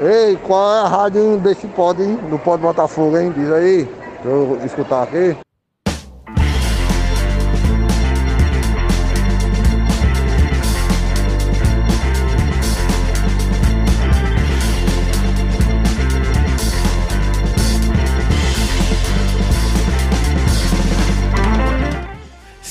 Ei, qual é a rádio desse pod, hein? Do Pod Botafogo, hein? Diz aí. Pra eu escutar aqui.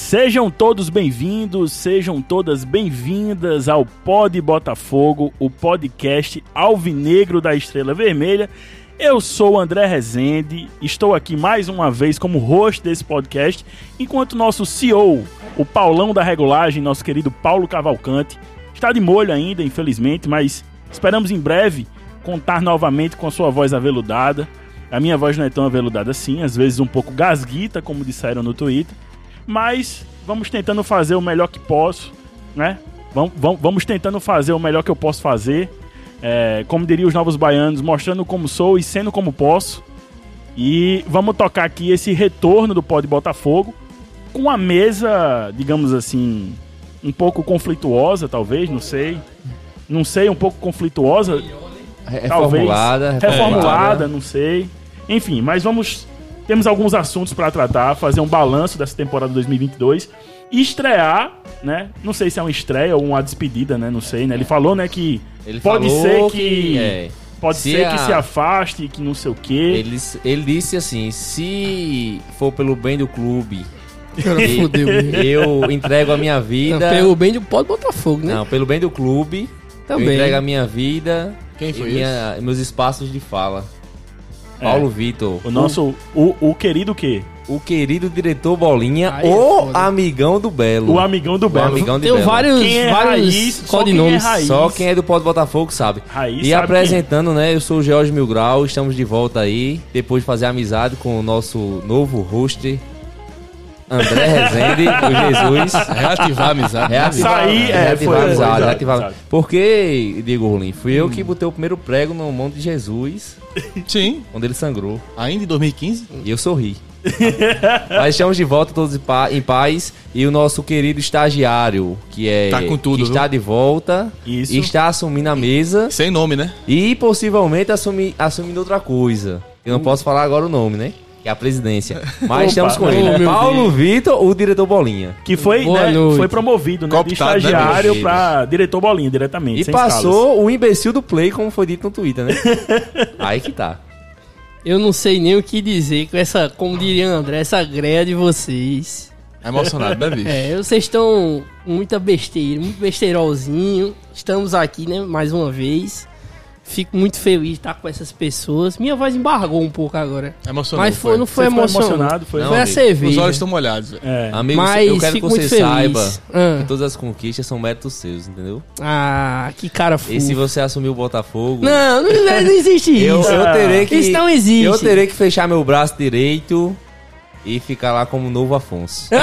Sejam todos bem-vindos, sejam todas bem-vindas ao Pod Botafogo, o podcast alvinegro da Estrela Vermelha. Eu sou André Rezende, estou aqui mais uma vez como host desse podcast, enquanto nosso CEO, o Paulão da Regulagem, nosso querido Paulo Cavalcante, está de molho ainda, infelizmente, mas esperamos em breve contar novamente com a sua voz aveludada. A minha voz não é tão aveludada assim, às vezes um pouco gasguita, como disseram no Twitter mas vamos tentando fazer o melhor que posso, né? Vamos, vamos, vamos tentando fazer o melhor que eu posso fazer. É, como diriam os novos baianos, mostrando como sou e sendo como posso. E vamos tocar aqui esse retorno do Pod Botafogo com a mesa, digamos assim, um pouco conflituosa, talvez, não sei. Não sei, um pouco conflituosa. Talvez. Reformulada, Reformulada, não sei. Enfim, mas vamos temos alguns assuntos para tratar, fazer um balanço dessa temporada 2022 e estrear, né? Não sei se é uma estreia ou uma despedida, né? Não sei, né? Ele falou, né, que Ele pode falou ser que, que, é, pode se ser a- que se afaste, que não sei o quê. Ele, ele disse assim: se for pelo bem do clube, Cara, fodeu. eu entrego a minha Não, vida. pelo bem do pode Botafogo, né? Não, pelo bem do clube, eu Também. entrego a minha vida Quem foi e minha- meus espaços de fala. É. Paulo Vitor, O nosso, o, o querido quê? o, o querido diretor Bolinha, Aí é o foda. amigão do Belo. O amigão do O Belo. amigão de Tem Belo. vários, Quem é vários raiz, só quem codinomes. é raiz. Só quem é do Pó do Botafogo sabe. Raiz e sabe apresentando, né? Eu sou o George Mil Grau, estamos de volta aí, depois de fazer amizade com o nosso novo host, André Rezende, o Jesus. Reativar a amizade. Reativar, Sair, é, reativar foi- a amizade, reativar. Porque, Diego Rolim, fui eu que botei o primeiro prego no mão de Jesus, Sim, quando ele sangrou. ainda em 2015. E eu sorri. Mas estamos de volta todos em pa- em paz. E o nosso querido estagiário, que é. Tá com tudo, que está de volta. Isso. E está assumindo a mesa. Sem nome, né? E possivelmente assumir, assumindo outra coisa. Eu não posso falar agora o nome, né? Que é a presidência. Mas Opa. estamos com ele. meu Paulo Vitor, o diretor Bolinha. Que foi, né, foi promovido, né? De né, estagiário meu pra diretor Bolinha, diretamente. E sem passou o imbecil do Play, como foi dito no Twitter, né? Aí que tá. Eu não sei nem o que dizer com essa, como diria André, essa greia de vocês. É emocionado, né, bicho? É, vocês estão com muita besteira, muito besteirolzinho. Estamos aqui, né, mais uma vez. Fico muito feliz de estar com essas pessoas. Minha voz embargou um pouco agora. Emocionou. Mas foi, não Você foi emocionado. emocionado, foi? Não, foi a amigo. cerveja. Os olhos estão molhados. É. Amigo, Mas eu quero que você saiba Ah. que todas as conquistas são méritos seus, entendeu? Ah, que cara E se você assumir o Botafogo. Não, não, não existe Eu, isso. eu terei que. Isso não existe. Eu terei que fechar meu braço direito e ficar lá como novo Afonso. é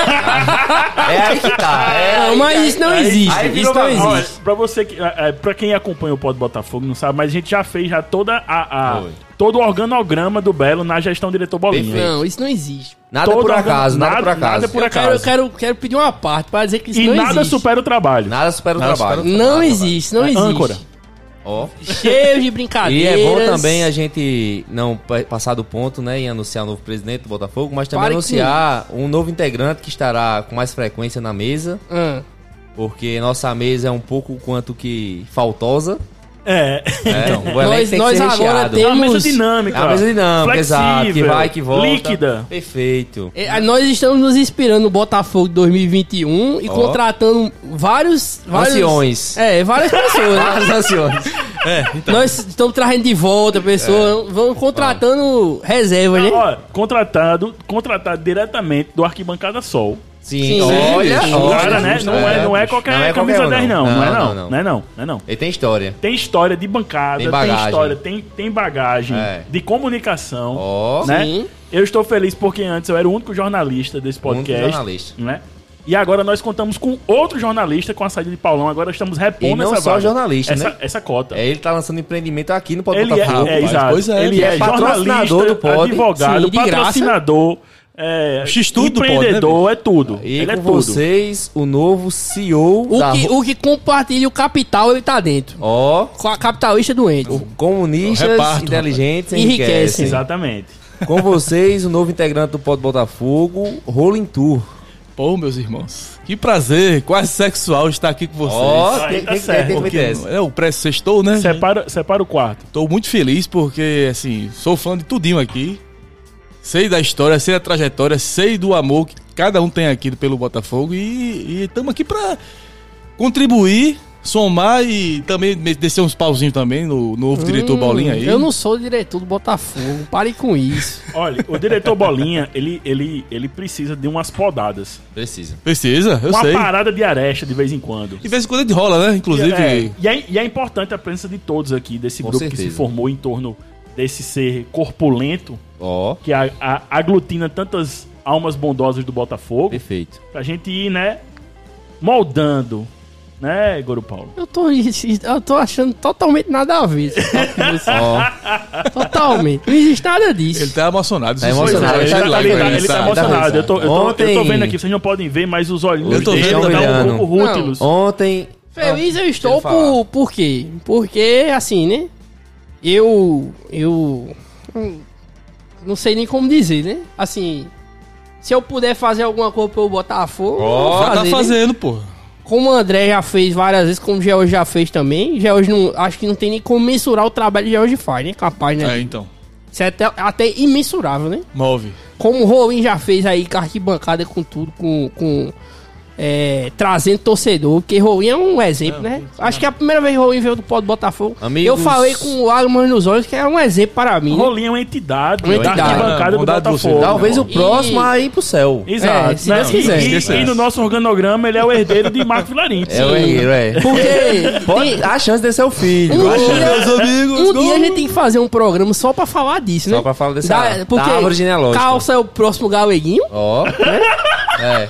aí que tá. É Não, aí mas que- isso não aí- existe. aí Isso não existe. pra você que. É, é, pra quem acompanha o Pod Botafogo não sabe, mas a gente já fez já toda a. a- todo o organograma do Belo na gestão diretor Bolinha. Perfeito. Não, isso não existe. Nada Todo por acaso, nada, por nada- acaso. nada por eu, acaso. quero, eu quero, quero pedir uma parte para dizer que isso E não nada existe. supera o trabalho. Nada supera o Nada trabalho. supera Não existe, não É, existe. âncora. Ó. Cheio de E brincadeiras. é bom também a gente não pa- passar do ponto, né, em anunciar o novo presidente do Botafogo, mas também Pare anunciar um novo integrante que estará com mais frequência na mesa, Ah, porque nossa mesa é um pouco quanto que faltosa. É. É, o elenco Nós- tem que nós ser agora recheado. É uma mesa Temos- dinâmica. É uma mesa dinâmica, exato, que flexível, vai, que volta. Líquida. Perfeito. é, nós estamos nos inspirando no Botafogo de 2021 e Ó. contratando vários. vários Anciões. É, várias pessoas. né? Vários anciões. Nós estamos trazendo de volta pessoas. Vamos contratando reserva, né? Ó, contratado, contratado diretamente do Arquibancada Sol. Sim, Sim, olha, Cara, né? Não é, não é qualquer Não é camisa qualquer um, 10, não. Não, é não. não, Não, é não. Não é não. Ele tem história. Tem história de bancada, Tem tem, bagagem. história, tem, tem bagagem É. de comunicação. Ó, né? Sim. Eu estou feliz porque antes eu era o único jornalista desse Único podcast. jornalista. Né? E agora nós contamos com outro jornalista com a saída de Paulão. Agora estamos repondo E não essa só vaga. jornalista, essa, né? essa cota. É, ele tá lançando empreendimento aqui no Pode Ele é, é, exato. Pois é, ele é é patrocinador jornalista, do Pod. advogado, Sim, de graça. É, X-tudo do Pod, né, empreendedor, é tudo. E ele com é tudo. vocês, o novo CEO O da que, o que compartilha o capital, ele tá dentro. Ó, Com a capitalista doente. comunistas Reparto, inteligentes Enriquecem. enriquecem. Exatamente. Com vocês, o novo integrante do Pode Botafogo, Rolling Tour. Pô, meus irmãos. Que prazer, quase sexual estar aqui com vocês. Ó, tá certo. Porque merece? é o pré-sextou, né? Separa, separa o quarto. Tô muito feliz porque, assim, sou fã de tudinho aqui. Sei da história, sei da trajetória, sei do amor que cada um tem aqui pelo Botafogo e estamos aqui pra contribuir, somar e também me- descer uns pauzinhos também no, no novo diretor Hum, Paulinho aí. Eu não sou diretor do Botafogo. Pare com isso. Olha, o diretor Bolinha, ele, ele, ele precisa de umas podadas. Precisa. Precisa, eu uma sei. parada de aresta de vez em quando. De vez em quando a gente rola, né? Inclusive. É, e, é, e é importante a presença de todos aqui, desse Com grupo que certeza. se formou em torno desse ser corpulento, Ó, que a- a- aglutina tantas almas bondosas do Botafogo, perfeito. pra gente ir, né, moldando, né, Goro Paulo? Eu tô, eu tô achando totalmente nada a ver. Totalmente. Não existe nada disso. Ele tá emocionado. Tá emocionado, sim. Ele, tá tá, ele, tá, ele tá tá- emocionado. Eu tô, eu, tô, eu tô Ontem- vendo aqui, vocês não podem ver, mas os olhinhos Eu tô dele vendo estão também. um pouco rútilos. ontem. Feliz eu estou por, por quê? Porque, assim, né? Eu. Eu. Não sei nem como dizer, né? Assim. Se eu puder fazer alguma coisa Botafogo. eu Ó, Já tá fazer, né? fazendo, pô. Como o André já fez várias vezes, como o George já fez também. George não. Acho que não tem nem como mensurar o trabalho que o George faz, né? Capaz, né? É, então. Isso é até, até imensurável, né? Move. Como o Rolim já fez aí com arquibancada com tudo, com. com é, trazendo torcedor, porque Rolim é um exemplo, né? Acho que é a primeira vez que Rolim veio do Pódio Botafogo. Amigos- Eu falei com lágrimas nos olhos que é um exemplo para mim. né? Rolinho é uma entidade, Uma entidade. da arquibancada do. Botafogo. Talvez o E- próximo a ir pro céu. Exato. É, se né? Deus E- quiser. E, e no nosso organograma ele é o herdeiro de Marco Vilarim. É o herdeiro, é. Porque Pode, tem- a chance de ser o filho. um, A chance- dia, Meus amigos, um dia a gente tem que fazer um programa só pra falar disso, né? Só pra falar dessa- da porque árvore genealógica. Calça é o próximo galeguinho. Ó. É.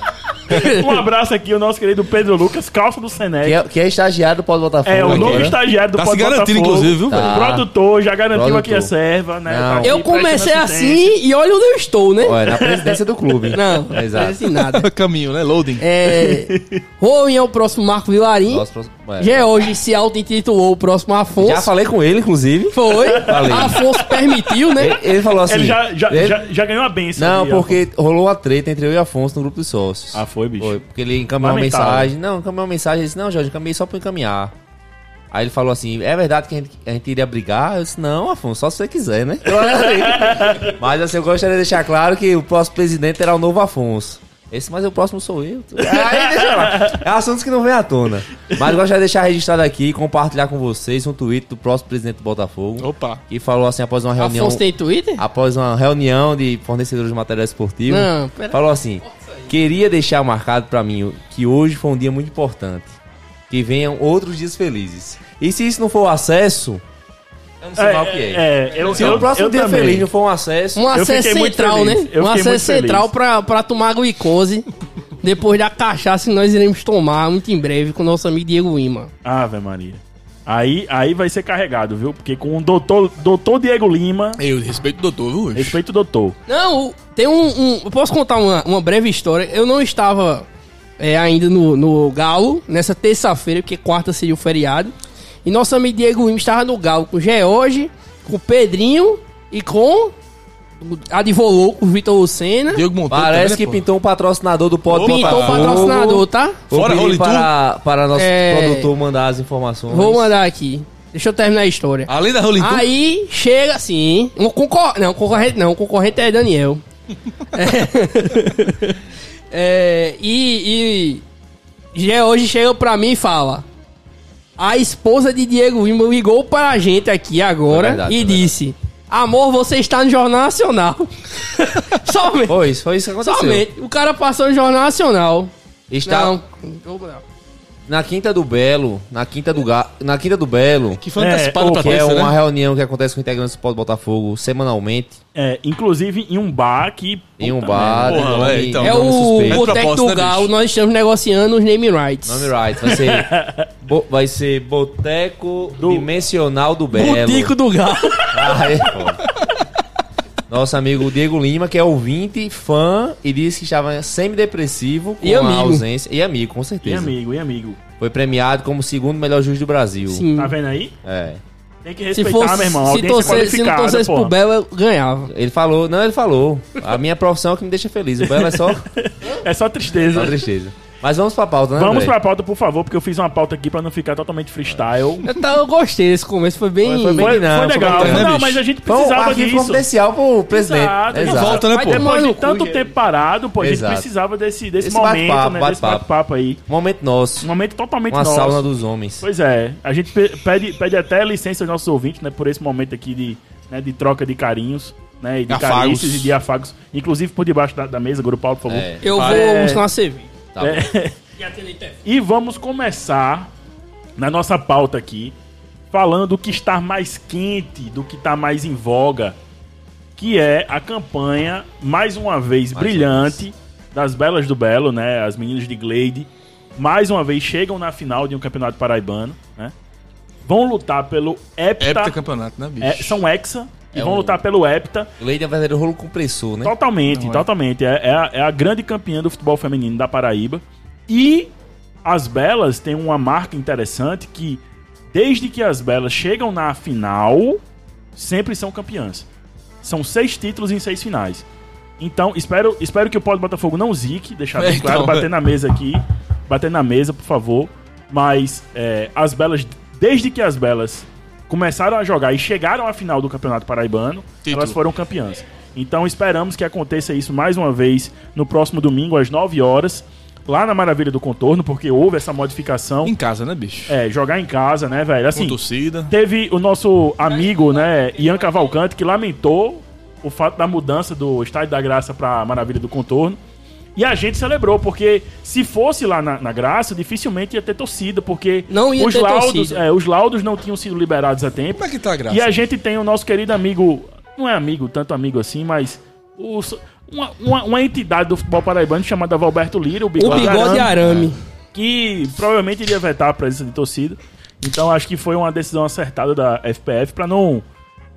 Um abraço aqui ao nosso querido Pedro Lucas, calça do Senec. Que é, que é estagiário do Pode Botafogo. É, o novo agora. estagiário do Tá se Pod garantindo, Botafogo. inclusive, viu, Tá. Produtor, já garantiu Produtor. aqui a serva, né? Tá aqui Eu comecei assim e olha onde eu estou, né? É na presidência do clube. Não, É, exato. assim nada. Caminho, né? Loading. É. Rolim é o próximo Marco Vilarim. Nossa, próximo- é. Já hoje se auto-intitulou o próximo Afonso. Já falei com ele, inclusive. Foi. Falei. Afonso permitiu, né? Ele, ele falou assim. Ele já, já, ele- já, já ganhou a benção. Não, ali, porque rolou a treta entre eu e Afonso no grupo de sócios. Ah, foi, bicho. Foi, porque ele encaminhou uma mensagem. Não, encaminhou uma mensagem. Ele disse: Não, Jorge, encaminhei só pra encaminhar. Aí ele falou assim: É verdade que a gente, a gente iria brigar? Eu disse: Não, Afonso, só se você quiser, né? mas assim, eu gostaria de deixar claro que o próximo presidente será o novo Afonso. Esse, mas o próximo sou eu. Aí deixa lá. É assuntos que não vem à tona. Mas eu gostaria de deixar registrado aqui e compartilhar com vocês um tweet do próximo presidente do Botafogo. Opa. Que falou assim após uma reunião. Afonso tem Twitter? Após uma reunião de fornecedores de material esportivo. Não, pera- Falou assim: Queria deixar marcado pra mim que hoje foi um dia muito importante. Que venham outros dias felizes. E se isso não for o acesso, eu não sei mais o que é. é, eu, Se eu, o próximo eu dia também. feliz não for um acesso, Um Eu acesso central, feliz. né? Eu um acesso central pra, pra tomar glicose. depois da cachaça que nós iremos tomar muito em breve com o nosso amigo Diego Lima. Ave Maria. Aí, aí vai ser carregado, viu? Porque com o doutor, doutor Diego Lima, Eu respeito o doutor, viu? hoje? respeito o doutor. Não, tem um. um- eu posso contar uma, uma breve história. Eu não estava é, ainda no, no Galo nessa terça-feira, porque quarta seria o feriado. E nosso amigo Diego Lima estava no Galo com o George, com o Pedrinho e com. Advolou com o Vitor Lucena. Diego Monteiro parece também, que pô? pintou um patrocinador do Pod Pintou o Botafogo. patrocinador, tá? Vou Fora pedir Rolling para, para nosso É. produtor mandar as informações. Vou mandar aqui. Deixa eu terminar a história. Além da Rolling Tour, Aí chega assim, um concorrente, não, concorrente não, o concorrente é Daniel. É, É, e, e já hoje chega pra mim e fala: A esposa de Diego Lima ligou pra gente aqui agora É verdade, e é disse: Amor, você está no Jornal Nacional. Somente. Foi isso, foi isso que aconteceu. Somente. O cara passou no Jornal Nacional. Está, Não, não. Na Quinta do Belo, na Quinta do Ga... na Quinta do Belo, Que foi É, antecipado o pra que é uma né? reunião que acontece com integrantes do Pode Botafogo semanalmente É, inclusive em um bar que. em um bar. merda. Porra, nome- é, então. É o. Boteco Boteco do né, Galo, nós estamos negociando os name rights. Nome right, vai ser bo- vai ser Boteco Dimensional do Belo. Botico do Galo. Ah, é. Nosso amigo Diego Lima, que é ouvinte, fã, e disse que estava semi-depressivo com E a amigo. ausência. E amigo, com E certeza. amigo, e amigo. Foi premiado como o segundo melhor juiz do Brasil. Sim. Tá vendo aí? É. Tem que Se, respeitar, fosse, meu irmão. A se, torcer, se não torcesse porra. pro Belo, eu ganhava. Ele falou, não, ele falou. A minha profissão é que me deixa feliz. O Belo é só, É só tristeza. só tristeza. Mas vamos pra pauta, né? Vamos André? pra pauta, por favor, porque eu fiz uma pauta aqui pra não ficar totalmente freestyle. Então, eu gostei desse começo, foi bem. Foi- foi bem- Foi, Não, foi foi legal. bacana, né, não, mas a gente Foi um precisava disso. confidencial pro presidente. Exato, Exato. Volta, né, pô? tomar Depois de tanto tempo parado, pô, a gente Exato. precisava desse, desse Esse momento, bate-papo, né? Desse bate-papo. aí. Momento nosso. Um momento totalmente Uma nosso. sauna dos homens. Pois é, a gente pe- pede, pede até licença aos nossos ouvintes, né, por esse momento aqui de, né, de troca de carinhos, né, e de Afagos. carícias e de afagos, inclusive por debaixo da, da mesa, Guru Paulo, por favor. É. Eu Ah, vou é. buscar uma cerveja. Tá. É. E vamos começar na nossa pauta aqui, falando do que está mais quente, do que está mais em voga, que é a campanha, mais uma vez, Mais brilhante, das Belas do Belo, né? As meninas de Glade, mais uma vez chegam na final de um campeonato paraibano, né? Vão lutar pelo Hepta, Hepta campeonato, né, bicho? é, são Hexa, e É vão um- lutar pelo Hepta, O Leite é um verdadeiro rolo compressor, né? Totalmente, Não é. totalmente. É, é a, é a grande campeã do futebol feminino da Paraíba. E as Belas têm uma marca interessante que, desde que as Belas chegam na final, sempre são campeãs. São seis títulos em seis finais. Então, espero, espero que o Pó do Botafogo não zique, deixar bem É, claro, então, bater na mesa aqui. Bater na mesa, por favor. Mas é, as Belas, desde que as Belas começaram a jogar e chegaram à final do Campeonato Paraibano, Título. elas foram campeãs. Então esperamos que aconteça isso mais uma vez no próximo domingo, às 9 horas, lá na Maravilha do Contorno, porque houve essa modificação. Em casa, né, bicho? É, jogar em casa, né, velho? Com Assim, torcida. teve o nosso amigo, né, Ian Cavalcante, que lamentou o fato da mudança do Estádio da Graça pra Maravilha do Contorno. E a gente celebrou, porque se fosse lá na, na Graça, dificilmente ia ter torcida, porque Não ia os, ter laudos, torcida. é, os laudos não tinham sido liberados a tempo. Como é que tá a graça? E a gente tem o nosso querido amigo, não é amigo, tanto amigo assim, mas o- uma, uma, uma entidade do futebol paraibano chamada Valberto Lira, o O Bigode, bigode Arame, arame. que provavelmente iria vetar a presença de torcida. Então acho que foi uma decisão acertada da FPF pra não,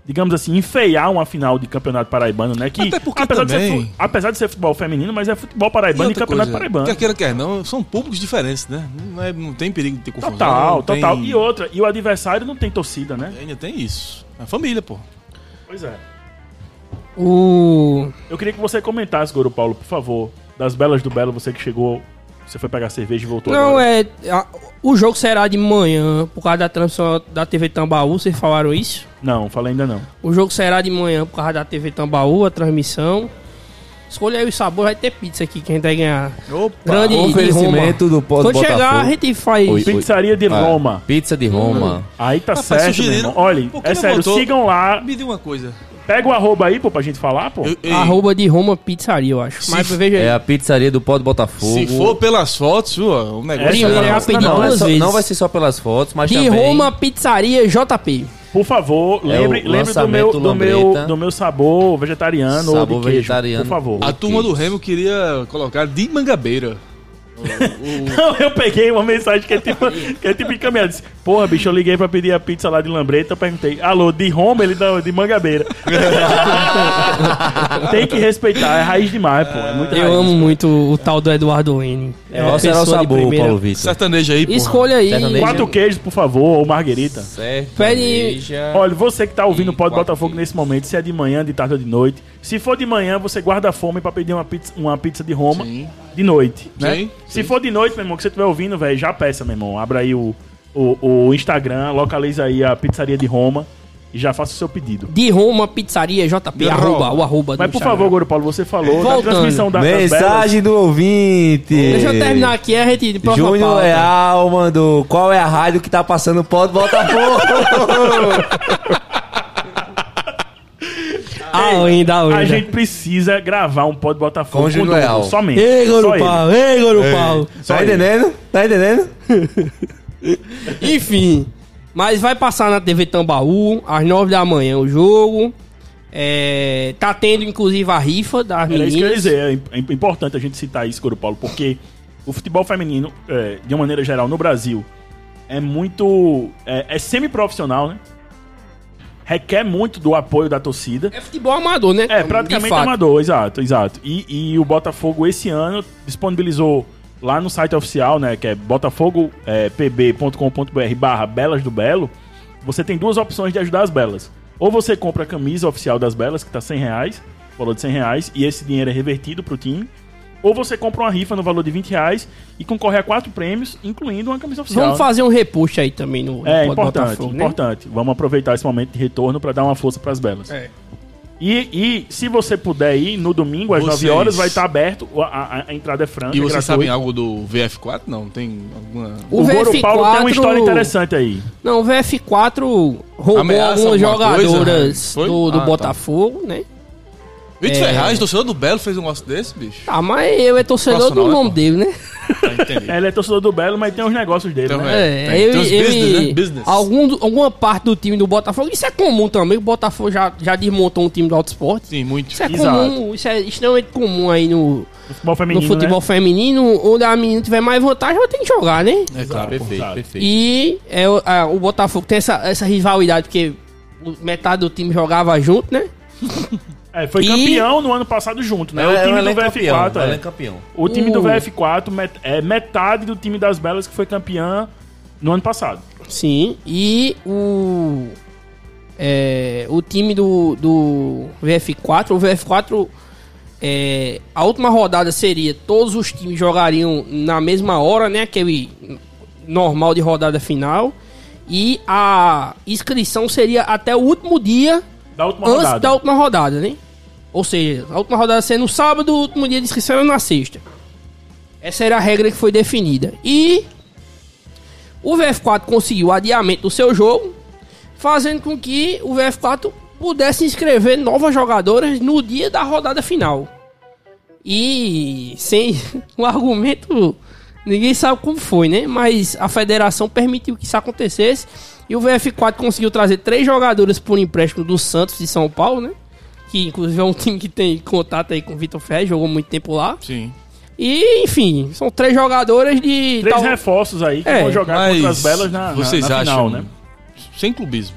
digamos assim, enfeiar uma final de campeonato paraibano, né? Que Até porque apesar, de ser, também- apesar de ser futebol feminino, mas é futebol E paraibano e, outra campeonato coisa, paraibano. Quer queira, quer não, são públicos diferentes, né? Não, é- não tem perigo de ter confusão. Total, não tem- total. E outra, e o adversário não tem torcida, né? Ainda tem isso. É a família, pô. Pois é. O. Eu queria que você comentasse, Goro Paulo, por favor, das belas do Belo, você que chegou, você foi pegar cerveja e voltou Não, agora. é. a- o jogo será de manhã, por causa da transmissão da TV Tambaú, vocês falaram isso? Não, falei ainda não. O jogo será de manhã por causa da TV Tambaú, a transmissão. Escolha aí o sabor, vai ter pizza aqui que a gente vai ganhar. Opa! Grande de Oferecimento Roma. do Pó do Quando chegar, Botafogo. a gente faz. Oi, Pizzaria de Ah, Roma. Pizza de Roma. Aí tá Rapaz, certo, meu sugeriram- irmão. Olha, por que é não sério, botou? sigam lá. Me diga uma coisa. Pega o arroba aí, pô, pra gente falar, pô. Eu- ei, Arroba de Roma Pizzaria, eu acho. Se Mas veja aí. É a pizzaria do Pó do Botafogo. se for pelas fotos, viu, o negócio Primeiro não, é essa rapidinho não, é só- não vai ser só pelas fotos, mas De também... Roma Pizzaria JP. Por favor, É lembre, o lembre do, meu, do, meu, do meu sabor vegetariano ou Sabor de queijo, vegetariano. por favor. A turma do Remo queria colocar de Mangabeira. Não, eu peguei uma mensagem que é tipo, que é tipo encaminhada. Disse, Porra, bicho, eu liguei pra pedir a pizza lá de Lambreta. Eu perguntei, alô, de Roma? Ele não, de Mangabeira. Tem que respeitar, é raiz demais, pô. É muito Eu raiz. amo muito o tal do Eduardo N. É uma Qual será o pessoa de sabor, primeira. Paulo Vitor? Sertanejo aí, pô. Escolha aí. Sertanejo. Quatro queijos, por favor, ou marguerita. Certo. Pede- Olha, você que tá ouvindo o Pode quatro Botafogo nesse momento, se é de manhã, de tarde ou de noite. Se for de manhã, você guarda a fome pra pedir uma pizza, uma pizza de Roma Sim. De noite, né? Sim, Se sim. for de noite, meu irmão, que você estiver ouvindo, velho, já peça, meu irmão. Abra aí o, o, o Instagram, localiza aí a pizzaria de Roma e já faça o seu pedido. De Roma Pizzaria JP. De Arroba, Roma. o arroba do Mas por Instagram. favor, Goro Paulo, você falou da Voltando. transmissão da, das belas. Mensagem do ouvinte. Deixa eu terminar aqui a gente. Júnior. Leal mandou. Qual é a rádio que tá passando o pó do Botafogo? Ah, All-in, dá all-in, A gente precisa gravar um pod Botafogo Com o Júnior Dudu, Leal. somente. Ei, Goro ele. Paulo, ei, Goro Paulo. Tá entendendo? Tá entendendo? Enfim, mas vai passar na TV Tambaú, às 9 da manhã o jogo. É, tá tendo inclusive a rifa das Era isso que eu ia dizer. É im- é importante a gente citar isso, Coro Paulo, porque o futebol feminino, é, de uma maneira geral, no Brasil, é muito. É, é semi-profissional, né? Requer muito do apoio da torcida. É futebol amador, né? É, praticamente amador, exato, exato. E, e o Botafogo esse ano disponibilizou lá no site oficial, né, que é botafogopb.com.br barra Belas do Belo, você tem duas opções de ajudar as Belas. Ou você compra a camisa oficial das Belas, que tá 100 reais, valor de 100 reais, e esse dinheiro é revertido pro time. Ou você compra uma rifa no valor de 20 reais e concorre a quatro prêmios, incluindo uma camisa oficial. Vamos fazer um repost aí também no, É importante, Botafogo, né? importante. Vamos aproveitar esse momento de retorno para dar uma força para as belas. É. E, e se você puder ir no domingo às Vocês- 9 horas, vai estar aberto, a, a- a entrada é franca. E é vocês gratuita. sabem algo do VF4? Não, tem alguma. O O, Goro VF4 Paulo tem uma história interessante aí. Não, o VF4 roubou Ameaça algumas alguma coisa, jogadoras né? Do, do Ah, tá. Botafogo, né? Vitor É. Ferraz, torcedor do Belo, fez um negócio desse, bicho? Ah, mas eu é torcedor do nome pô? dele, né? Entendi. Ele é torcedor do Belo, mas tem os negócios dele, Então, né? É, É, tem- ele, tem os ele- business, né? Business. Algum, alguma parte do time do Botafogo, isso é comum também, o Botafogo já, já desmontou um time do Esporte. Sim, muito. Isso é Exato. comum, isso é extremamente comum aí no, No futebol no feminino, futebol né? feminino, onde a menina tiver mais vantagem, vai ter que jogar, né? É claro, Exato, Perfeito, perfeito. E é, o- a- o Botafogo tem essa, essa rivalidade, porque metade do time jogava junto, né? É, foi E- campeão no ano passado junto, né? É, o é time do elenco campeão, VF4, é campeão. O time do Uh. VF4 met- é metade do time das Belas que foi campeã no ano passado. Sim, e o. é, o time do, do VF4, o VF4. é, a última rodada seria todos os times jogariam na mesma hora, né? Aquele normal de rodada final. E a inscrição seria até o último dia Da última antes rodada. da última rodada, né? Ou seja, a última rodada sendo no sábado, o último dia de inscrição era na sexta. Essa era a regra que foi definida. E o VF4 conseguiu o adiamento do seu jogo, fazendo com que o VF4 pudesse inscrever novas jogadoras no dia da rodada final. E sem o argumento, ninguém sabe como foi, né? Mas a federação permitiu que isso acontecesse. E o VF4 conseguiu trazer três jogadoras por empréstimo do Santos de São Paulo, né? Que inclusive é um time que tem contato aí com o Vitor Ferreira, jogou muito tempo lá. Sim. E, enfim, são três jogadoras de. Três tal- reforços aí que É, vão jogar contra as Belas na, na, vocês na acham, final, né? sem clubismo,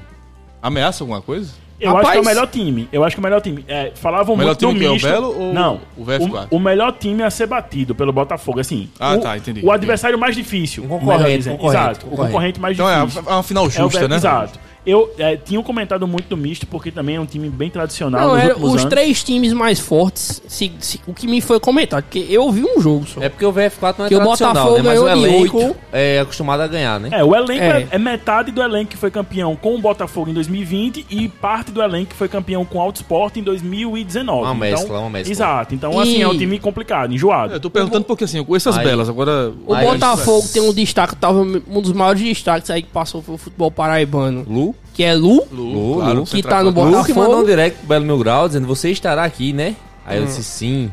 ameaça alguma coisa? Eu acho Rapaz- que é o melhor time. Eu acho que é o melhor time. É, falavam O melhor muito do time que é o misto. Belo ou Não. o VF4? O, o melhor time a ser batido pelo Botafogo, assim. Ah, o, tá, entendi. O adversário mais difícil. Um concorrente, concorrente, Exato. O concorrente. concorrente mais Então é difícil. uma, uma final É o justa, Beto- né? Exato. Eu é, tinha comentado muito do misto, porque também é um time bem tradicional Não, nos era últimos os anos. três times mais fortes. se- se- o que me foi comentado, porque eu vi um jogo só. É porque o VF4 não é Que o tradicional, Botafogo né? Mas o elenco é acostumado a ganhar, né? É, o elenco É. é. é metade do elenco que foi campeão com o Botafogo em 2020 e parte do elenco que foi campeão com o Auto Sport em 2019. Uma então, mescla, uma mescla. Exato. Então, E- assim, é um time complicado, enjoado. Eu tô perguntando porque assim, com essas Aí. belas, agora. O Aí- Botafogo tem um destaque, talvez um dos maiores destaques aí que passou foi o futebol paraibano, Lu, que é Lu. Lu, Lu, claro, Lu, que tá no centroavante. Lu que Botafogo. mandou um direct pro Belo Mil Grau dizendo você estará aqui, né? Aí eu disse sim.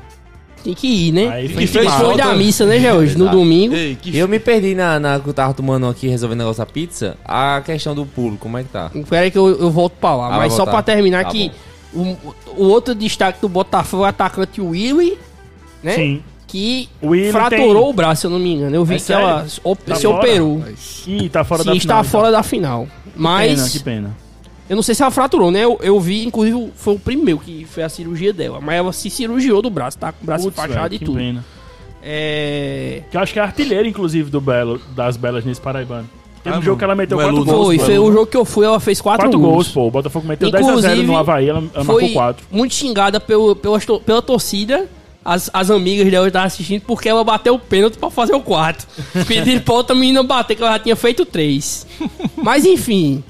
Tem que ir, né? Aí que foi fez demais. Foi da missa, né, George? No domingo. Ei, que eu me perdi na, na que eu tava tomando aqui, resolvendo o negócio da pizza. A questão do pulo, como é que tá? Espera aí que eu, eu volto pra lá. Ah, Mas só pra terminar Tá que o, o outro destaque do Botafogo é o atacante Willy, né? Sim. Que Willy fraturou tem- o braço, se eu não me engano. Eu vi É que ela sério? op- Tá se fora? operou. Ih, tá fora Se da está final. fora então. da final. Pena, Mas que pena. eu não sei se ela fraturou, né? Eu, eu vi, inclusive, foi o primeiro que foi a cirurgia dela. Mas ela se cirurgiou do braço, tá com o braço Putz, fachado e que tudo. pena. É. Que eu acho que é artilheira, inclusive, do Belo, das Belas nesse Paraibano. Teve Ah, um jogo que ela meteu não é gols. Foi, foi o jogo que eu fui, ela fez quatro, Quatro gols. gols, pô. O Botafogo meteu 10x0 Inclusive, no Havaí, ela, ela foi marcou 4. muito xingada pelo, pela, pela torcida. As, as amigas dela estavam assistindo porque ela bateu o pênalti pra fazer o quarto. Pediram pra outra menina bater, que ela já tinha feito três. Mas enfim.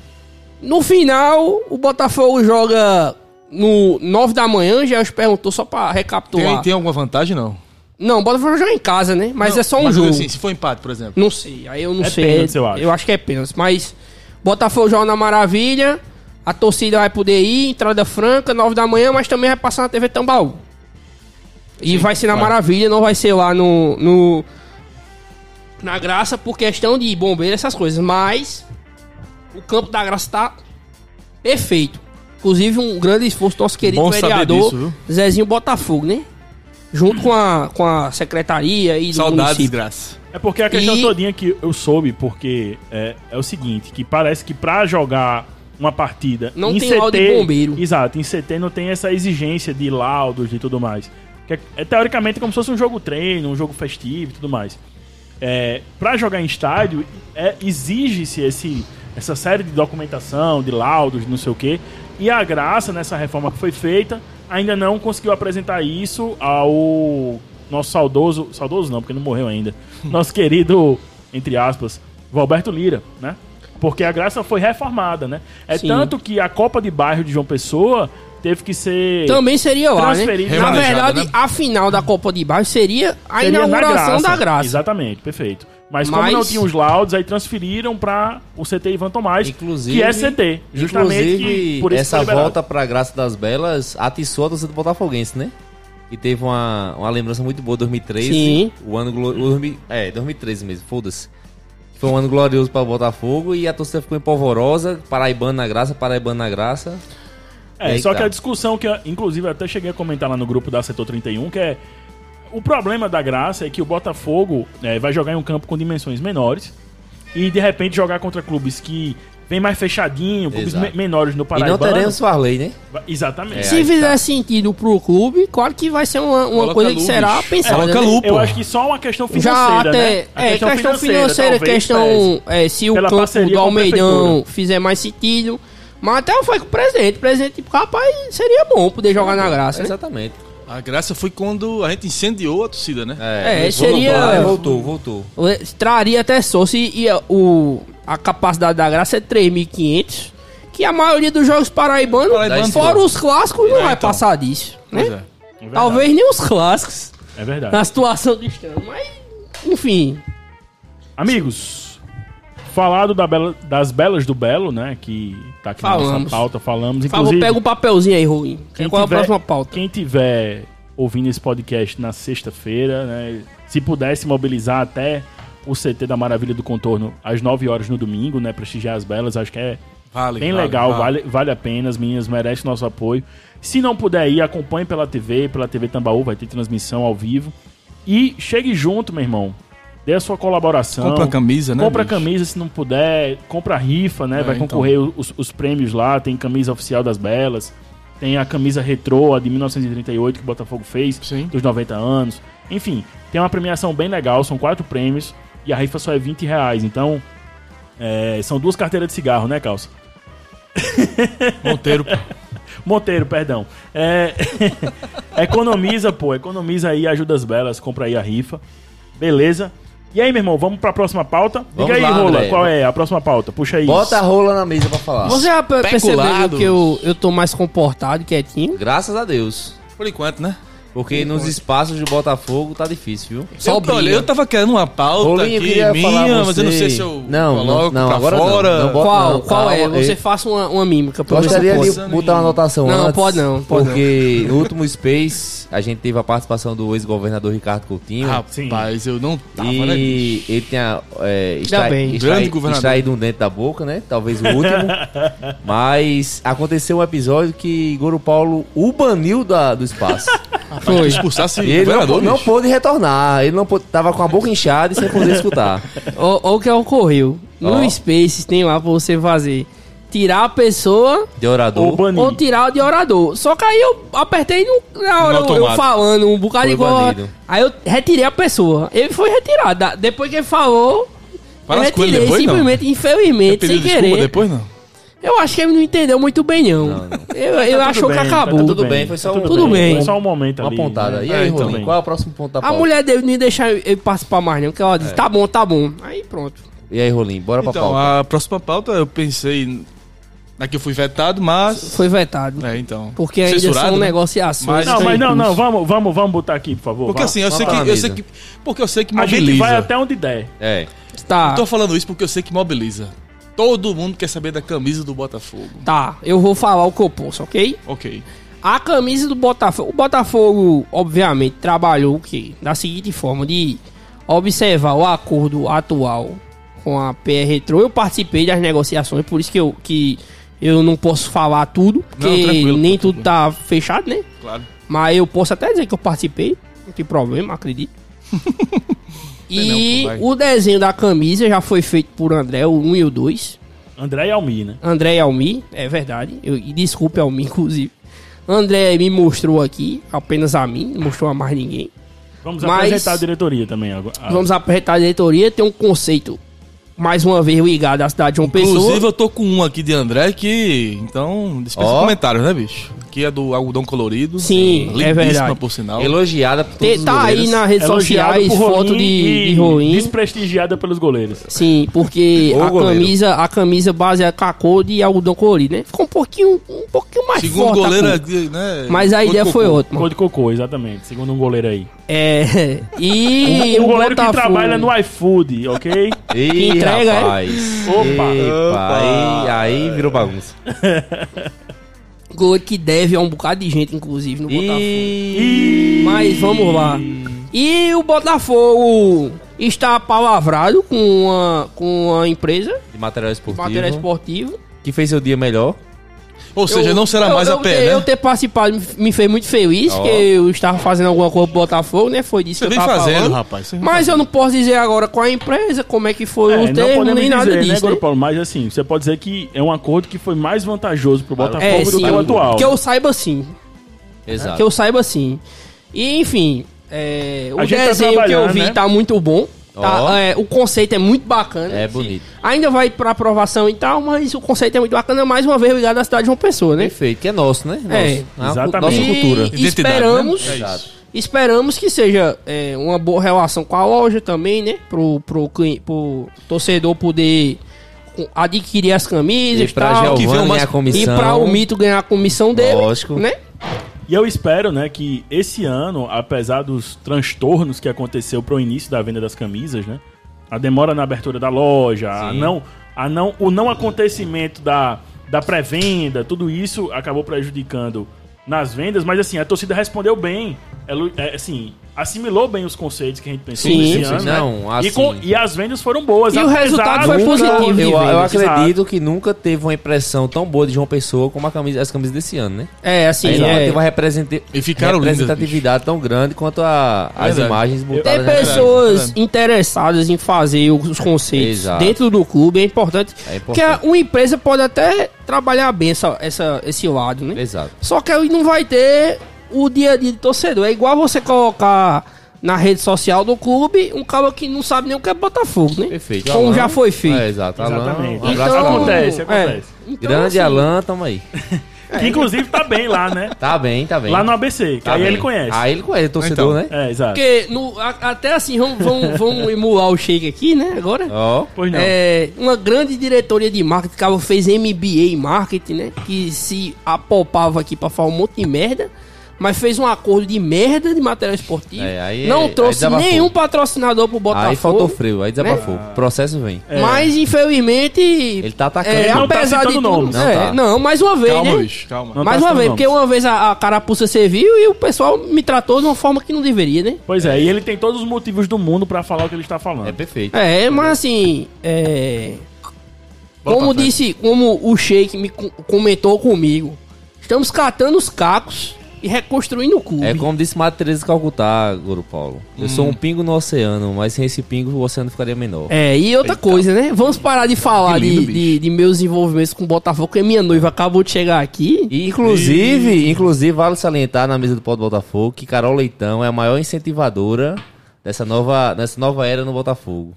No final, o Botafogo joga no 9 da manhã. Já os perguntou só pra recapitular. Tem, tem alguma vantagem, não? Não, o Botafogo joga em casa, né? Mas Não, é só um mas, jogo. Assim, se for empate, por exemplo. Não sei, aí eu não É sei. pênalti, eu acho. Eu acho que é pênalti. Mas Botafogo joga na Maravilha. A torcida vai poder ir, entrada franca, 9 da manhã, mas também vai passar na TV Tambaú. E vai ser na vai. Maravilha, não vai ser lá no, no. Na Graça, por questão de bombeiro, essas coisas. Mas. O campo da Graça tá perfeito. Inclusive, um grande esforço do nosso querido Bom vereador disso? Zezinho Botafogo, né? Junto com a, com a secretaria e do Saudades, município. graça. É porque a questão E- todinha que eu soube, porque é, é o seguinte, que parece que pra jogar uma partida Não em tem CT, laudo de bombeiro. Exato, em CT não tem essa exigência de laudos e tudo mais. Que é, é teoricamente como se fosse um jogo treino, um jogo festivo e tudo mais. É, para jogar em estádio, é, exige-se esse, essa série de documentação, de laudos, não sei o quê. E a Graça, nessa reforma que foi feita, ainda não conseguiu apresentar isso ao nosso saudoso. Saudoso não, porque não morreu ainda. Nosso querido, entre aspas, Valberto Lira, né? Porque a Graça foi reformada, né? É Sim. tanto que a Copa de Bairro de João Pessoa teve que ser. Também seria lá, né? Na verdade, né? a final da Copa de Bairro seria a Seria na inauguração da Graça. Exatamente, perfeito. Mas, como Mas- não tinha os laudos, aí transferiram para o CT Ivan Tomás, Inclusive, que é CT. Justamente inclusive que por isso essa volta pra Graça das Belas atiçou a torcida do Botafoguense, né? E teve uma, uma lembrança muito boa, 2013. Sim. O ano glorioso. É, 2013 mesmo, foda-se. Foi um ano glorioso para o Botafogo e a torcida ficou empolvorosa. Paraibano na graça, Paraibano na graça. É, só tá. que a discussão que, eu, inclusive, eu até cheguei a comentar lá no grupo da Setor 31, que é. O problema da graça é que o Botafogo é, vai jogar em um campo com dimensões menores e de repente jogar contra clubes que vem mais fechadinho, clubes me- menores no E Paraíba. não teremos Farley, né? Exatamente. É, Se fizer tá. sentido pro clube, claro que vai ser uma, uma coisa que será pensada. Coloca né? Eu acho que só uma questão Já financeira, até. né? A é, questão financeira, talvez questão. É, se o Pela campo parceria do Almeidão fizer mais sentido. Mas até foi com o presidente. O presidente, tipo, rapaz, seria bom poder jogar na graça, né? Exatamente. A graça foi quando a gente incendiou a torcida, né? É, voltou, seria- Voltou, voltou. Traria até sócio e, e a- o, a capacidade da graça é 3.500. Que a maioria dos jogos paraibanos, Paraibano, fora pô. os clássicos, não É, vai então. passar disso. Né? Pois é. É verdade. Talvez nem os clássicos. É verdade. Na situação que estamos. Mas, enfim. Amigos, falado da bela- das belas do Belo, né? Que tá aqui na nossa Falamos. pauta, falamos. Por favor, Inclusive, pega o papelzinho aí, Rui. quem Qual é a tiver- próxima pauta? Quem tiver ouvindo esse podcast na sexta-feira, né? Se pudesse mobilizar até o CT da Maravilha do Contorno às 9 horas no domingo, né? Prestigiar as belas, acho que é Vale, bem vale, legal, vale. vale, vale a pena, as meninas merecem nosso apoio. Se não puder ir, acompanhe pela TV, pela TV Tambaú, vai ter transmissão ao vivo. E chegue junto, meu irmão. Dê a sua colaboração. Compra a camisa, né? Compra a camisa se não puder, compra a rifa, né? É, Vai então. concorrer os, os prêmios lá, tem camisa oficial das belas, tem a camisa retrô, a de 1938 que o Botafogo fez, Sim. dos 90 anos. Enfim, tem uma premiação bem legal, são quatro prêmios e a rifa só é 20 reais. Então, é, são duas carteiras de cigarro, né, Calça? Monteiro. Monteiro, perdão. É, economiza, pô, economiza aí, ajuda as belas, compra aí a rifa. Beleza? E aí, meu irmão, vamos pra próxima pauta? Diga Vamos aí, lá, Rola, André. qual é a próxima pauta? Puxa aí. Bota a rola na mesa pra falar. Você já pe- percebeu que eu, eu tô mais comportado, quietinho? Graças a Deus. Por enquanto, né? Porque nos espaços de Botafogo tá difícil, viu? Só eu, olha, eu tava querendo uma pauta Rolinho, eu aqui queria falar minha, mas eu não sei se eu Não, não, coloco não, pra agora não. fora. Não bota- Qual, não, qual é? Você eu- faça uma, uma mímica pra Gostaria de botar uma anotação Não, antes. pode não, pode porque no último Space a gente teve a participação do ex-governador Ricardo Coutinho. Rapaz, eu não tava, né, e ele tinha é, extra, bem. extra- Grande governador. extraído um dente da boca, né? Talvez o último. Mas aconteceu um episódio que Goro Paulo o baniu da, do espaço. Foi. Expulsasse E ele não, governador, não bicho. pôde retornar. Ele não pôde, tava com a boca inchada e sem poder escutar. Olha o que ocorreu. No Ó. Space tem lá pra você fazer. Tirar a pessoa De orador. Ou banir. ou tirar de orador. Só que aí eu apertei no, na hora No eu, eu falando um bocado Foi de coisa. banido. Aí eu retirei a pessoa. Ele foi retirado. Depois que ele falou, eu retirei depois, não? simplesmente, Ele infelizmente, sem querer. depois, não? Eu acho que ele não entendeu muito bem, não. Não, não. Eu, eu Tá achou tudo que bem, tá acabou. tudo bem, foi só um- Tudo bem. Foi só um momento Uma ali. pontada. né? E aí, É, Rolinho, também. qual é o próximo ponto da A pauta? mulher dele não ia deixar ele participar mais, não. Porque ela disse, tá bom, tá bom. Aí pronto. E aí, Rolim, bora pra Então, pauta. a próxima pauta eu pensei na que eu fui vetado, mas... Foi vetado. É, então... Porque ainda censurado, são né? negociações. Mas- Não, mas não, não, vamos, vamos, vamos botar aqui, por favor. Porque vá. assim, eu sei que... pra Eu sei que porque eu sei que a mobiliza. gente vai até onde der. É. Tá. Eu tô falando isso porque eu sei que mobiliza. Todo mundo quer saber da camisa do Botafogo. Tá, eu vou falar o que eu posso, ok? Ok. A camisa do Botafogo. O Botafogo, obviamente, trabalhou o quê? Da seguinte forma: de observar o acordo atual com a PR Retro. Eu participei das negociações, por isso que eu, que eu não posso falar tudo, porque Não, nem tudo tá fechado, né? Claro. Mas eu posso até dizer que eu participei, não tem problema, acredito. e não, o desenho da camisa já foi feito por André, o 1 e o 2. André e Almi, né? André e Almi, é verdade. Eu, e desculpe Almi, inclusive. André me mostrou aqui, apenas a mim, não mostrou a mais ninguém. Vamos Mas- apresentar a diretoria também agora. Vamos apresentar a diretoria, tem um conceito, mais uma vez, ligado à cidade de João Inclusive, Pessoa. eu tô com um aqui de André que. Então, dispensa Ó. comentários, né, bicho? Que é do algodão colorido. Sim, é verdade. por sinal. Elogiada por todos os tá aí nas redes elogiado sociais foto de, e de Rolim. Desprestigiada pelos goleiros. Sim, porque O a goleiro. camisa, a camisa baseada com a cor de algodão colorido, né? Ficou um pouquinho, um pouquinho mais Segundo forte. a goleiro, é né? Mas a ideia foi ótima. Cor de cocô, exatamente. Segundo um goleiro aí. É. E um o goleiro que trabalha no iFood, ok? Ih, entrega, é? rapaz. Opa. Epa, aí, aí virou bagunça. Goleiro que deve a um bocado de gente, inclusive, no Botafogo. E... Mas vamos lá. E o Botafogo está palavrado com uma, com uma empresa De material de esportivo. material esportivo. Que fez seu dia melhor. Ou seja, Eu- não será eu- mais eu, a pé, né? Eu ter participado me- fez muito feliz, Ó. porque eu estava fazendo alguma coisa pro Botafogo, né? Foi disso Você que vem eu tava fazendo, falando. rapaz. Mas fazendo. eu não posso dizer agora qual é a empresa, como é que foi É, o não termo, nem nada dizer, né, disso. Né? Paulo? Mas assim, você pode dizer que é um acordo que foi mais vantajoso pro Botafogo É, do sim, que o atual. que eu saiba sim. Exato. Que eu saiba sim. E, enfim, é, o tá desenho que eu vi né? tá muito bom. Tá, Ó. é, o conceito é muito bacana. É bonito. Ainda vai pra aprovação e tal, mas o conceito é muito bacana, mais uma vez ligado à cidade de uma pessoa, né? Perfeito, que é nosso, né? Nosso. É, Nossa exatamente. Nossa E cultura. Identidade, esperamos, né? É esperamos que seja é, uma boa relação com a loja também, né? Pro, pro, cli- pro torcedor poder adquirir as camisas E e pra tal. Que venham Giovanni mais- a E pra o Mito ganhar a comissão dele, Lógico. né? E eu espero, né, que esse ano, apesar dos transtornos que aconteceu pro início da venda das camisas, né, a demora na abertura da loja, a não, a não, o não acontecimento da, da pré-venda, tudo isso acabou prejudicando nas vendas, mas assim, a torcida respondeu bem, é, assim, assimilou bem os conceitos que a gente pensou Sim, nesse sim, ano, né? não, e, assim- com- e as vendas foram boas. E o resultado foi positivo. Eu, eu acredito que nunca teve uma impressão tão boa de João Pessoa como a camisa, as camisas desse ano, né? É, assim, Ainda é, teve uma E ficaram lindas, representatividade tão grande quanto a, as imagens Tem botadas na pessoas verdade. interessadas em fazer os conceitos Exato. dentro do clube, é importante. É Porque importante. uma empresa pode até trabalhar bem essa, essa, esse lado, né? Exato. Só que aí não vai ter o dia a dia do torcedor. É igual você colocar na rede social do clube um cara que não sabe nem o que é Botafogo, né? Perfeito. Como Alan- já foi feito. É, exato. Alan, Exatamente. um Então-. Acontece, acontece. é. Então, Grande assim, Alan, tamo aí. Que inclusive tá bem lá, né? Tá bem, tá bem. Lá no ABC, que Tá aí bem. ele conhece. Aí ele conhece, torcedor, Então. né? É, exato. Porque no, a- até assim, vamos, vamos, vamos emular o shake aqui, né? Agora. Ó. Pois não. É, uma grande diretoria de marketing, que fez MBA em marketing, né? Que se apopava aqui pra falar um monte de merda, mas fez um acordo de merda de material esportivo. É, aí- não aí trouxe desabafou. nenhum patrocinador pro Botafogo. Aí faltou freio, aí desabafou. O processo vem. É. Mas infelizmente. Ele tá atacando. É, não tá apesar de citando tudo, nomes. Não é, tá. não, mais uma vez, Calma, né? calma. Não mais tá uma vez, porque nomes. uma vez a, a carapuça serviu e o pessoal me tratou de uma forma que não deveria, né? Pois é, e ele tem todos os motivos do mundo pra falar o que ele está falando. É perfeito. É, mas assim, é, como disse, como o Sheik me co- comentou comigo, estamos catando os cacos e reconstruindo o clube. É como disse Teresa de Calcutá, Goro Paulo. Eu sou Hum. um pingo no oceano, mas sem esse pingo o oceano ficaria menor. É, e outra coisa, né? Vamos parar de falar lindo, de, de, de meus envolvimentos com o Botafogo, porque minha noiva acabou de chegar aqui. E inclusive, inclusive vale salientar na mesa do Pó do Botafogo que Carol Leitão é a maior incentivadora dessa nova, dessa nova era no Botafogo.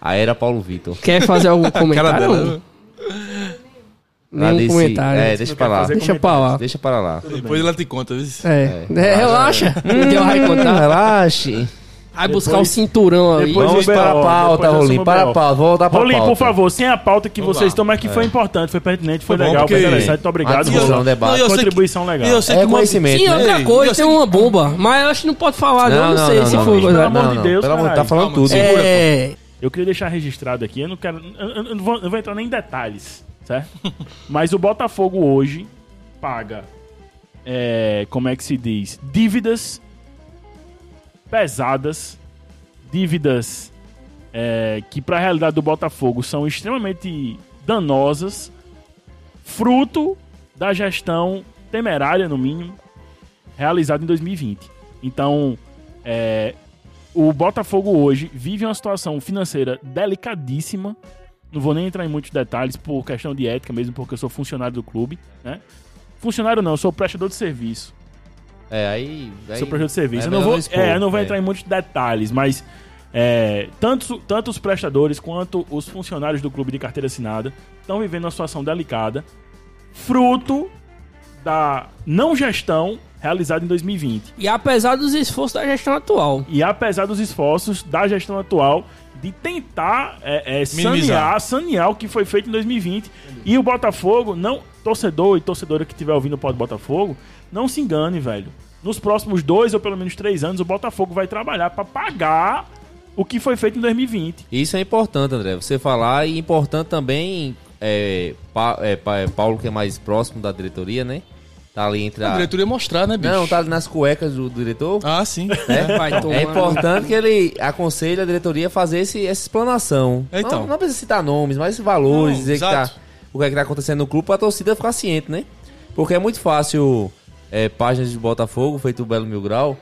A era Paulo Vitor. Quer fazer algum comentário? Não? Lá Nenhum desse- comentário. É, deixa Não pra lá. Deixa pra lá. Deixa para lá. Depois ela te conta, viu? É, é, relaxa. O Deus vai Hum, contar. relaxe. Vai buscar o Depois- cinturão aí. depois- Vamos para a pauta, Rolim. Para a pauta. Vou voltar para a Rolim, pauta. por favor, sem a pauta que Vamos vocês estão, mas que foi importante, foi pertinente, foi, Foi bom, legal, foi interessante. Muito obrigado, Discussão, Rolim. debate. Não, eu sei que- Contribuição legal. É que reconhecimento, Sim, né? outra coisa, tem uma bomba. Mas eu acho que não pode falar, não. Não, sei se não, foi não. Pelo amor de não, Deus, Pelo amor, tá falando tudo. segura. É, eu queria deixar registrado aqui, eu não quero. Não, eu não vou entrar nem em detalhes, certo? Mas o Botafogo hoje paga. é, como é que se diz? Dívidas pesadas, dívidas é, que para a realidade do Botafogo são extremamente danosas, fruto da gestão temerária, no mínimo, realizada em 2020. Então, é, o Botafogo hoje vive uma situação financeira delicadíssima. Não vou nem entrar em muitos detalhes por questão de ética, mesmo porque eu sou funcionário do clube, né? Funcionário não, eu sou prestador de serviço. É, aí. aí Sou prestador de serviço. é eu não vou, expor, é, eu não vou é. entrar em muitos detalhes, mas é, tanto, tanto os prestadores quanto os funcionários do clube de carteira assinada estão vivendo uma situação delicada, fruto da não gestão realizada em 2020. E apesar dos esforços da gestão atual. E apesar dos esforços da gestão atual de tentar é, é, sanear, sanear o que foi feito em 2020. E o Botafogo, não torcedor e torcedora que estiver ouvindo o Pod Botafogo, não se engane, velho. Nos próximos dois ou pelo menos três anos, o Botafogo vai trabalhar para pagar o que foi feito em 2020. Isso é importante, André, você falar. E importante também, é, Pa- é, Pa- é, Paulo, que é mais próximo da diretoria, né? Tá ali entre A a. diretoria mostrar, né, bicho? Não, tá ali nas cuecas do, do diretor. Ah, sim. né? Vai. É importante que ele aconselhe a diretoria a fazer esse, essa explanação. Então. Não, não precisa citar nomes, mas valores, Não, dizer que tá, o que é que tá acontecendo no clube pra torcida ficar ciente, né? Porque é muito fácil é, páginas de Botafogo, feito o Belo Mil Grau,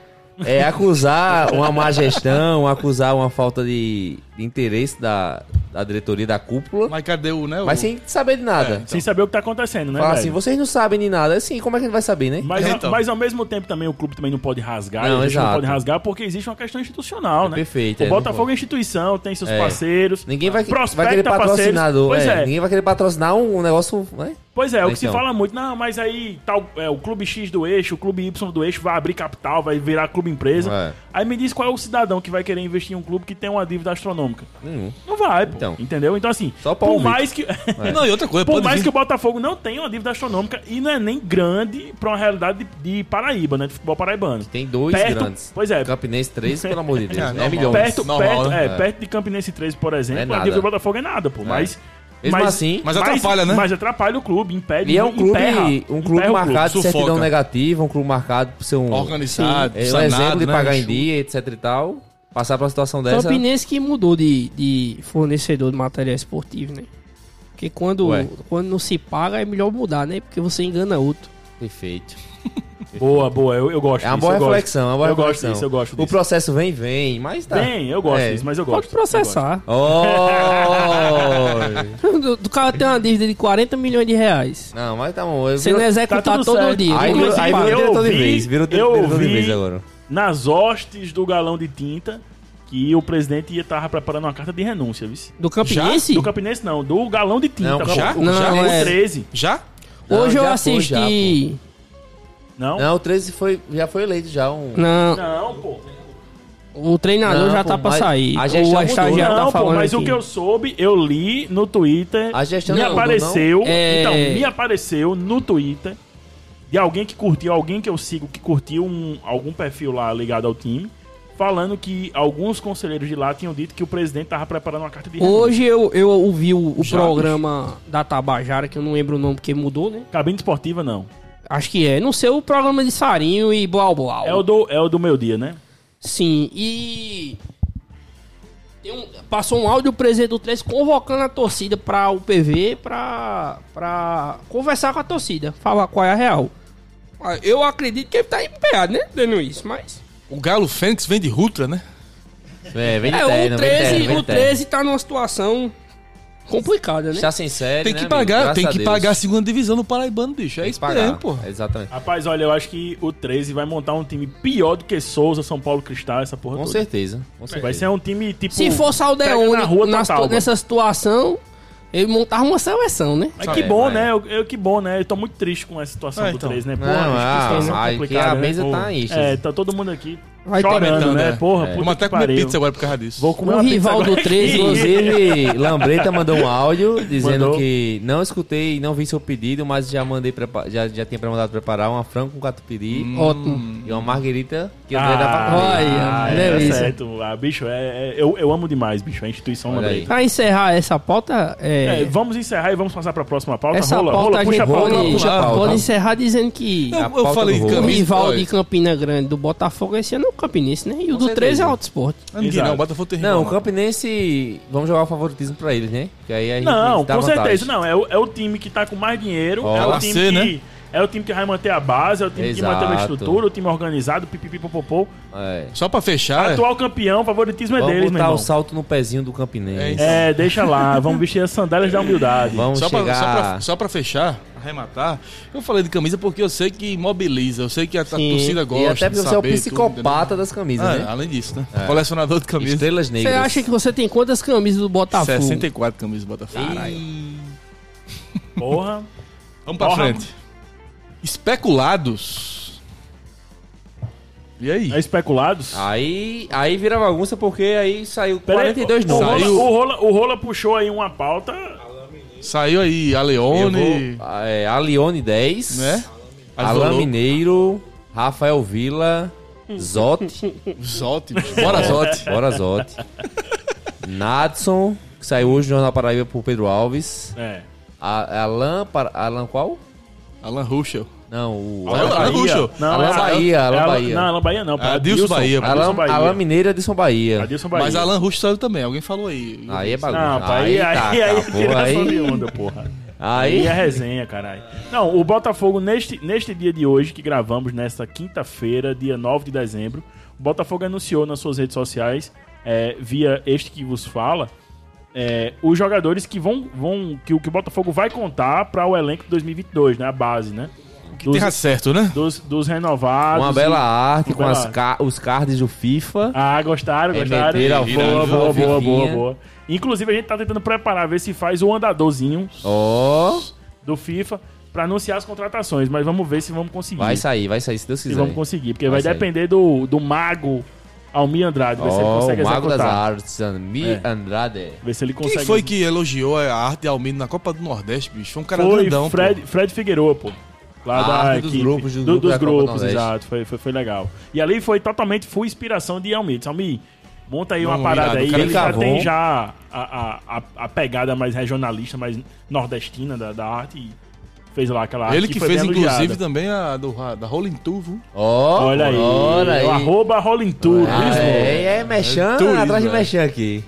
é acusar uma má gestão, acusar uma falta de interesse da, da diretoria da cúpula, Mas cadê o, né? mas o... sem saber de nada. É. Sem saber o que tá acontecendo, né, Fala velho? assim, vocês não sabem de nada. Assim, como é que a gente vai saber, né? Mas, Então. mas ao mesmo tempo também o clube também não pode rasgar, Não, a gente não exato. pode rasgar porque existe uma questão institucional, né? perfeito, O é, Botafogo é instituição, tem seus É. parceiros. Ninguém vai, vai prospecta querer parceiros. patrocinador. Pois é, é. Ninguém vai querer patrocinar um, um negócio, né? Pois é, o que se Então. fala muito, não, mas aí tal, é, o clube X do eixo, o clube Y do eixo vai abrir capital, vai virar clube empresa. É. Aí me diz qual é o cidadão que vai querer investir em um clube que tem uma dívida astronômica. Nenhum. Não vai, pô. Então. Entendeu? Então, assim, Só por mais que. Não, e outra coisa, Por mais vir. que o Botafogo não tenha uma dívida astronômica e não é nem grande pra uma realidade de, de Paraíba, né? De futebol paraibano. Tem dois Perto- grandes. pois é. Campinense 3, pelo amor de Deus. É, É, milhões. Perto, Normal, perto, né? é, É. perto de Campinense 13, por exemplo, É a dívida do Botafogo é nada, pô. Mas. Mesmo assim, Mas atrapalha, né? Mas atrapalha o clube, impede. e é um clube, emperra, um clube marcado de sufoca. certidão negativa, um clube marcado por ser um, Organizado, é, um sanado, exemplo de né? pagar em dia, etc e tal. Passar pra uma situação dessa. Campinense que mudou de, de fornecedor de material esportivo, né? Porque quando, Ué. quando não se paga é melhor mudar, né? Porque você engana outro. Perfeito. Boa, boa, eu, eu gosto É uma disso, boa eu gosto. reflexão, é uma boa Eu gosto reflexão. disso, eu gosto O disso. processo vem, vem, mas tá. Bem, eu gosto É. disso, mas eu Pode gosto. processar. Oh! Do, do cara tem uma dívida de 40 milhões de reais. não, mas tá bom. Eu Você não executar Tá todo certo. dia. Aí, virou, aí virou diretor de vez. Virou eu diretor de vez agora. Nas hostes do galão de tinta, que o presidente ia estar preparando uma carta de renúncia, viu? Do Campinense? Do Campinense não, do galão de tinta. Não, pô. já? O, Não, já? é- o 13. Já? Hoje Não, eu já foi, já, assisti. Não? Não, o 13 foi, já foi eleito já um... Não, Não, pô. o treinador Não, já pô, tá pra mas sair. a gestão o mudou, estagiário não, tá pô, falando mas o aqui. que eu soube, eu li no Twitter. A gestão me não apareceu. não? É- Então, me apareceu no Twitter de alguém que curtiu, alguém que eu sigo que curtiu um, algum perfil lá ligado ao time, falando que alguns conselheiros de lá tinham dito que o presidente tava preparando uma carta de renúncia. Hoje eu, eu ouvi o, o programa da Tabajara, que eu não lembro o nome porque mudou, né? Cabine esportiva, não. Acho que é. Não sei o programa de Sarinho e Blau Blau. É o do, é o do meu dia, né? Sim, e. um- passou um áudio do presidente do 13 convocando a torcida pra o PV pra conversar com a torcida, falar qual é a real. Eu acredito que ele tá empenhado, né? Dando isso, mas. O Galo Fênix vem de Rutra, né? É, vem de É, terno, o vem de 13, terno, vem o de terno. 13 tá numa situação complicada, né? Está sem série, Tem né, que amigo? pagar, tem a que Deus. pagar a segunda divisão no Paraibano, bicho. É isso mesmo, pô. Exatamente. Rapaz, olha, eu acho que o 13 vai montar um time pior do que Souza, São Paulo Cristal, essa porra Com toda. certeza. Com certeza. Vai ser um time tipo. Se for Saldeone na rua na situ- nessa situação, ele montava uma seleção, né? Mas É, que bom, né? Eu, eu- que bom, né? Eu tô muito triste com essa situação É, do então. 13, né? Não, Porra, ah, situação ai, complicada, que a né? mesa tá êxtase. É, tá todo mundo aqui Vai chorando, Comentando, né? é. Porra, É. puta Vamos até que comer pariu. pizza agora por causa disso. Vou comer O uma rival do 13, aqui. Inclusive, Lambreta mandou um áudio dizendo Mandou. que não escutei, não vi seu pedido, mas já mandei prepa- já, já tinha mandado preparar uma frango com catupiry Ótimo. E uma marguerita que eu Ah, dei da pra Olha, é, delícia. certo. Ah, bicho, é, é- eu, eu amo demais, bicho. A instituição Olha lembrei. aí. Pra encerrar essa pauta, é, É, vamos encerrar e vamos passar pra próxima pauta. essa rola, pauta rola, a puxa a pauta. pode, puxa a pauta. pode encerrar dizendo que Eu, A eu falei o rival de Campina Grande do Botafogo esse ano é Campinense, né? E o Com do 13 é certeza. Auto Exato. não, o Botafogo tem Não, o Campinense, vamos jogar o favoritismo pra eles, né? Que aí a gente Não, dá com vantagem. certeza. Não, é o, é o time que tá com mais dinheiro. Ó, é o time C, que. né? É o time que vai manter a base, é o time que mantém a Exato. estrutura, o time organizado, pipipipopopô. É. Só pra fechar, Atual campeão, o favoritismo é Vamos deles, meu botar o salto no pezinho do Campinense. É, deixa lá, vamos vestir as sandálias da humildade. Vamos só pra, chegar... só, pra, só pra fechar, arrematar, eu falei de camisa porque eu sei que mobiliza, eu sei que a, Sim. torcida gosta E até de porque você é o saber tudo, psicopata das camisas, entendeu? né? Ah, além disso, né? Colecionador de camisas. Estrelas Você negras. acha que você tem quantas camisas do Botafogo? 64 camisas do Botafogo. Porra. Vamos pra Porra. frente. Especulados. E aí? É especulados? Aí, aí vira bagunça porque aí saiu Pera aí, 42 o, nomes. Rola, Saiu- o, Rola, o Rola puxou aí uma pauta. Saiu aí a Leone, vou, é, Alione 10, né? Alain. Mineiro, Rafael Vila, Zote, bicho. bora Zote. bora Zotti, Nadson, que saiu hoje no Jornal Paraíba por Pedro Alves, É. a, Alan qual? Alan Ruschel. Não, o Alan Bahia. Ruschel. Não, Alan é- Bahia, Alan Alan- Bahia. Não, Alan Bahia não. Adilson Bahia, Alan, Bahia. Alan Mineiro e Adilson Bahia. Adilson Bahia. Mas Alan Ruschel saiu também, alguém falou aí. Aí é bagunça. Não, pá, aí, aí, tá, aí, aí, acabou, tiração de aí, onda, porra. Aí aí, é resenha, caralho. Não, o Botafogo, neste, neste dia de hoje, que gravamos, nesta quinta-feira, dia 9 de dezembro, o Botafogo anunciou nas suas redes sociais, é, via este que vos fala, é, os jogadores que vão, vão que, o- que o Botafogo vai contar para o elenco de 2022, né? A base, né? Que terra certo, né? dos, dos renovados. uma bela arte uma com bela as arte. ca- os cards do FIFA. Ah, gostaram, gostaram. Remeteram ao boa, boa, boa, boa, Fifinha. boa. Inclusive, a gente tá tentando preparar, ver se faz o andadorzinho Ó, do FIFA pra anunciar as contratações, mas vamos ver se vamos conseguir. vai sair, vai sair se Deus se quiser. vamos conseguir, porque Vai vai, depender do, do mago Almir Andrade, ver se ele consegue o Mago das executar. Artes, Mi É. Andrade. Ver se ele Quem consegue. foi que elogiou a arte de Almino na Copa do Nordeste, bicho? Foi um cara Foi grandão, Fred, Fred Figueiredo, pô. Lá A da arte dos equipe, grupos, do do- grupo dos do grupos, Nordeste. exato. Foi, foi, foi legal. E ali foi totalmente full inspiração de Almir. Disse, Almir, monta aí uma Não, parada aí. Ele já tem já a, a, a, a pegada mais regionalista, mais nordestina da, da arte. E fez lá aquela arte Ele que foi fez, bem inclusive, também a do, a- da Rolling Tour, viu? Ó, Olha aí. Olha aí. O arroba Rolling Tour. Ah, Lisboa. é, é mexendo É atrás de é. mexer aqui.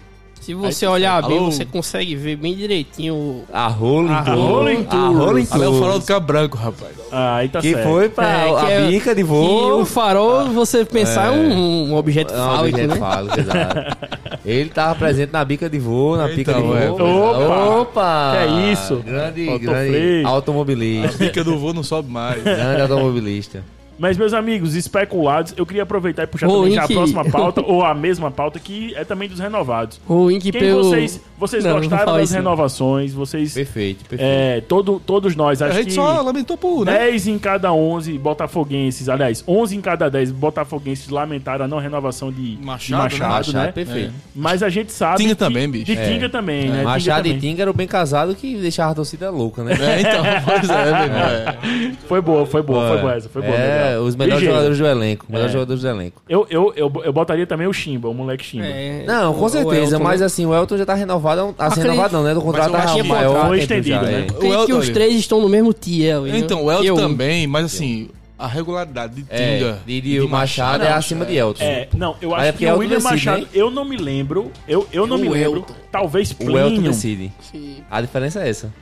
Se você olhar bem, Alô? você consegue ver bem direitinho A Rolling A Tour. Rolling A Tour. Rolling Ali é o Tour. farol do Cabo Branco, rapaz. Ah, aí tá Que certo. foi pra É, que a é- bica de E voo. o farol, você pensar, é um, um objeto É um fálico, objeto né? fálico, exato. Ele tava presente na bica de voo, na pica de Então, é. voo. Opa! Opa! Que é isso? Grande, grande automobilista. Pica do voo não sobe mais. grande automobilista. Mas, meus amigos, especulados, eu queria aproveitar e puxar também já a próxima pauta, ou a mesma pauta, que é também dos renovados. O Ink Quem pelo... vocês, vocês Não, não gostaram falar das isso, não. renovações? Vocês, Perfeito, perfeito. é, todo, todos nós, A acho gente que só lamentou por, né? 10 em cada 11 botafoguenses, aliás, 11 em cada 10 botafoguenses lamentaram a não renovação de Machado, né? Machado, Machado, né? perfeito. Mas a gente sabe Tinga que- também, bicho. De É. Tinga também, né? Machado Tinga e. Tinga eram bem casados que deixavam a torcida louca, né? É, então, pois é, é. Foi boa, foi boa, foi boa essa, foi boa. É, os melhores Ligeiro. jogadores do elenco. Melhores É. jogadores do elenco. Eu, eu, eu, eu botaria também o Chimba, o moleque Chimba. É, Não, com o certeza, Elton, mas né? assim, o Elton já tá renovado, assim, Acredito- renovado não, né? Do contrato eu tá que maior foi tempo estendido, já, né? é. Acredito O que Elton- os três estão no mesmo tier. Então, o Elton Eu- também, mas assim, a regularidade de É, Tinga. de, de, o Machado é acima de Elton. É, não, eu Mas acho é que porque o Elton William decide, Machado, né? eu não me lembro, eu, eu não O me lembro, Elton. talvez O Elton Plínio, decide. Sim. A diferença é essa.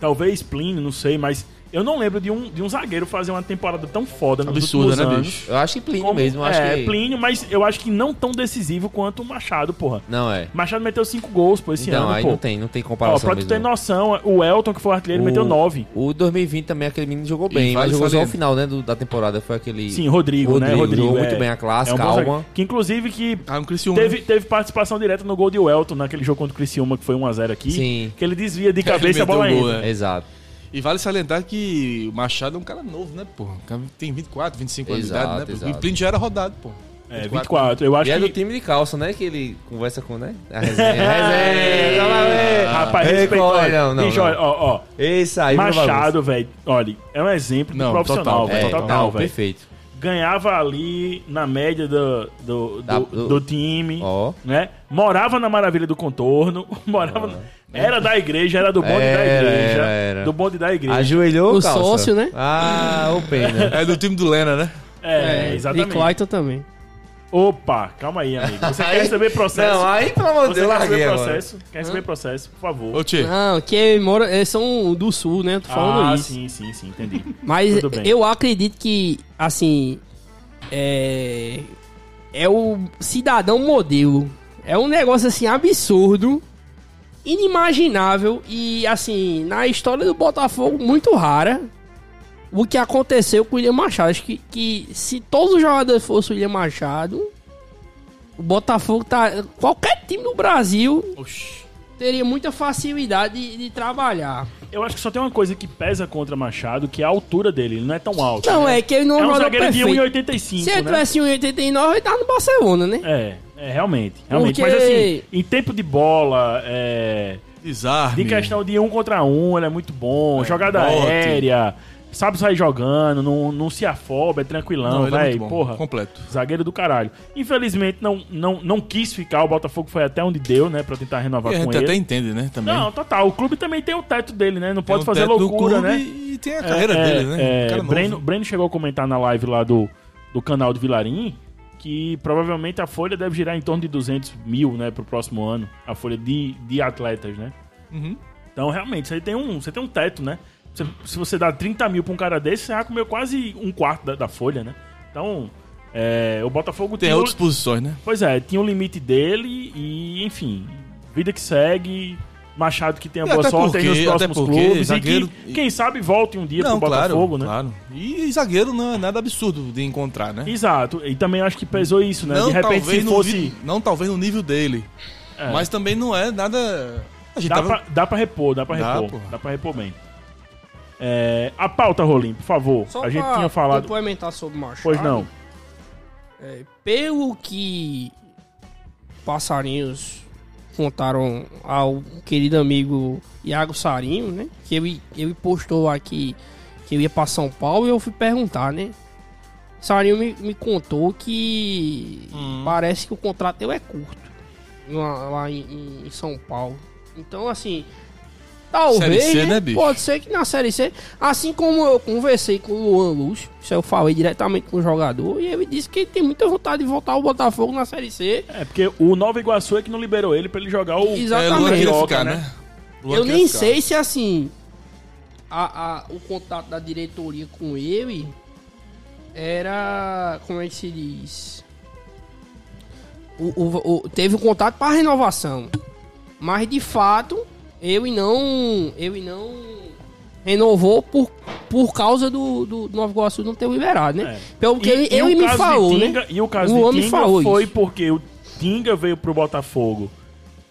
talvez Plínio, não sei, mas eu não lembro de um, de um zagueiro fazer uma temporada tão foda nos Absurda, né, anos. bicho? Eu acho que Plínio Como- mesmo, eu acho é, que... Plínio, mas eu acho que não tão decisivo quanto o Machado, porra. Não, é. Machado meteu cinco gols, pô, esse Então, ano, aí pô. não tem, não tem Ó, comparação pra tu mesmo. ter não. noção, o Elton, que foi o artilheiro, O- meteu nove. O 2020 também, aquele menino jogou bem, mas jogou só o final, né, do- da temporada. Foi aquele... Sim, Rodrigo, né? Rodrigo. jogou é. muito bem a É clássica, um calma. Que inclusive que Ah, no Criciúma. teve, teve participação direta no gol de Welton, naquele jogo contra o Criciúma, que foi 1x0 aqui. Sim. Que ele desvia de cabeça a bola entra. né? Exato. E vale salientar que o Machado é um cara novo, né, pô? O cara Tem 24, 25 anos de idade, né? pô? exato. E o Plínio já era rodado, pô. É, 24. Eu acho E é que... do time de calça, né, que ele conversa com, né? A resenha. resenha, lá ver. Rapaz, Ei, é? olha, Não, não, bicho, não. olha, ó, ó, Esse aí, Machado, velho, olha, é um exemplo de Não, profissional, total, velho, É, total, velho. perfeito. Ganhava ali na média do, do, Da- do, do- do time, Ó. né? Morava na Maravilha do Contorno, morava... Era da igreja, era do bonde da Era, igreja. era, era. Do bonde da igreja. Ajoelhou, O calça? sócio, né? Ah, o pena. É do time do Lena, né? É, De exatamente. Clayton também. Opa, calma aí, amigo. Você quer receber processo? Não, aí, pelo amor de Você Deus, quer larguei receber agora. processo? Quer receber processo, por favor. Ô. Não, que mora, eles são do sul, né? Tô falando ah, isso. sim, sim, sim, entendi. Mas Tudo bem. eu acredito que, assim, é, é o cidadão modelo. É um negócio, assim, absurdo, inimaginável e, assim, na história do Botafogo, muito rara. O que aconteceu com o William Machado. Acho que, que se todos os jogadores fossem o William Machado, o Botafogo tá... Qualquer time no Brasil Oxi. teria muita facilidade de, de trabalhar. Eu acho que só tem uma coisa que pesa contra Machado, que é a altura dele. Ele não é tão alto. Não, né? é que ele não é um joga zagueiro de perfeito. 1,85, Se ele né? tivesse 1,89, ele tava no Barcelona, né? É, é, realmente. realmente. Porque- Mas assim, em tempo de bola, é, Desarme. de questão de um contra um, ele é muito bom. jogada bote. aérea, sabe sair jogando, não, não se afoba, é tranquilão, ele é velho. bom. Porra. Completo. Zagueiro do caralho. Infelizmente não, não, não quis ficar, o Botafogo foi até onde deu, né? Pra tentar renovar E a com gente ele. até entende, né? Também. Não, total. O clube também tem o teto dele, né? Não Tem pode um fazer loucura, né? E tem a carreira É, dele, né? é, Um. Breno, Breno chegou a comentar na live lá do, do canal do Vilarim que provavelmente a folha deve girar em torno de 200 mil, né, pro próximo ano. A folha de, de atletas, né? Uhum. Então, realmente, você tem um, você tem um teto, né? Você- se você dá 30 mil pra um cara desse, você já comeu quase um quarto da, da folha, né? Então, é, o Botafogo Tem o- outras posições, né? Pois é, tinha o limite dele e, enfim, vida que segue. Machado que tenha E boa sorte aí nos porque- próximos porque clubes zagueiro- e que, quem sabe, volte um dia não, pro Botafogo, claro, né? claro. E zagueiro não é nada absurdo de encontrar, né? Exato, e também acho que pesou isso, né? Não, de repente, talvez se fosse. vi- não, talvez no nível dele. É. Mas também não é nada... Dá, tava... pra, dá pra repor, dá pra Dá, repor. porra. Dá pra repor bem. É, a pauta, Rolim, por favor. Só a gente tinha falado. complementar sobre o Machado. Pois não. é, pelo que passarinhos contaram ao querido amigo Iago Sarinho, né? Que ele, ele postou aqui que eu ia pra São Paulo e eu fui perguntar, né? Sarinho me, me contou que Hum. parece que o contrato dele é curto lá, lá em, em São Paulo. Então, assim, talvez, Série C, né, né, bicho? pode ser que na Série C, assim como eu conversei com o Luan Lúcio, isso eu falei diretamente com o jogador, e ele disse que ele tem muita vontade de voltar ao Botafogo na Série C. É, porque o Nova Iguaçu é que não liberou ele pra ele jogar o. Exatamente. É, Luan ficar, né? né? Luan eu nem ficar. sei se assim a, a- o contato da diretoria com ele era como é que se diz o, o- o- teve um contato para renovação mas de fato ele não ele não renovou por, por causa do, do Nova Iguaçu não ter liberado né É. pelo que E- ele, e me falou Tinga- né E o caso O de homem Tinga falou foi isso. porque o Tinga veio pro Botafogo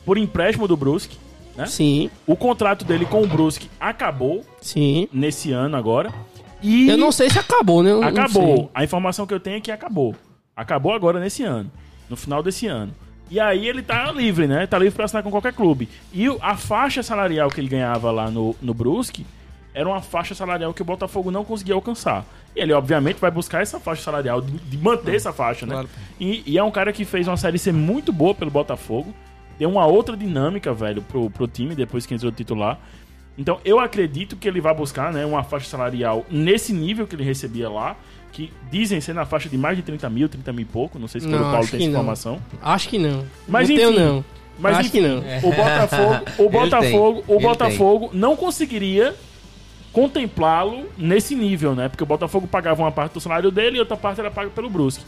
por empréstimo do Brusque. né? sim O contrato dele com o Brusque acabou sim nesse ano agora. E eu não sei se acabou né Eu acabou. A informação que eu tenho é que acabou. Acabou agora nesse ano. No final desse ano. E aí ele tá livre, né? Tá livre pra assinar com qualquer clube. E a faixa salarial que ele ganhava lá no, no Brusque era uma faixa salarial que o Botafogo não conseguia alcançar. E ele, obviamente, vai buscar essa faixa salarial, de, de manter essa faixa, né? Claro. E, e é um cara que fez uma série C muito boa pelo Botafogo. Deu uma outra dinâmica, velho, pro, pro time depois que entrou titular. Então, eu acredito que ele vai buscar né, uma faixa salarial nesse nível que ele recebia lá, que dizem ser na faixa de mais de 30 mil, 30 mil e pouco. Não sei se o Paulo acho tem que essa não. informação. acho que não Mas não enfim, tenho não Mas acho enfim, que não o Botafogo, o Botafogo, tem, o Botafogo não conseguiria contemplá-lo nesse nível, né? Porque o Botafogo pagava uma parte do salário dele e outra parte era paga pelo Brusque.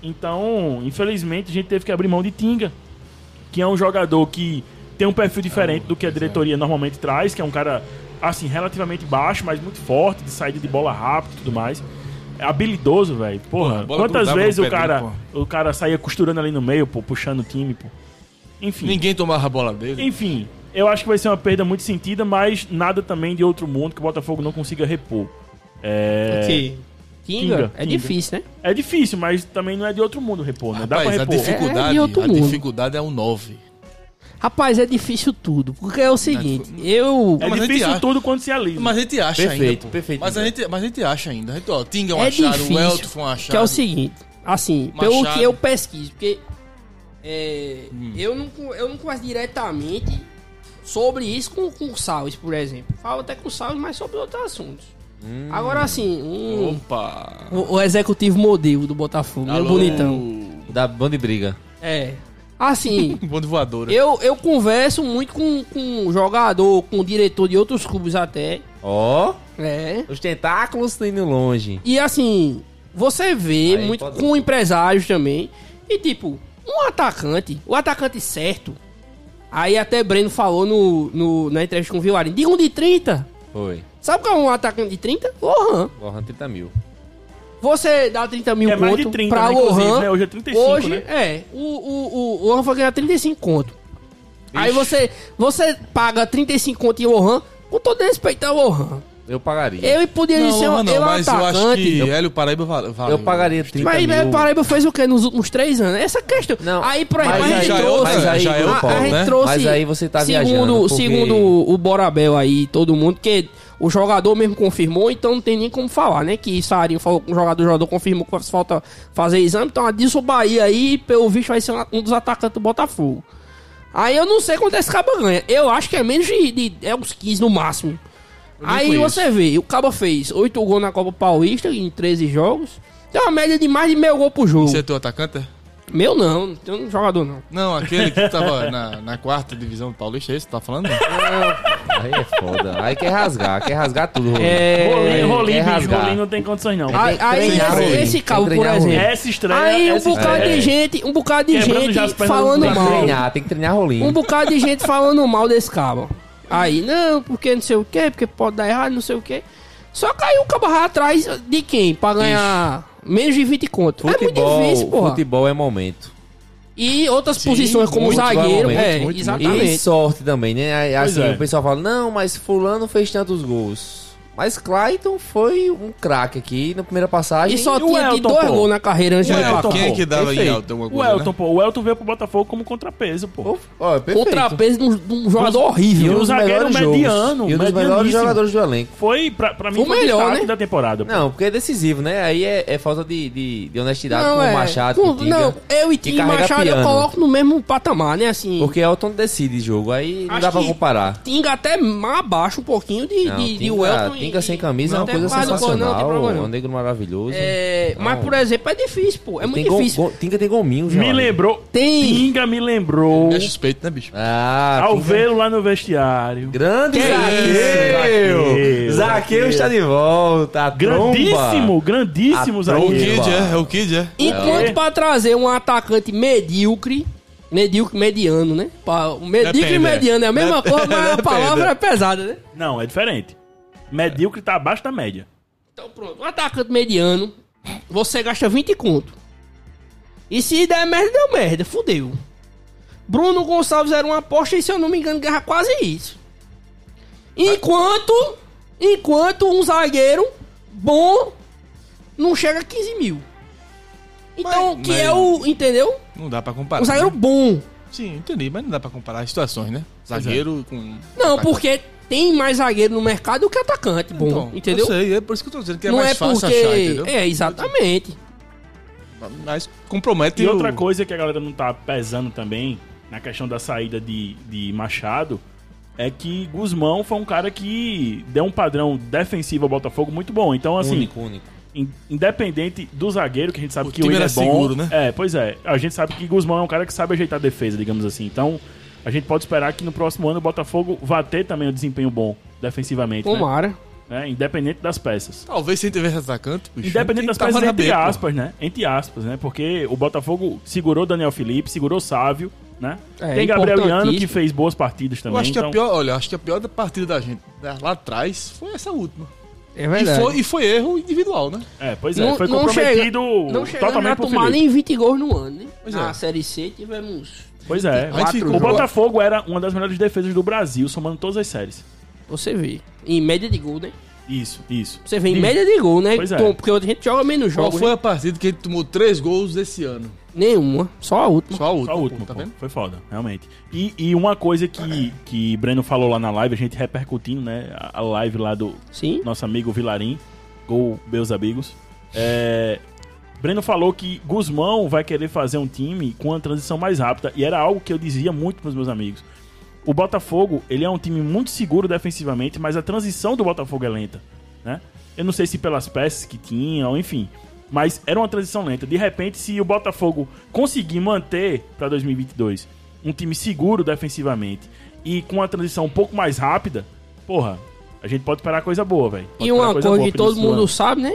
Então, infelizmente, a gente teve que abrir mão de Tinga, que é um jogador que tem um perfil diferente do que a diretoria normalmente traz, que é um cara assim relativamente baixo, mas muito forte, de saída de bola rápido e tudo mais. É habilidoso, velho. Porra, quantas vezes o dele, cara, porra. o cara saía costurando ali no meio, pô, puxando o time, pô. Enfim. Ninguém tomava a bola dele. Enfim, eu acho que vai ser uma perda muito sentida, mas nada também de outro mundo que o Botafogo não consiga repor. É, Ok. Tinga, Tinga, é Tinga. difícil, né? é difícil, mas também não é de outro mundo repor, né? Dá pra Rapaz, a repor. dificuldade, É de outro a mundo. dificuldade é um 9. Rapaz, é difícil tudo. Porque é o seguinte, eu. É Mas a gente difícil acha- tudo quando se alisa. Mas a gente acha Perfeito, ainda. pô. perfeito, Mas a, gente, mas a gente acha ainda. A gente, ó, Tinga é um é achado, difícil. o Elton foi um achado. Que é o seguinte, assim, pelo Machado. que eu pesquiso, porque é, Hum. eu, não, eu não converso diretamente sobre isso com, com o Salles, por exemplo. Falo até com o Salles, mas sobre outros assuntos. Hum. Agora, assim, um- Opa! o, o executivo modelo do Botafogo, meu Alô, bonitão. Da banda de briga. É. Assim, Um bom de voadora. eu, eu converso muito com, com jogador, com diretor de outros clubes até. Ó, É. os tentáculos estão indo longe. E assim, você vê Aí muito pode- com empresários também. E tipo, um atacante, o atacante certo. Aí até Breno falou no, no, na entrevista com o Vilarinho, diga um de 30. Foi. Sabe qual é um atacante de 30? Lohan. Lohan 30 mil. Você dá 30 mil É mais de conto 30, pra né, inclusive, Lohan. né? Hoje é 35, Hoje, né? é. O, o, o, o Lohan vai ganhar 35 conto. Aí você, você paga 35 conto em Lohan, com todo respeito ao Lohan. Eu pagaria. Eu poderia Não, ser um, não, é um mas eu acho que Hélio Paraíba vale. vale Eu pagaria 30 Mas mil. Mas Paraíba fez o que nos últimos três anos? Essa questão. Não, aí, por mas exemplo, a aí- gente já é trouxe. mas aí, já é outro a, polo, a gente né? trouxe. Mas aí você tá segundo, viajando, porque- Segundo o Borabel aí, todo mundo, que o jogador mesmo confirmou, então não tem nem como falar, né? Que Sarinho falou que o jogador, o jogador confirmou que falta fazer exame. Então, a disso o Bahia aí, pelo visto, vai ser um dos atacantes do Botafogo. Aí eu não sei quanto esse cabo ganha. Eu acho que é menos de, de- é uns 15 no máximo. Aí conheço. você vê, o Cabo fez 8 gols na Copa Paulista em 13 jogos. Tem uma média de mais de meio gol por jogo. Você é teu atacante? É? Meu não, não tem um jogador não. Não, aquele que tava na, na quarta divisão do Paulista, é esse que tá falando? Aí é foda. Aí quer rasgar, quer rasgar tudo. Rolinho. É. Rolinho, rolinho, bicho, rasgar. rolinho não tem condições não. Aí, aí treinar, esse, que por exemplo. Essa estreia, Aí um essa bocado de gente, um bocado de Quebrando gente falando do Tem que mal. treinar, tem que treinar rolinho. Um bocado de gente falando mal desse cabo. Aí, não, porque não sei o que, porque pode dar errado, não sei o que. Só aí o cabo vai atrás de quem? Pra ganhar menos de 20 conto. é muito Futebol, difícil, porra. futebol é momento. E outras Sim, posições como muito, zagueiro. vai, É, muito, muito, exatamente. E sorte também, né? Assim, é. o pessoal fala, não, mas fulano fez tantos gols. Mas Clayton foi um craque aqui na primeira passagem. E só E tinha Elton, dois gols na carreira antes de Elton. Quem é que dava em Perfeito. alto alguma O coisa, Elton, né? pô, o Elton veio pro Botafogo como contrapeso, pô. Ó, é. Contrapeso de um, de um jogador E horrível. um um zagueiro mediano, E um dos melhores jogadores do elenco. Foi, pra, pra mim, o melhor, né? da temporada. pô. Não, porque é decisivo, né? Aí é, é falta de, de, de honestidade com é. o Machado, Com- com. Não, eu e Tim Machado eu piano. coloco no mesmo patamar, né? Assim. Porque Elton decide jogo, aí não dá pra comparar. Tinga até mais abaixo um pouquinho de, Não, de, de Tinga, Sem camisa é uma coisa sensacional. É não. um negro maravilhoso. É, mas, por exemplo, é difícil, pô. É muito difícil. gol- Tinga tem gominho, já. Me lembrou. Tem. Tinga me lembrou. É suspeito, né, bicho? Ah, Ao vê-lo lá no vestiário. Grande Que Zaqueu! Zaqueu Zaqueu. está de volta. Grandíssimo, grandíssimo A É o. Kid, é? É o Kid, é? Enquanto É. pra trazer um atacante medíocre, medíocre mediano, né? Depende, e mediano é a mesma Depende, coisa, mas a palavra é pesada, né? Não, é diferente. Medíocre tá abaixo da média. Então pronto, um atacante mediano, você gasta 20 conto. E se der merda, deu merda, fudeu. Bruno Gonçalves era uma aposta e se eu não me engano ganha quase isso. Enquanto, enquanto um zagueiro bom não chega a 15 mil. Então, Mas- que mas- é o, entendeu? Não dá pra comparar. Um zagueiro né? bom. Sim, entendi, mas não dá pra comparar as situações, né? Zagueiro com. Não, porque tem mais zagueiro no mercado do que atacante bom, Então, entendeu? Eu sei, é por isso que eu tô dizendo que é não mais é fácil porque... achar, entendeu? É, exatamente. Mas compromete E o- outra coisa que a galera não tá pesando também, na questão da saída de, de Machado, é que Guzmão foi um cara que deu um padrão defensivo ao Botafogo muito bom. Então, assim, Único, único. in- independente do zagueiro, que a gente sabe O que o time Willian é bom. seguro, né? É, pois é. A gente sabe que Guzmão é um cara que sabe ajeitar a defesa, digamos assim. Então, a gente pode esperar que no próximo ano o Botafogo vá ter também um desempenho bom defensivamente, né? Tomara. Né? Independente das peças. Talvez se tivesse atacante, bicho, Independente das peças, entre aspas, né? Entre aspas, né? Porque o Botafogo segurou Daniel Felipe, segurou Sávio, né? É, Tem Gabriel Iano que fez boas partidas também. Eu acho que então... a pior, olha, acho que a pior da partida da gente né, lá atrás foi essa última. É E verdade. foi, e foi erro individual, né? É, pois é, Não- foi não comprometido Não chegamos totalmente a por tomar nem 20 gols no ano, né? Pois Na é. Série C tivemos... Pois é. A O Botafogo era uma das melhores defesas do Brasil, somando todas as séries. Você vê. Em média de gol, né? Isso, isso. Você vê em média de gol, né? Pois é. Tom, Porque a gente joga menos Qual jogos. foi né? a partida que ele tomou três gols desse ano? Nenhuma, só a última. Só a última. Só o último, tá pô. vendo? Foi foda, realmente. E, e uma coisa que, que Breno falou lá na live, a gente repercutindo, né? A a live lá do Sim. nosso amigo Vilarim, Gol Meus Amigos. É, Breno falou que Guzmão vai querer fazer um time com uma transição mais rápida. E era algo que eu dizia muito pros meus amigos. O Botafogo, ele é um time muito seguro defensivamente, mas a transição do Botafogo é lenta, né? Eu não sei se pelas peças que tinham, enfim. Mas era uma transição lenta. De repente, se o Botafogo conseguir manter para 2022 um time seguro defensivamente e com uma transição um pouco mais rápida, porra, a gente pode esperar coisa boa, velho. E uma coisa boa que todo mundo ano. sabe, né?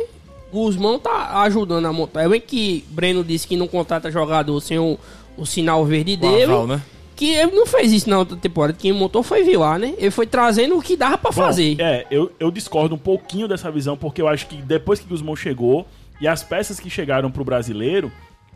Guzmão tá ajudando a montar. É bem que Breno disse que não contrata jogador sem o, o sinal verde O dele. aval, né? Que ele não fez isso na outra temporada. Quem montou foi Vilar, né? Ele foi trazendo o que dava pra Bom, fazer. É, eu, eu discordo um pouquinho dessa visão, porque eu acho que depois que Guzmão chegou e as peças que chegaram pro brasileiro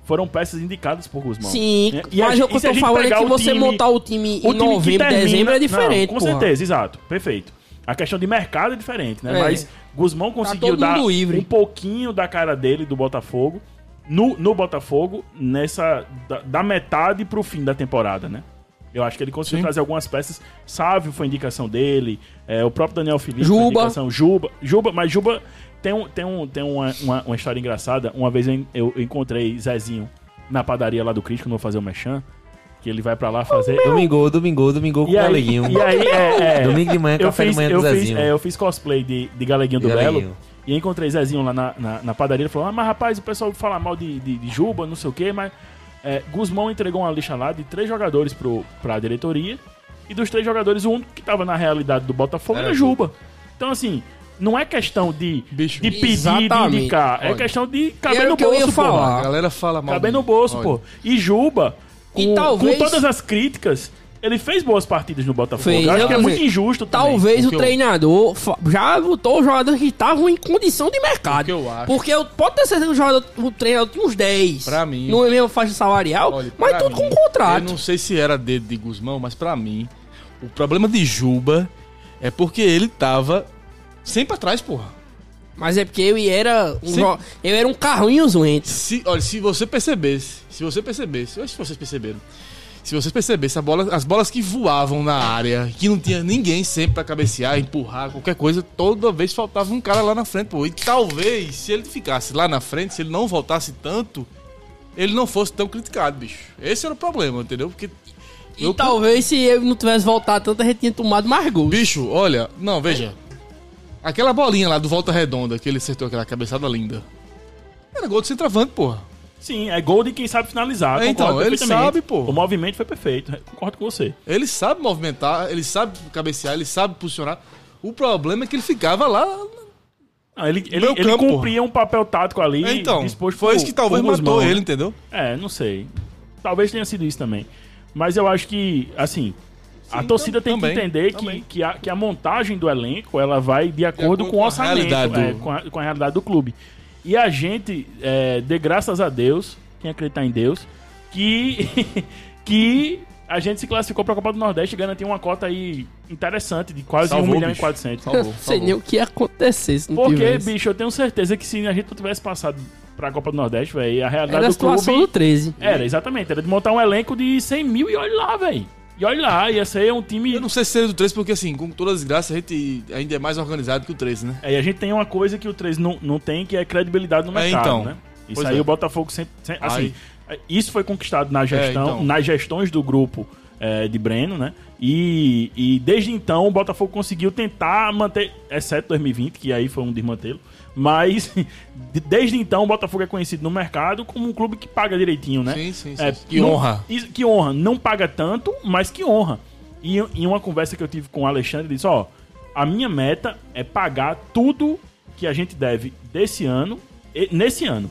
foram peças indicadas por Guzmão. Sim, né? mas a- o que eu tô falando é que o você time- montar o time o em time que novembro, termina- dezembro é diferente. Não, com porra. certeza, exato. Perfeito. A questão de mercado é diferente, né? É. Mas Guzmão conseguiu todo dar livre. um pouquinho da cara dele do Botafogo no, no Botafogo nessa da, da metade pro fim da temporada, né? Eu acho que ele conseguiu Sim. trazer algumas peças. Sávio foi indicação dele, é, o próprio Daniel Felipe Juba. foi indicação. Juba, Juba, mas Juba tem, um, tem, um, tem uma, uma, uma história engraçada. Uma vez eu, eu encontrei Zezinho na padaria lá do Crítico, não vou fazer o Mechan, que ele vai pra lá fazer. Domingo, domingo, domingo com o aí, Galeguinho. e aí é, é, Domingo de manhã, eu café fiz, da manhã eu do fiz, Zezinho. é, eu fiz cosplay de, de Galeguinho do Belo. Galeguinho. E encontrei Zezinho lá na, na, na padaria. Ele falou: Ah, mas rapaz, o pessoal fala mal de, de, de Juba, não sei o quê, mas. É, Guzmão entregou uma lista lá de três jogadores pro, pra diretoria. E dos três jogadores, o único que tava na realidade do Botafogo era, Era Juba. Então, assim, não é questão de, Bicho. de pedir, de indicar. É Olha. questão de caber no o que eu ia bolso, falar. A galera fala mal. Caber no bolso, Olha, pô. E Juba, com, E talvez- com todas as críticas, ele fez boas partidas no Botafogo. Fez, eu acho eu que é muito injusto também. Talvez O o eu- treinador fa- já botou os jogadores que estavam em condição de mercado. O que eu acho. Porque eu, pode ter certeza que o, jogador, o treinador tinha uns 10. Pra mim- Não é mesmo faixa salarial, Olha, mas tudo mim, com contrato. Eu não sei se era dedo de Guzmão, mas pra mim, o problema de Juba é porque ele tava sempre atrás, porra. Mas é porque eu era um, jo- eu era um carrinho zoento. Se, olha, se você percebesse, se você percebesse, eu acho que vocês perceberam. Se vocês percebessem, bola, as bolas que voavam na área, que não tinha ninguém sempre pra cabecear, empurrar, qualquer coisa, toda vez faltava um cara lá na frente, pô. E talvez, se ele ficasse lá na frente, se ele não voltasse tanto, ele não fosse tão criticado, bicho. Esse era o problema, entendeu? Porque. E eu- talvez se eu não tivesse voltado tanto, a gente tinha tomado mais gols. Bicho, olha, não, veja. Aquela bolinha lá do Volta Redonda, que ele acertou aquela cabeçada linda. Era gol de centroavante, porra. Sim, é gol de quem sabe finalizar. É, então, ele sabe, pô. O movimento foi perfeito. Concordo com você. Ele sabe movimentar, ele sabe cabecear, ele sabe posicionar. O problema é que ele ficava lá. Não, ele ele, ele campo, cumpria um papel tático ali. É, então, disposto foi por- isso que talvez matou Guzmão, ele, entendeu? É, não sei. Talvez tenha sido isso também. Mas eu acho que, assim, a torcida tam- tem também, que entender que, também. que, a, que a montagem do elenco ela vai de acordo acordo com o a orçamento, realidade é, do- com, a, com a realidade do clube. E a gente, é, dê graças a Deus, quem acreditar em Deus, que, que a gente se classificou para a Copa do Nordeste e garantiu uma cota aí interessante de quase Salvou, 1 milhão bicho. e 400. Salvou, Não sei salvou. nem o que ia acontecer se não Porque, tivesse. bicho, eu tenho certeza que se a gente não tivesse passado para a Copa do Nordeste, velho, a realidade Era a do situação clube... do 13. Era, exatamente. Era de montar um elenco de 100 mil e olha lá, velho. E olha lá, ia ser um time. Eu não sei se seria do 3, porque assim, com todas as graças, a gente ainda é mais organizado que o 13, né? É, e a gente tem uma coisa que o 3 não, não tem, que é credibilidade no É, mercado, então. né? Isso Pois aí é. o Botafogo sempre. sempre- assim, Aí. isso foi conquistado na gestão, então. nas gestões do grupo é, de Breno, né? E, e desde então o Botafogo conseguiu tentar manter, exceto 2020, que aí foi um desmantelo. Mas de- desde então o Botafogo é conhecido no mercado como um clube que paga direitinho, né? Sim, sim, sim. É, que não- honra. que honra. Não paga tanto, mas que honra. E em uma conversa que eu tive com o Alexandre, ele disse: Ó, a minha meta é pagar tudo que a gente deve desse ano, nesse ano.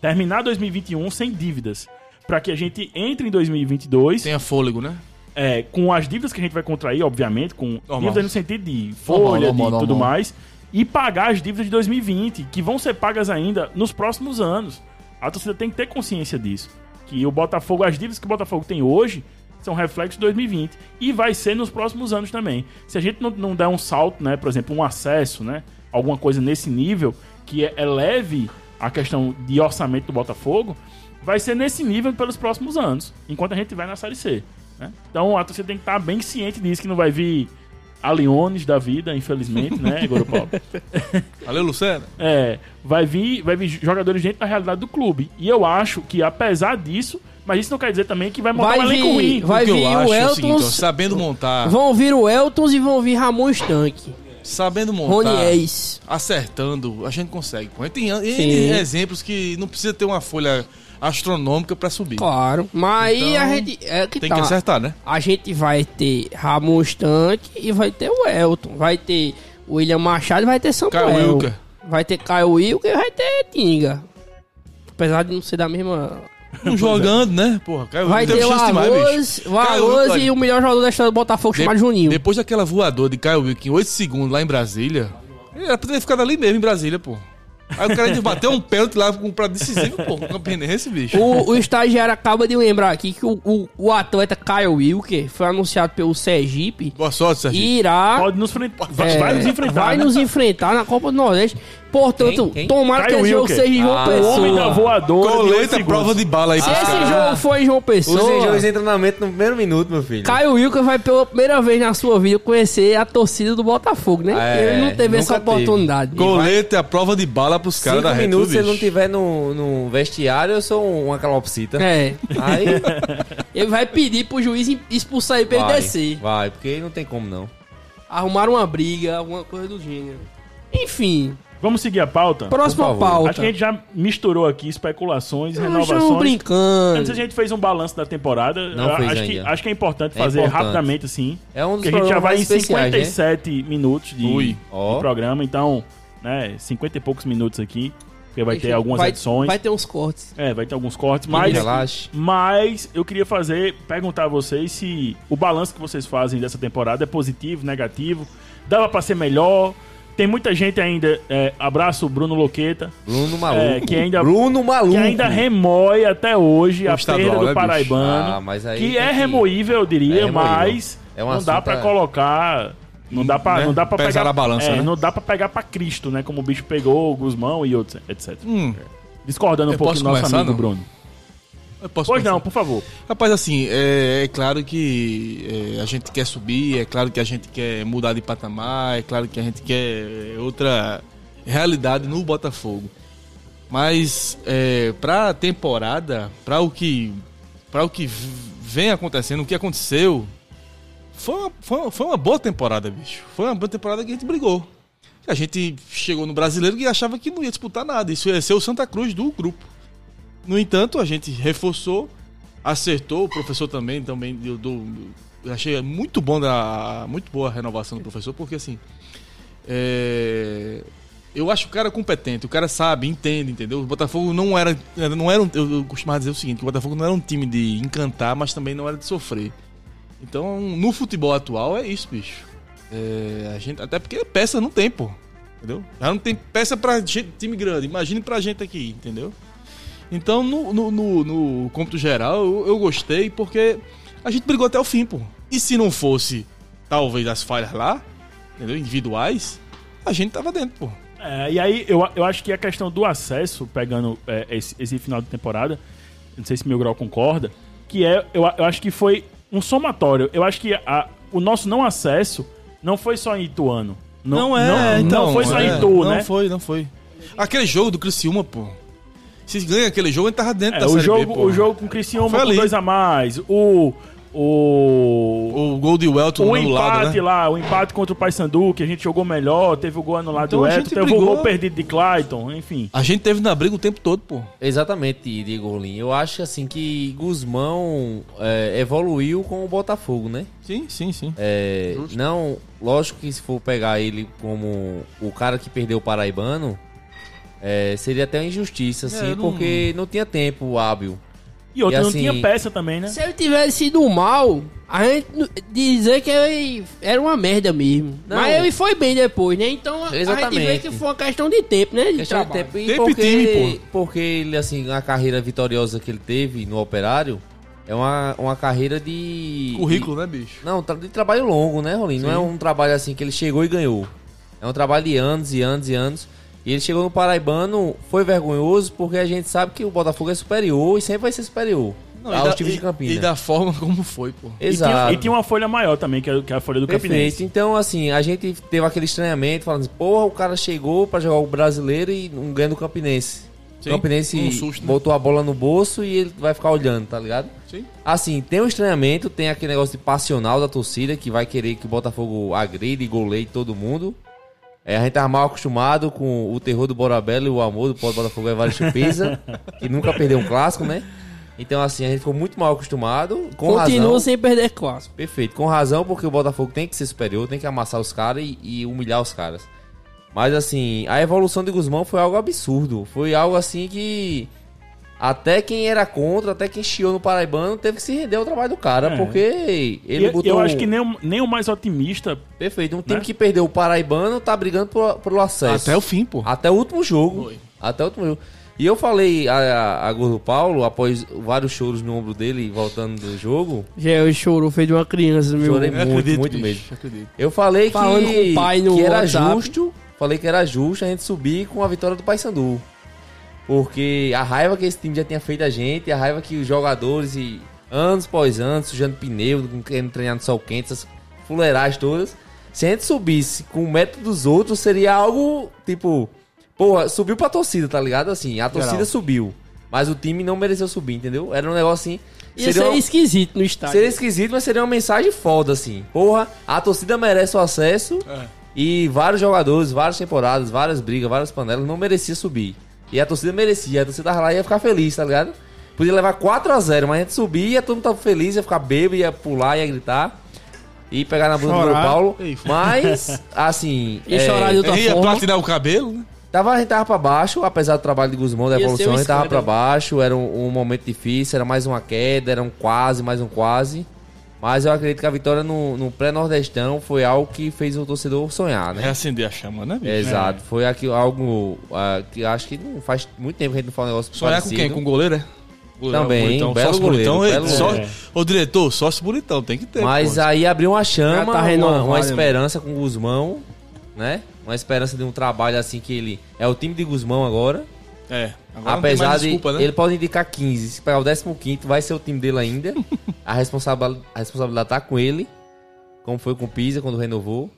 Terminar 2021 sem dívidas. Pra que a gente entre em 2022 Tenha fôlego, né? É, com as dívidas que a gente vai contrair, obviamente, com Normal. dívidas no sentido de folha, Normal, normal, de tudo normal. mais, e pagar as dívidas de 2020, que vão ser pagas ainda nos próximos anos. A torcida tem que ter consciência disso. Que o Botafogo, as dívidas que o Botafogo tem hoje, são reflexos de 2020. E vai ser nos próximos anos também. Se a gente não, não der um salto, né, por exemplo, um acesso, né, alguma coisa nesse nível, que é- eleve a questão de orçamento do Botafogo, vai ser nesse nível pelos próximos anos, enquanto a gente vai na Série C. né? Então a torcida tem que estar bem ciente disso, que não vai vir a Leones da vida, infelizmente, né, Goro Paulo? Valeu, Luciano. É, vai vir, vai vir jogadores dentro da realidade do clube. E eu acho que, apesar disso, mas isso não quer dizer também que vai montar Vai um elenco ruim. vai- o que eu vir o acho é o Elton- seguinte, ó, sabendo montar, Vão vir o Eltons e vão vir Ramon Stank. sabendo montar, acertando, a gente consegue. pô. A gente tem Sim. exemplos que não precisa ter uma folha astronômica pra subir. Claro. Mas aí Então, a gente. É que Tem tá. que acertar, né? A gente vai ter Ramon Stank e vai ter o Elton. Vai ter William Machado e vai ter Samuel. Caio Wilker. Vai ter Caio Wilker e vai ter Tinga. Apesar de não ser da mesma. Jogando, né? Porra, Caio Vai ter o Arroz, o Arroz e o melhor jogador da história do Botafogo, chamado Juninho. Depois daquela voadora de Caio Wilker em 8 segundos lá em Brasília, ele era pra ter ficado ali mesmo, em Brasília, pô. Aí o cara ainda bateu um pênalti lá com- pra decisivo, pô, com o Campinense, bicho. O, o estagiário acaba de lembrar aqui que o, o, o atleta Caio Wilker foi anunciado pelo Sergipe Boa sorte, Serginho. e irá. Pode nos enfrentar. é, vai nos enfrentar. vai né? nos enfrentar na Copa do Nordeste. Portanto, Quem? Quem? tomara que Caio esse jogo Wilker. seja em João Ah, O homem da Pessoa. voadora. de Coleta, segundos. prova de bala aí Se esse caras. jogo for em João Os enjoos Pessoa, de treinamento no primeiro minuto, meu filho. Caio Wilker vai pela primeira vez na sua vida conhecer a torcida do Botafogo, né? É, ele não teve essa nunca teve. oportunidade. Coleta é a prova de bala pros caras Cinco da reta, minutos, se ele não tiver no, no vestiário, eu sou uma calopsita. É. Aí Ele vai pedir pro juiz expulsar ele pra ele descer. vai, porque não tem como não. Arrumar uma briga, alguma coisa do gênero. Enfim, Vamos seguir a pauta? próxima pauta. Acho que a gente já misturou aqui especulações, Nós renovações. estamos brincando. Antes a gente fez um balanço da temporada. Não Eu fez acho, que, ainda. acho que é importante É fazer importante. rapidamente assim. É um dos Porque a gente já vai em mais especiais, né? 57 minutos de, Ui. de programa, então, né, 50 e poucos minutos aqui. Porque vai ter algumas vai, edições. Vai ter uns cortes. É, vai ter alguns cortes, Mas... mas. Relaxe. Mas eu queria fazer, perguntar a vocês se o balanço que vocês fazem dessa temporada é positivo, negativo, dava pra ser melhor. Tem muita gente ainda, é, abraço Bruno Loqueta, Bruno Maluco. É, que ainda- Bruno Maluco. que ainda remói até hoje a estadual, perda do né? Paraibano, Ah, que é remoível, eu diria, É remoível. mas É um não dá assunto, pra é. colocar, não dá pra, Né? não dá para Pesar pegar na balança, é, né? não dá para pegar pra Cristo, né, como o bicho pegou, o Guzmão e outros, etc. Hum, Discordando um pouco do nosso amigo não? Bruno. Pois começar? não, por favor. Rapaz, assim, é, é claro que é, a gente quer subir, é claro que a gente quer mudar de patamar, é claro que a gente quer outra realidade no Botafogo. Mas é, pra temporada, pra o que para o que vem acontecendo, o que aconteceu, foi uma, foi, uma- foi uma boa temporada, bicho. Foi uma boa temporada que a gente brigou. A gente chegou no brasileiro e achava que não ia disputar nada. Isso ia ser o Santa Cruz do grupo. No entanto, a gente reforçou, acertou, o professor também, também eu, dou- eu achei muito bom da muito boa a renovação do professor, porque assim, é, eu acho o cara competente, o cara sabe, entende, entendeu? O Botafogo não era, não era um, eu, costumava dizer o seguinte, o Botafogo não era um time de encantar, mas também não era de sofrer. Então, no futebol atual é isso, bicho. É, a gente, até porque peça não tem, pô. Entendeu? Já não tem peça pra time grande. Imagine pra gente aqui, entendeu? Então, no, no, no, no cômputo geral, eu, eu gostei porque a gente brigou até o fim, pô. E se não fosse, talvez, as falhas lá, entendeu? Individuais, a gente tava dentro, pô. É, e aí, eu, eu acho que a questão do acesso, pegando é, esse, esse final de temporada, não sei se Mil Grau concorda, que é, eu, eu acho que foi um somatório. Eu acho que a- o nosso não acesso não foi só em Ituano. Não, é, não, não foi só em Itu, Não né? foi, não foi. Aquele jogo do Criciúma, pô. Se ganha aquele jogo, ele tava dentro É, da o, Série jogo, B, o jogo com o Criciúma Foi com ali. dois a mais. O. O. O gol de Welton O anulado, empate né? lá, o empate contra o Paysandu, que a gente jogou melhor, teve o gol anulado Então do gente teve o gol perdido de Clayton, enfim. A gente teve na briga o tempo todo, pô. Exatamente, Diego Rolim. Eu acho assim que Guzmão é, evoluiu com o Botafogo, né? Sim, sim, sim. É, não, lógico que se for pegar ele como o cara que perdeu o Paraibano, é, seria até uma injustiça, assim, É, não- porque não tinha tempo hábil. E outro, E não assim- tinha peça também, né? Se ele tivesse sido mal, a gente dizer que ele era uma merda mesmo. Não. Mas ele foi bem depois, né? Então a- a gente vê Exatamente. que foi uma questão de tempo, né? De Questão de trabalho. tempo. E Tempo e porque, time, porque ele, assim, a carreira vitoriosa que ele teve no Operário é uma, uma carreira de. Currículo, né, bicho? de- não, tra- de trabalho longo, né, Rolim? Não é um trabalho assim que ele chegou e ganhou. É um trabalho de anos e anos e anos. E ele chegou no Paraibano, foi vergonhoso, porque a gente sabe que o Botafogo é superior e sempre vai ser superior Não, e aos da- times de e- Campinas. E da forma como foi, pô. E Exato. tinha, e tinha uma folha maior também, que é, que é a folha do Perfeito. Campinense. Então, assim, a gente teve aquele estranhamento, falando assim, porra, o cara chegou pra jogar o brasileiro e não ganha do Campinense. Sim, o Campinense um susto, né? botou a bola no bolso e ele vai ficar olhando, tá ligado? Sim. Assim, tem um estranhamento, tem aquele negócio de passional da torcida que vai querer que o Botafogo agride e goleie todo mundo. É, a gente tá mal acostumado com o terror do Borabella e o amor do Polo Botafogo Evaristo Pisa, que nunca perdeu um clássico, né? Então, assim, a gente ficou muito mal acostumado. Com Continua razão. sem perder clássico. Perfeito, com razão, porque o Botafogo tem que ser superior, tem que amassar os caras e, e humilhar os caras. Mas assim, a evolução de Guzmão foi algo absurdo. Foi algo assim que. Até quem era contra, até quem chiou no Paraibano, teve que se render ao trabalho do cara, É. porque ele E botou. eu acho que nem, o- nem o mais otimista. Perfeito, um time né? que perdeu o Paraibano tá brigando por, pelo acesso. Até o fim, pô. Até o último jogo. Foi. Até o último jogo. E eu falei a, a, a Gordo Paulo, após vários choros no ombro dele, voltando do jogo. Já eu chorou, feito uma criança, meu. Chorei Eu muito, acredito, muito bicho, mesmo. acredito. Eu falei que, Falando com o pai no que era WhatsApp. justo. Falei que era justo a gente subir com a vitória do Paysandu. Porque a raiva que esse time já tinha feito a gente, a raiva que os jogadores e anos após anos, sujando pneu, querendo treinar no sol quente, essas fuleiragens todas. Se a gente subisse com o método dos outros, seria algo tipo. Porra, subiu pra torcida, tá ligado? Assim, a torcida Geral. subiu. Mas o time não mereceu subir, entendeu? Era um negócio assim. Ia seria ser uma- esquisito no estádio. Seria esquisito, mas seria uma mensagem foda, assim. Porra, a torcida merece o acesso É. e vários jogadores, várias temporadas, várias brigas, várias panelas não merecia subir. E a torcida merecia, a torcida tava lá e ia ficar feliz, tá ligado? Podia levar 4x0, mas a gente subia, todo mundo tava feliz, ia ficar bêbado, ia pular, ia gritar. E pegar na bunda do Paulo. Mas, assim. E chorar de outra ia forma. platinar o cabelo, né? Tava, a gente tava pra baixo, apesar do trabalho de Guzmão, da Ia evolução, um a gente tava pra escândalo. baixo, era um, um momento difícil, era mais uma queda, era um quase, mais um quase. Mas eu acredito que a vitória no, no pré-nordestão foi algo que fez o torcedor sonhar, né? Reacender a chama, né, bicho? É, Exato, foi aqui, algo ah, que acho que não faz muito tempo que a gente não fala um negócio Sonhar com parecido. quem? Com o goleiro, é? Goleiro, Também, bonitão, belo sócio goleiro, bonitão. belo Ei, só- goleiro. Ô, diretor, sócio bonitão, tem que ter. Mas pô. aí abriu uma chama, tá uma, uma né, esperança com o Guzmão, né? Uma esperança de um trabalho assim que ele... É o time de Guzmão agora. É, agora não tem Apesar mais de desculpa, né? ele pode indicar 15, se pegar o 15 vai ser o time dele ainda. a, responsabilidade, a responsabilidade tá com ele, como foi com o Pisa quando renovou.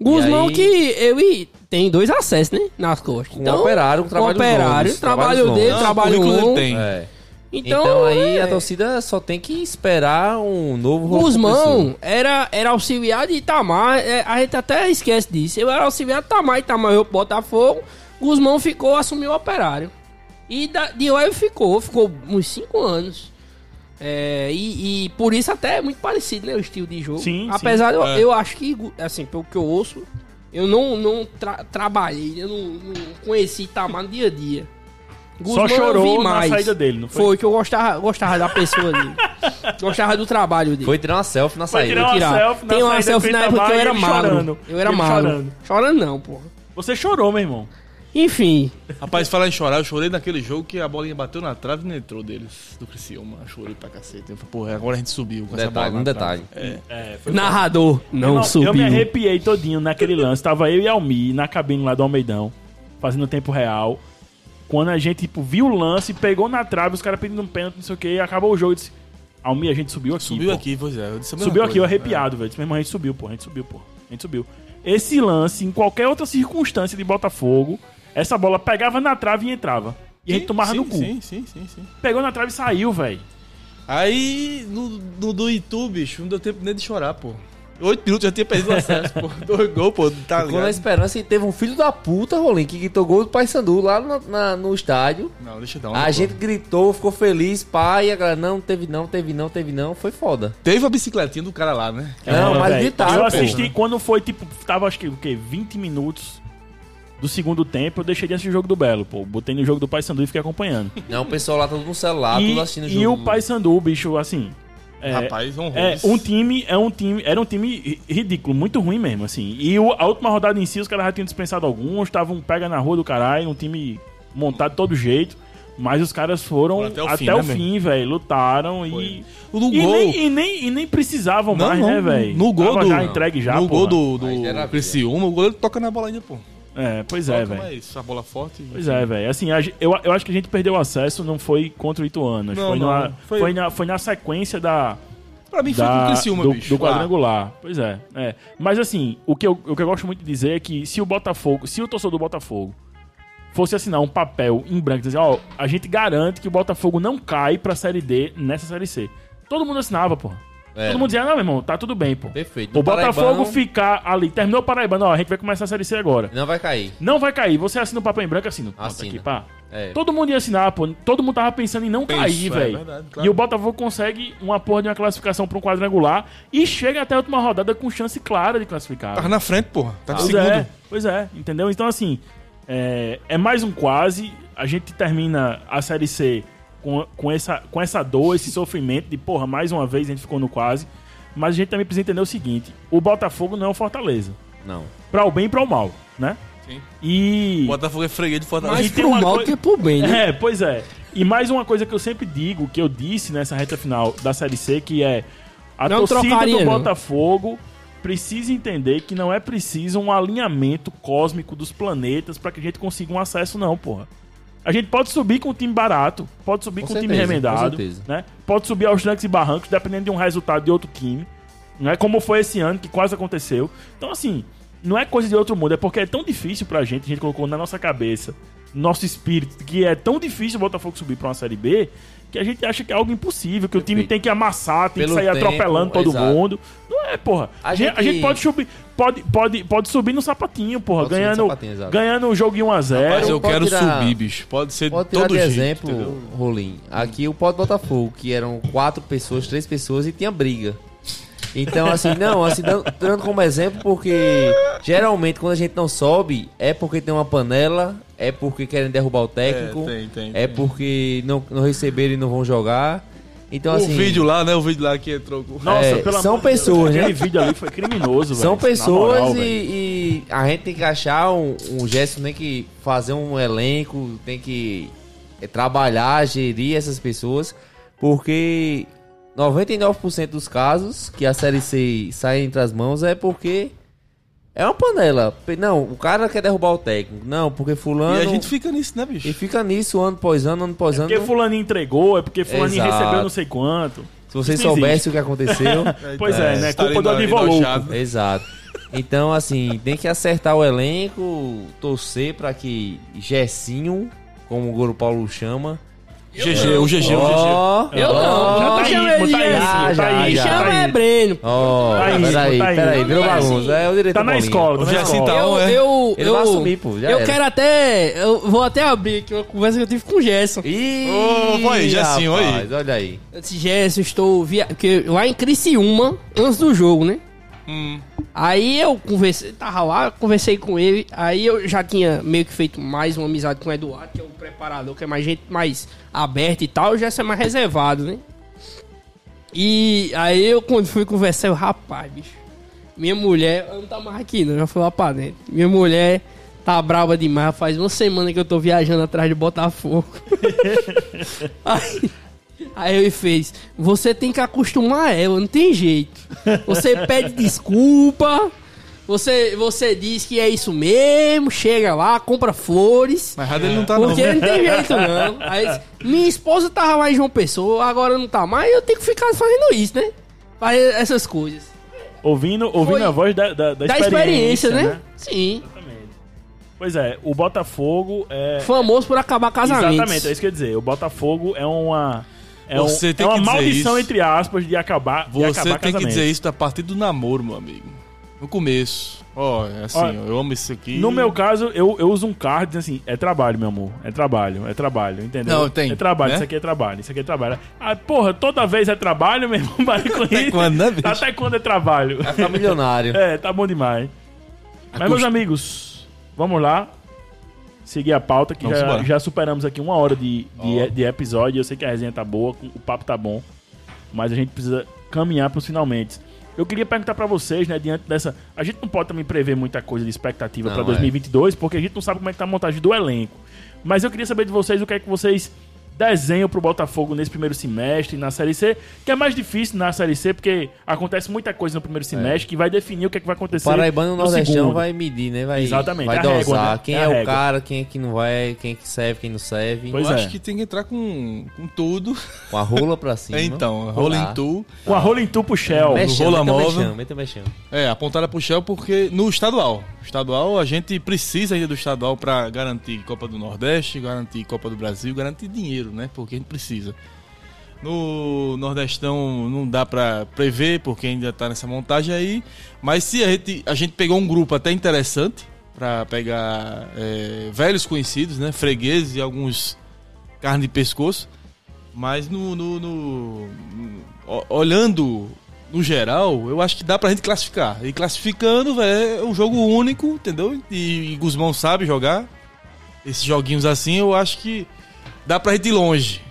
Guzmão E aí- que ele tem dois acessos, né? Nas costas. Com o operário, com com o trabalhos operário, longos, trabalho dele. Não, o trabalho longo. tem. É. Então, Então, aí é, a torcida só tem que esperar um novo Guzmão era, era auxiliar de Itamar, é, a gente até esquece disso. Eu era auxiliar de Itamar, Itamar eu pro Botafogo, Guzmão ficou, assumiu o operário. E da, de lá ele ficou, ficou uns 5 anos. É, e, e por isso até é muito parecido, né, o estilo de jogo. Sim, Apesar de eu, É. eu acho que, assim, pelo que eu ouço, eu não, não tra- trabalhei, eu não, não conheci Itamar no dia a dia. Só chorou vi na saída dele, não foi? Foi que eu gostava, gostava da pessoa dele. gostava do trabalho dele. Foi tirar uma selfie na Foi saída. tirar uma Tirar. selfie na Tem uma selfie na feita época que eu era magro. chorando. Eu era Ele magro. chorando. Chorando não, porra. Você chorou, meu irmão. Enfim, Rapaz, falar em chorar, eu chorei naquele jogo que a bolinha bateu na trave e não entrou deles, do Criciúma. Eu Chorei pra cacete. Eu falei, porra, agora a gente subiu com essa bola Detalhe, um detalhe. É. É, foi narrador não subiu. Eu me arrepiei todinho naquele lance. Tava eu e Almi na cabine lá do Almeidão, fazendo tempo real. Quando a gente, tipo, viu o lance, pegou na trave, os caras pedindo um pênalti, não sei o que, e acabou o jogo. Eu disse, Almi, a gente subiu aqui. Subiu pô. aqui, pois é. Eu disse a mesma Subiu aqui, eu coisa. arrepiado, velho. Disse, meu irmão, a gente subiu, pô. A gente subiu, pô. A gente subiu. Esse lance, em qualquer outra circunstância de Botafogo, essa bola pegava na trave e entrava. E a gente Sim, tomava sim, no cu. Sim, sim, sim, sim. Pegou na trave e saiu, velho. Aí, no, no do Itu, bicho, não deu tempo nem de chorar, pô. Oito minutos já tinha perdido o acesso, pô. Dois gols, pô, tá Ficou na esperança e teve um filho da puta, Rolim, que gritou gol do Paysandu lá no, na- no estádio. Não, deixa eu dar uma. A pô. gente gritou, ficou feliz, pai, e a galera, não, teve não, teve não, teve não, foi foda. Teve a bicicletinha do cara lá, né? Não, É, mas gritaram, Eu pô. assisti quando foi, tipo, tava acho que o quê? 20 minutos do segundo tempo, eu deixei de assistir o jogo do Belo, pô. Botei no jogo do Paysandu e fiquei acompanhando. Não, o pessoal lá todo no celular, e, tudo assistindo o e jogo. o Paysandu, bicho, assim. É, Rapaz, honroso. é um time, é um time, era um time ri- ridículo, muito ruim mesmo, assim. E o- a última rodada em si, os caras já tinham dispensado alguns, estavam pega na rua do caralho, um time montado de todo jeito. Mas os caras foram até até o o fim, fim, né, velho. Lutaram Foi. e. O no E gol. nem, e, nem, e nem precisavam Não, mais, não, né, velho? no gol Tava do- já entregue já, no porra. gol do, do. Criciúma, o goleiro toca na bola ainda, pô. É, pois é, Toca, velho. mas a bola forte. Pois é, velho. Assim, a eu, eu acho que a gente perdeu o acesso, não foi contra o Ituano. Não, foi, não. na, Foi- foi... na, foi na sequência da, Pra mim foi da- com o Criciúma, do, bicho. do quadrangular. Pois é, é. Mas assim, o que, eu, o que eu gosto muito de dizer é que se o Botafogo, se o torcedor do Botafogo fosse assinar um papel em branco, dizer, ó, a gente garante que o Botafogo não cai pra Série D nessa Série C. Todo mundo assinava, porra. É. Todo mundo dizia, não, meu irmão, tá tudo bem, pô. Perfeito. O No Botafogo Paraibano, ficar ali, terminou o Paraibano, ó, a gente vai começar a Série C agora. Não vai cair. Não vai cair, você assina o papel em branco, assina. Assina. aqui, pá. É. Todo mundo ia assinar, pô. Todo mundo tava pensando em não Penso, cair, é velho. verdade, claro. E o Botafogo consegue uma porra de uma classificação pra um quadrangular e chega até a última rodada com chance clara de classificar. Tava na frente, porra. Tá de Pois segundo. é, pois é, entendeu? Então, assim, é, é mais um quase. A gente termina a Série C com, com, essa, com essa dor, esse sofrimento de, porra, mais uma vez a gente ficou no quase. Mas a gente também precisa entender o seguinte: o Botafogo não é o Fortaleza. Não. Pra o bem e pra o mal, né? Sim. E. Botafogo é freguês de Fortaleza. Mais E pro mal coi- que pro bem, né? É, pois é. E mais uma coisa que eu sempre digo, que eu disse nessa reta final da Série C, que é a Não torcida trocaria, do não. Botafogo precisa entender que não é preciso um alinhamento cósmico dos planetas pra que a gente consiga um acesso, não, porra. A gente pode subir com um time barato, pode subir com, Com um time certeza, remendado, certeza. né? Pode subir aos trancos e barrancos, dependendo de um resultado de outro time. Não é como foi esse ano, que quase aconteceu. Então, assim, não é coisa de outro mundo, é porque é tão difícil pra gente, a gente colocou na nossa cabeça, nosso espírito, que é tão difícil o Botafogo subir pra uma Série B, que a gente acha que é algo impossível, que o time Perfeito. tem que amassar, tem Pelo que sair tempo, atropelando todo exato. mundo. Não é, porra. A, A gente, a gente- pode subir, pode, pode, pode subir no sapatinho, porra, Pode ganhando, sapatinho, exato. ganhando o jogo em 1x0. Mas eu quero tirar- subir, bicho. Pode ser Pode todo de jeito. exemplo, entendeu? Rolim. Aqui o Pode Botafogo, que eram quatro pessoas, três pessoas e tinha briga. Então, assim, não, assim, dando, dando como exemplo, porque geralmente quando a gente não sobe, é porque tem uma panela, é porque querem derrubar o técnico, É, tem, tem, é tem. porque não, não receberam e não vão jogar. Então, o assim, vídeo lá, né? O vídeo lá que entrou com... Nossa, É, pelo são amor de Deus, pessoas, né? Aquele vídeo ali foi criminoso, velho. São pessoas moral, e, e a gente tem que achar um, um gesto, tem que fazer um elenco, tem que é, trabalhar, gerir essas pessoas, porque 99% dos casos que a Série C sai entre as mãos é porque é uma panela. Não, o cara quer derrubar o técnico. Não, porque fulano... E a gente fica nisso, né, bicho? E fica nisso ano após ano, ano após ano. Porque fulano entregou, é porque fulano Exato. recebeu não sei quanto. Se vocês Isso não soubessem o que aconteceu... Pois é, né? Estarem Culpa do enojados. Exato. Então, assim, tem que acertar o elenco, torcer pra que Gessinho, como o Goro Paulo chama. GG, o GG, o GG. Ó, Eu não, Já não tá íntimo, ele tá de íntimo, Já, tá íntimo, tá chama é. Breno. Ó, Tá peraí, tá peraí, virou é bagunça. É o direito Tá na escola, tá na Já escola. tá Eu, é? eu, eu, quero até. Eu vou até abrir aqui uma conversa que eu tive com o Gerson. Ih, Ô, vai aí, aí. rapaz, Olha aí. Gerson, estou via... porque lá em Criciúma, antes do jogo, né? Hum. Aí eu conversei, tava lá, conversei com ele. Aí eu já tinha meio que feito mais uma amizade com o Eduardo, que é o preparador, que é mais gente mais aberta e tal. Já é mais reservado, né? E aí eu, quando fui conversar, eu, rapaz, bicho. Minha mulher, ela não tá mais aqui, não, já foi lá pra dentro. Minha mulher tá brava demais, faz uma semana que eu tô viajando atrás de Botafogo. aí, aí ele fez: Você tem que acostumar ela, não tem jeito. Você pede desculpa, você, você diz que é isso mesmo, chega lá, compra flores. Mas errado ele não tá, não. Porque não tem jeito, não. Aí, minha esposa tava lá em João Pessoa, agora não tá mais, eu tenho que ficar fazendo isso, né? Fazer essas coisas. Ouvindo, ouvindo Foi a voz da, da, da Da experiência, né? Sim. Exatamente. Pois é, o Botafogo é. Famoso por acabar casamentos. Exatamente, é isso que eu ia dizer. O Botafogo é uma. É, um- Você tem é uma que dizer maldição, isso. entre aspas, de acabar. de Você acabar tem que casamentos. dizer isso a partir do namoro, meu amigo. No começo. Ó, é assim, Ó, ó, eu amo isso aqui. No meu caso, eu, eu uso um card dizendo assim: é trabalho, meu amor. É trabalho, é trabalho, entendeu? Não, tem, É trabalho, né? isso aqui é trabalho, isso aqui é trabalho. Ah, porra, toda vez é trabalho, meu irmão. Para com isso. quando, né, bicho? Até quando é trabalho? Vai ficar milionário. É, tá bom demais. Mas, meus amigos, vamos lá. Seguir a pauta, que já, já superamos aqui uma hora de, de, Ó. de episódio. Eu sei que a resenha tá boa, o papo tá bom. Mas a gente precisa caminhar pros finalmente. Eu queria perguntar pra vocês, né, diante dessa. A gente não pode também prever muita coisa de expectativa Não, pra é. 2022, porque a gente não sabe como é que tá a montagem do elenco. Mas eu queria saber de vocês o que é que vocês desenho pro Botafogo nesse primeiro semestre, na Série C, que é mais difícil na Série C, porque acontece muita coisa no primeiro semestre que vai definir o que, é que vai acontecer. Paraibano no Nordestão segundo. vai medir, né? Vai, Exatamente, vai é a dosar. régua, né? Quem É é, o cara, quem é que não vai, quem é que serve, quem não serve. Pois Eu é. acho que tem que entrar com, com tudo. Com a rola pra cima. então, Rolar. rolling tu. Com a rola em tu pro Shell. Mexe. Mexão, rola móvel. mexão, mexão. É, apontada pro Shell porque no estadual. Estadual a gente precisa ainda do estadual pra garantir Copa do Nordeste, garantir Copa do Brasil, garantir dinheiro, né? Porque a gente precisa. No Nordestão não dá pra prever porque ainda tá nessa montagem aí, mas se a gente, a gente pegou um grupo até interessante pra pegar é, velhos conhecidos, né? Fregueses e alguns carne de pescoço. Mas no, no- no- olhando no geral, eu acho que dá pra gente classificar. E classificando, véio, é um jogo único, entendeu? E, e Guzmão sabe jogar. Esses joguinhos assim, eu acho que dá pra gente ir longe.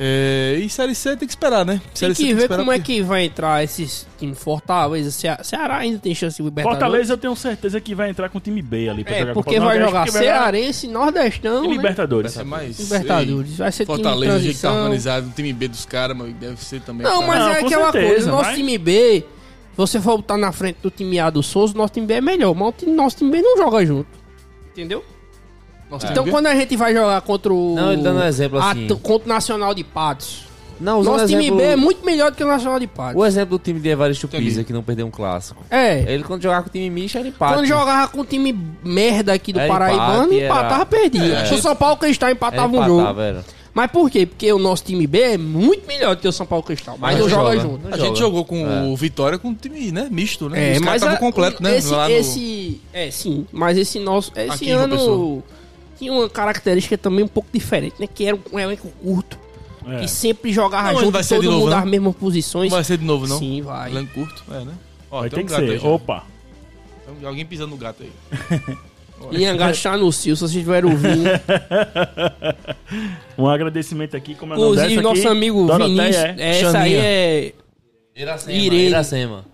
É, e Série C tem que esperar, né? Tem Série C que ver esperar como é porque- que vai entrar esses times Fortaleza, Cea- Ceará ainda tem chance de Libertadores. Fortaleza eu tenho certeza que vai entrar com o time B ali pra É, jogar porque vai jogar porque vai jogar- Cearense, Nordestão, e né? Libertadores. É mais, Libertadores. Vai ser time Fortaleza, o jeito que tá organizado, o time B dos caras, mas deve ser também. Não, mas Não, é aquela certeza, coisa. Nosso mas- time B, se você for botar na frente do time A do Souza, nosso time B é melhor. Mas o time- nosso time B não joga junto. Entendeu? Nossa, Então time B? quando a gente vai jogar contra o. Não, ele dando um exemplo a- assim. contra o Nacional de Patos. Não, Nosso time exemplo- B é muito melhor do que o Nacional de Patos. O exemplo do time de Evaristo. Pisa, que não perdeu um clássico. É. Ele, quando jogava com o time misto, era empate. Quando jogava com o time merda aqui do Era Paraibano, empate, empatava, era- perdia. É. Se o São Paulo Cristal empatava um jogo. era. Mas por quê? Porque o nosso time B é muito melhor do que o São Paulo Cristal. Mas, não não joga, joga. junto. Não A joga. gente jogou com É. o Vitória com um time, né? Misto, né? É, Os mas a- completo, né? Esse, Lá no- esse, é, sim, mas esse nosso, esse Aqui ano Pessoa. Tinha uma característica também um pouco diferente, né? Que era um elenco curto, É. que sempre jogava Não, junto, vai ser todo de novo, mundo né? nas mesmas posições. Não vai ser de novo, não? Sim, vai. Elenco curto, é, né? Ó, Vai tem ter um que gato aí ser. Opa. Tem alguém pisando no gato aí. E Angar está no Cio, se vocês estiverem ouvindo. Um agradecimento aqui, como é o nome Inclusive, nosso aqui? amigo Doroteia, Vinícius, é? essa aí Xaninha. é... Iracema. Irene. Iracema.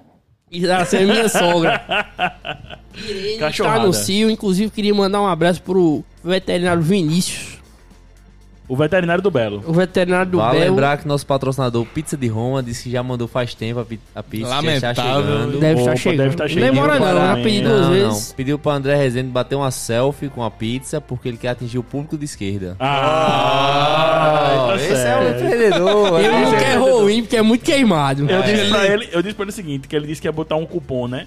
Essa é minha sogra. Irene está Cachorrada. no Cio, inclusive queria mandar um abraço pro veterinário Vinícius, O veterinário do Belo. o veterinário do Vale Belo. lembrar que nosso patrocinador Pizza de Roma disse que já mandou faz tempo a, pi- a pizza. Lamentável. chegando. Deve estar chegando. deve estar chegando. demora não, já pedi duas Não, vezes. não. Pediu pra André Rezende bater uma selfie com a pizza porque ele quer atingir o público de esquerda. Ah, tá esse é certo. um empreendedor. Ele não é quer ruim porque é muito queimado. Eu disse pra ele, eu disse pra ele o seguinte, que ele disse que ia botar um cupom, né?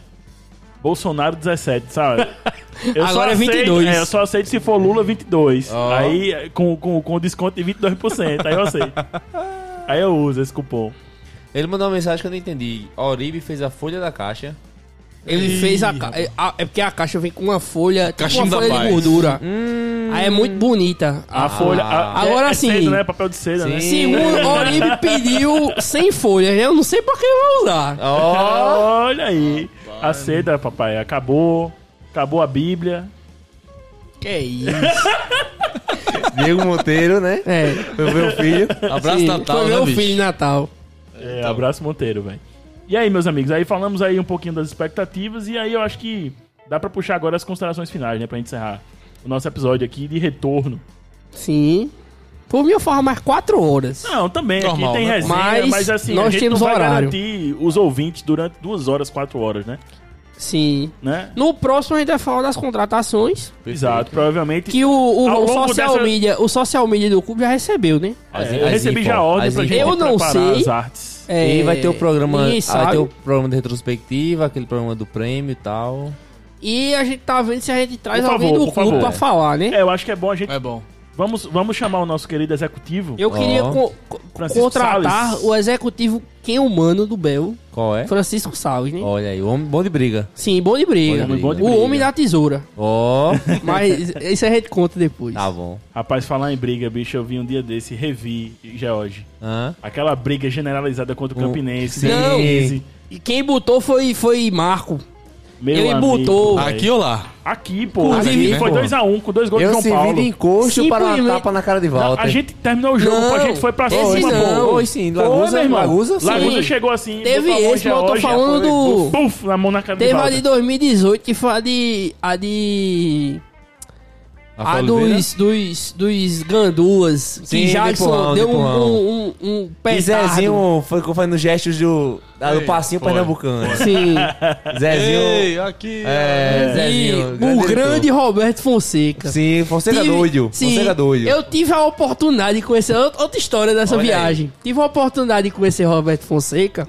Bolsonaro 17, sabe? Eu só Agora é aceito- 22. É, eu só aceito se for Lula 22. Ó. Aí, com, com, com desconto de 22%, aí eu aceito. Aí eu uso esse cupom. Ele mandou uma mensagem que eu não entendi. Oribe fez a folha da caixa. Ele Ih, fez a, é, a- É porque a caixa vem com uma folha, tipo uma da folha de gordura. Hum. Aí é muito bonita. A folha... a- Agora é, é sim. né? Papel de seda, né? Sim. Segundo, Oribe pediu sem folha. Eu não sei pra que vai usar. Olha aí. A seda, papai, acabou. Acabou a Bíblia. Que isso. Diego Monteiro, né? É. Foi meu filho. Abraço Sim, Natal, Foi né, meu bicho? filho Natal. É, abraço Monteiro, velho. E aí, meus amigos, aí falamos aí um pouquinho das expectativas e aí eu acho que dá pra puxar agora as considerações finais, né, pra gente encerrar o nosso episódio aqui de retorno. Sim. Por mim, eu falo mais quatro horas. Não, também Normal, aqui tem né? resenha, mas, Mas assim, nós a gente temos não vai horário. garantir os ouvintes durante duas horas, quatro horas, né? Sim. né? No próximo a gente vai falar das contratações. Exato, provavelmente. Que o, o, o social dessa- media, o social media do clube já recebeu, né? É, As- eu as recebi info, já a ordem pra gente Eu não preparar sei. as artes. É, E vai ter o programa. Vai ter o programa de retrospectiva, aquele programa do prêmio e tal. E a gente tá vendo se a gente traz Por alguém favor, do clube favor. pra falar, né? É, eu acho que é bom a gente. É bom. Vamos, vamos chamar o nosso querido executivo. Eu queria co- co- Francisco contratar Salles. o executivo quem humano do Bel, Qual é? Francisco Salles, né? Olha aí, o homem bom de briga. Sim, bom de briga. Bom de briga. O homem da tesoura. Ó, Mas isso a gente conta depois. tá bom. Rapaz, falar em briga, bicho, eu vi um dia desse, revi, George. Hã? Aquela briga generalizada contra o Um- Campinense. Sim. 2015. E quem botou foi, foi Marco. Meu Ele amigo, botou. Aqui ou lá? Aqui, pô. Aqui foi né? 2x1 com dois gols Eu de João servi Paulo. de encosto para uma tapa na cara de volta. a gente terminou o jogo, Não, a gente foi pra esse cima, não. pô. Foi sim, Foi, Lagusa, irmão. Lagusa, sim. Lagusa chegou assim. Teve a esse, mas eu tô George, falando do- Puf, na mão na cara Teve de a volta. de 2018, que foi a de. A de. A Rafael Oliveira? dos, dos, dos ganduas. Sim, que de Jackson empurrão, de deu um, empurrão. um, um, um E. Zezinho foi fazendo gestos do, do passinho foi. pernambucano. Sim. Zezinho. Ei, aqui. É, Zezinho. o grande Roberto Fonseca. Sim, Fonseca Tive- doido. Sim, Fonseca doido. Eu tive a oportunidade de conhecer outra história dessa Olha aí. viagem. Tive a oportunidade de conhecer Roberto Fonseca,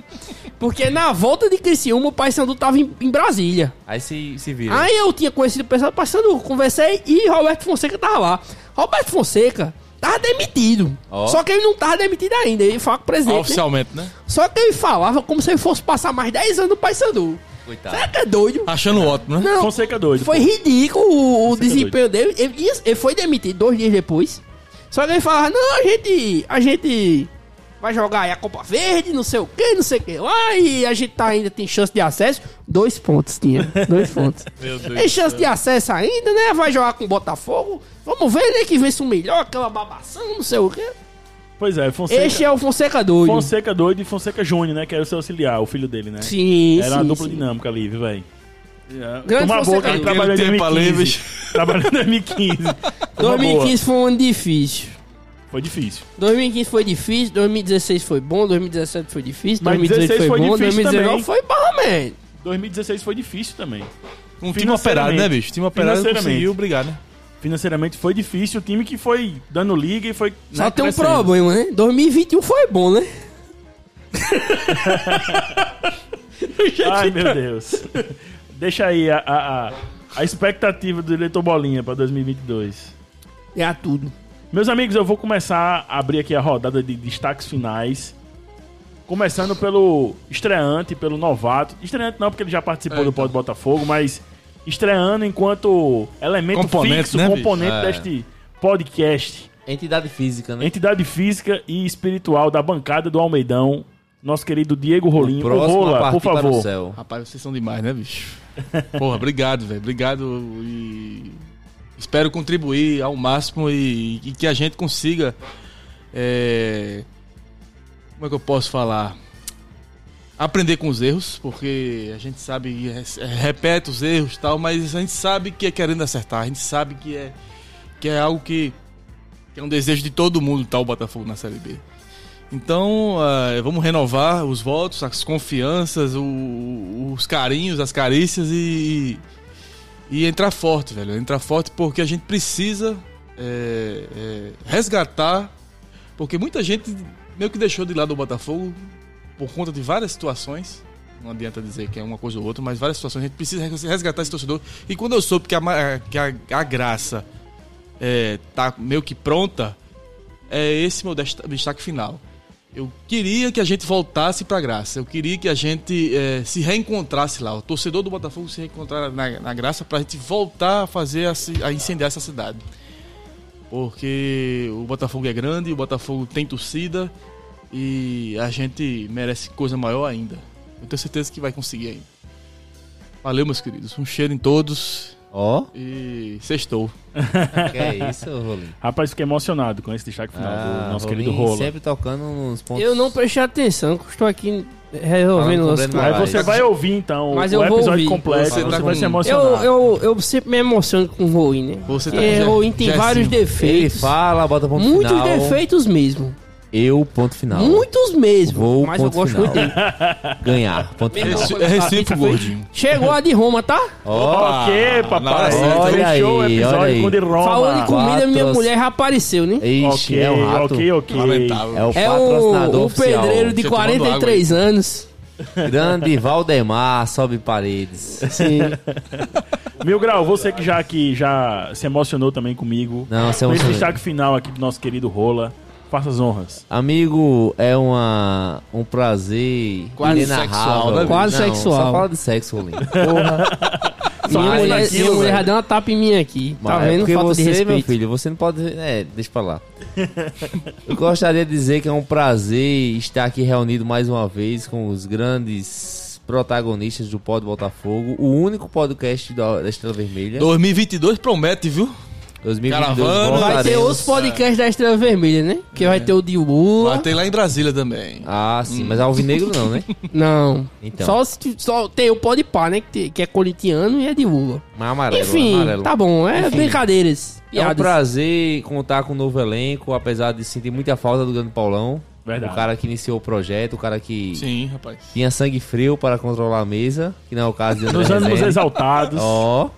porque na volta de Criciúma o Pai Sandu tava em, em Brasília. Aí se, se vira. Aí eu tinha conhecido o pessoal do Pai Sandu, conversei e Roberto Fonseca tava lá. Roberto Fonseca tava demitido. Ó. Só que ele não tava demitido ainda, ele falava com o presidente. né? Oficialmente, né? Só que ele falava como se ele fosse passar mais 10 anos no Pai Sandu. Coitado. Será que é doido? Achando ótimo, né? Não, Fonseca doido. foi pô. ridículo o, o é desempenho dele. Ele, ia- ele foi demitido dois dias depois. Só que ele falava, não, a gente. A gente vai jogar aí a Copa Verde, não sei o que, não sei o que lá, e a gente tá ainda tem chance de acesso. Dois pontos tinha. Dois pontos. Meu Deus. Tem chance de acesso ainda, né? Vai jogar com o Botafogo. Vamos ver, né? Que vence o melhor, aquela babação, não sei o que. Pois é, Fonseca. Este é o Fonseca doido. Fonseca doido e Fonseca Júnior, né? Que era o seu auxiliar, o filho dele, né? Sim, Era sim. uma dupla sim. dinâmica ali, viu, velho? É, Grande Toma Fonseca boca, ele trabalhou em Aquele tempo ali, 2015. bicho. Trabalhou em 2015. Toma boa. 2015 foi um ano difícil. Foi difícil. 2015 foi difícil, 2016 foi bom, 2017 foi difícil, Mas 2018 foi, 16 foi bom, difícil 2019 também. foi bom, man. 2016 foi difícil também. Um time operado, né, bicho? Time operado conseguiu brigar, né? Financeiramente foi difícil. O time que foi dando liga e foi. Só né, tem um crescendo. problema, né? 2021 foi bom, né? Ai, meu Deus. Deixa aí a, a, a, a expectativa do eleitor Bolinha pra 2022. É tudo. Meus amigos, eu vou começar a abrir aqui a rodada de destaques finais. Começando pelo estreante, pelo novato. Estreante não, porque ele já participou É, do então. Pod Botafogo, mas estreando enquanto elemento Componente, fixo, né, componente É. deste podcast. Entidade física, né? Entidade física e espiritual da bancada do Almeidão, nosso querido Diego Rolim. Ô, Rola, por favor. céu. Rapaz, vocês são demais, né, bicho? Porra, obrigado, velho. Obrigado e espero contribuir ao máximo e, e que a gente consiga. é, Como é que eu posso falar? Aprender com os erros, porque a gente sabe, é, repete os erros e tal, mas a gente sabe que é querendo acertar, a gente sabe que é, que é algo que, que é um desejo de todo mundo estar o Botafogo na Série B. Então, ah, vamos renovar os votos, as confianças, o- os carinhos, as carícias e, e entrar forte, velho. Entrar forte porque a gente precisa é, é, resgatar, porque muita gente meio que deixou de lado o Botafogo por conta de várias situações. Não adianta dizer que é uma coisa ou outra, mas várias situações. A gente precisa resgatar esse torcedor. E quando eu soube que a, que a, a graça é, tá meio que pronta, é esse meu desta- destaque final. Eu queria que a gente voltasse pra graça. Eu queria que a gente eh, se reencontrasse lá. O torcedor do Botafogo se reencontrar na, na graça pra gente voltar a fazer a, a incendiar essa cidade. Porque o Botafogo é grande, o Botafogo tem torcida e a gente merece coisa maior ainda. Eu tenho certeza que vai conseguir ainda. Valeu, meus queridos. Um cheiro em todos Ó, e sextou. que é isso, Rolim? Rapaz, fiquei emocionado com esse destaque final do nosso Rolim querido Rola. sempre tocando nos pontos. Eu não prestei atenção, estou aqui resolvendo Falando com o as Breno coisas. Aí você vai ouvir então Mas o eu vou episódio ouvir. completo, Você você, tá vai com- se emocionar. Eu, eu, eu sempre me emociono com o Roin, né? Você tá o Roin tem Gersinho. vários Ele defeitos. fala, bota ponto Muitos final. defeitos mesmo. Eu, ponto final. Muitos mesmo. Vou, mas eu ponto gosto final. muito dele. Ganhar, ponto final. Reci- é recíproco, gordinho. Chegou a de Roma, tá? Ó, ok, papai. na hora certa. Olha Fechou o aí, episódio olha aí. com o de Roma. Falando em comida, minha Quatro- mulher já apareceu, né? Ixi, Ok, é o rato. ok, ok. Lamentável. É o É patrocinador o, o oficial. pedreiro de Você tomando 43 anos. Grande Valdemar, sobe paredes. Sim. Mil Grau, você que já aqui já se emocionou também comigo. Não, você é Com um esse excelente. destaque final aqui do nosso querido Rola. Faça as honras. Amigo, é uma, um prazer Quase sexual, né, Quase Não, sexual. Só fala de sexo, Rolim. Porra. Minha Mas mulher, naquilo, minha mulher já deu uma tapa em mim aqui. Tá Mas é vendo? Falta você, de meu respeito. filho, você não pode... É, deixa pra lá. Eu gostaria de dizer que é um prazer estar aqui reunido mais uma vez com os grandes protagonistas do Pod Botafogo, o único podcast da, da Estrela Vermelha. 2022 promete, viu? 2022 Caravana. Vai ter outros podcasts da Estrela Vermelha, né? Que vai ter o de Lula. Vai ter lá em Brasília também. Ah, sim, mas Alvinegro não, né? Não. Então. Só, se- só tem o Podpah, né? Que, te- que é corintiano e é de Lula. Mas amarelo, Enfim, amarelo. tá bom. É Enfim. brincadeiras. É um Piadas. prazer contar com um novo elenco, apesar de sentir muita falta do grande Paulão. Verdade. O cara que iniciou o projeto, o cara que Sim, rapaz. tinha sangue frio para controlar a mesa, que não é o caso de André Nos ânimos exaltados. Ó.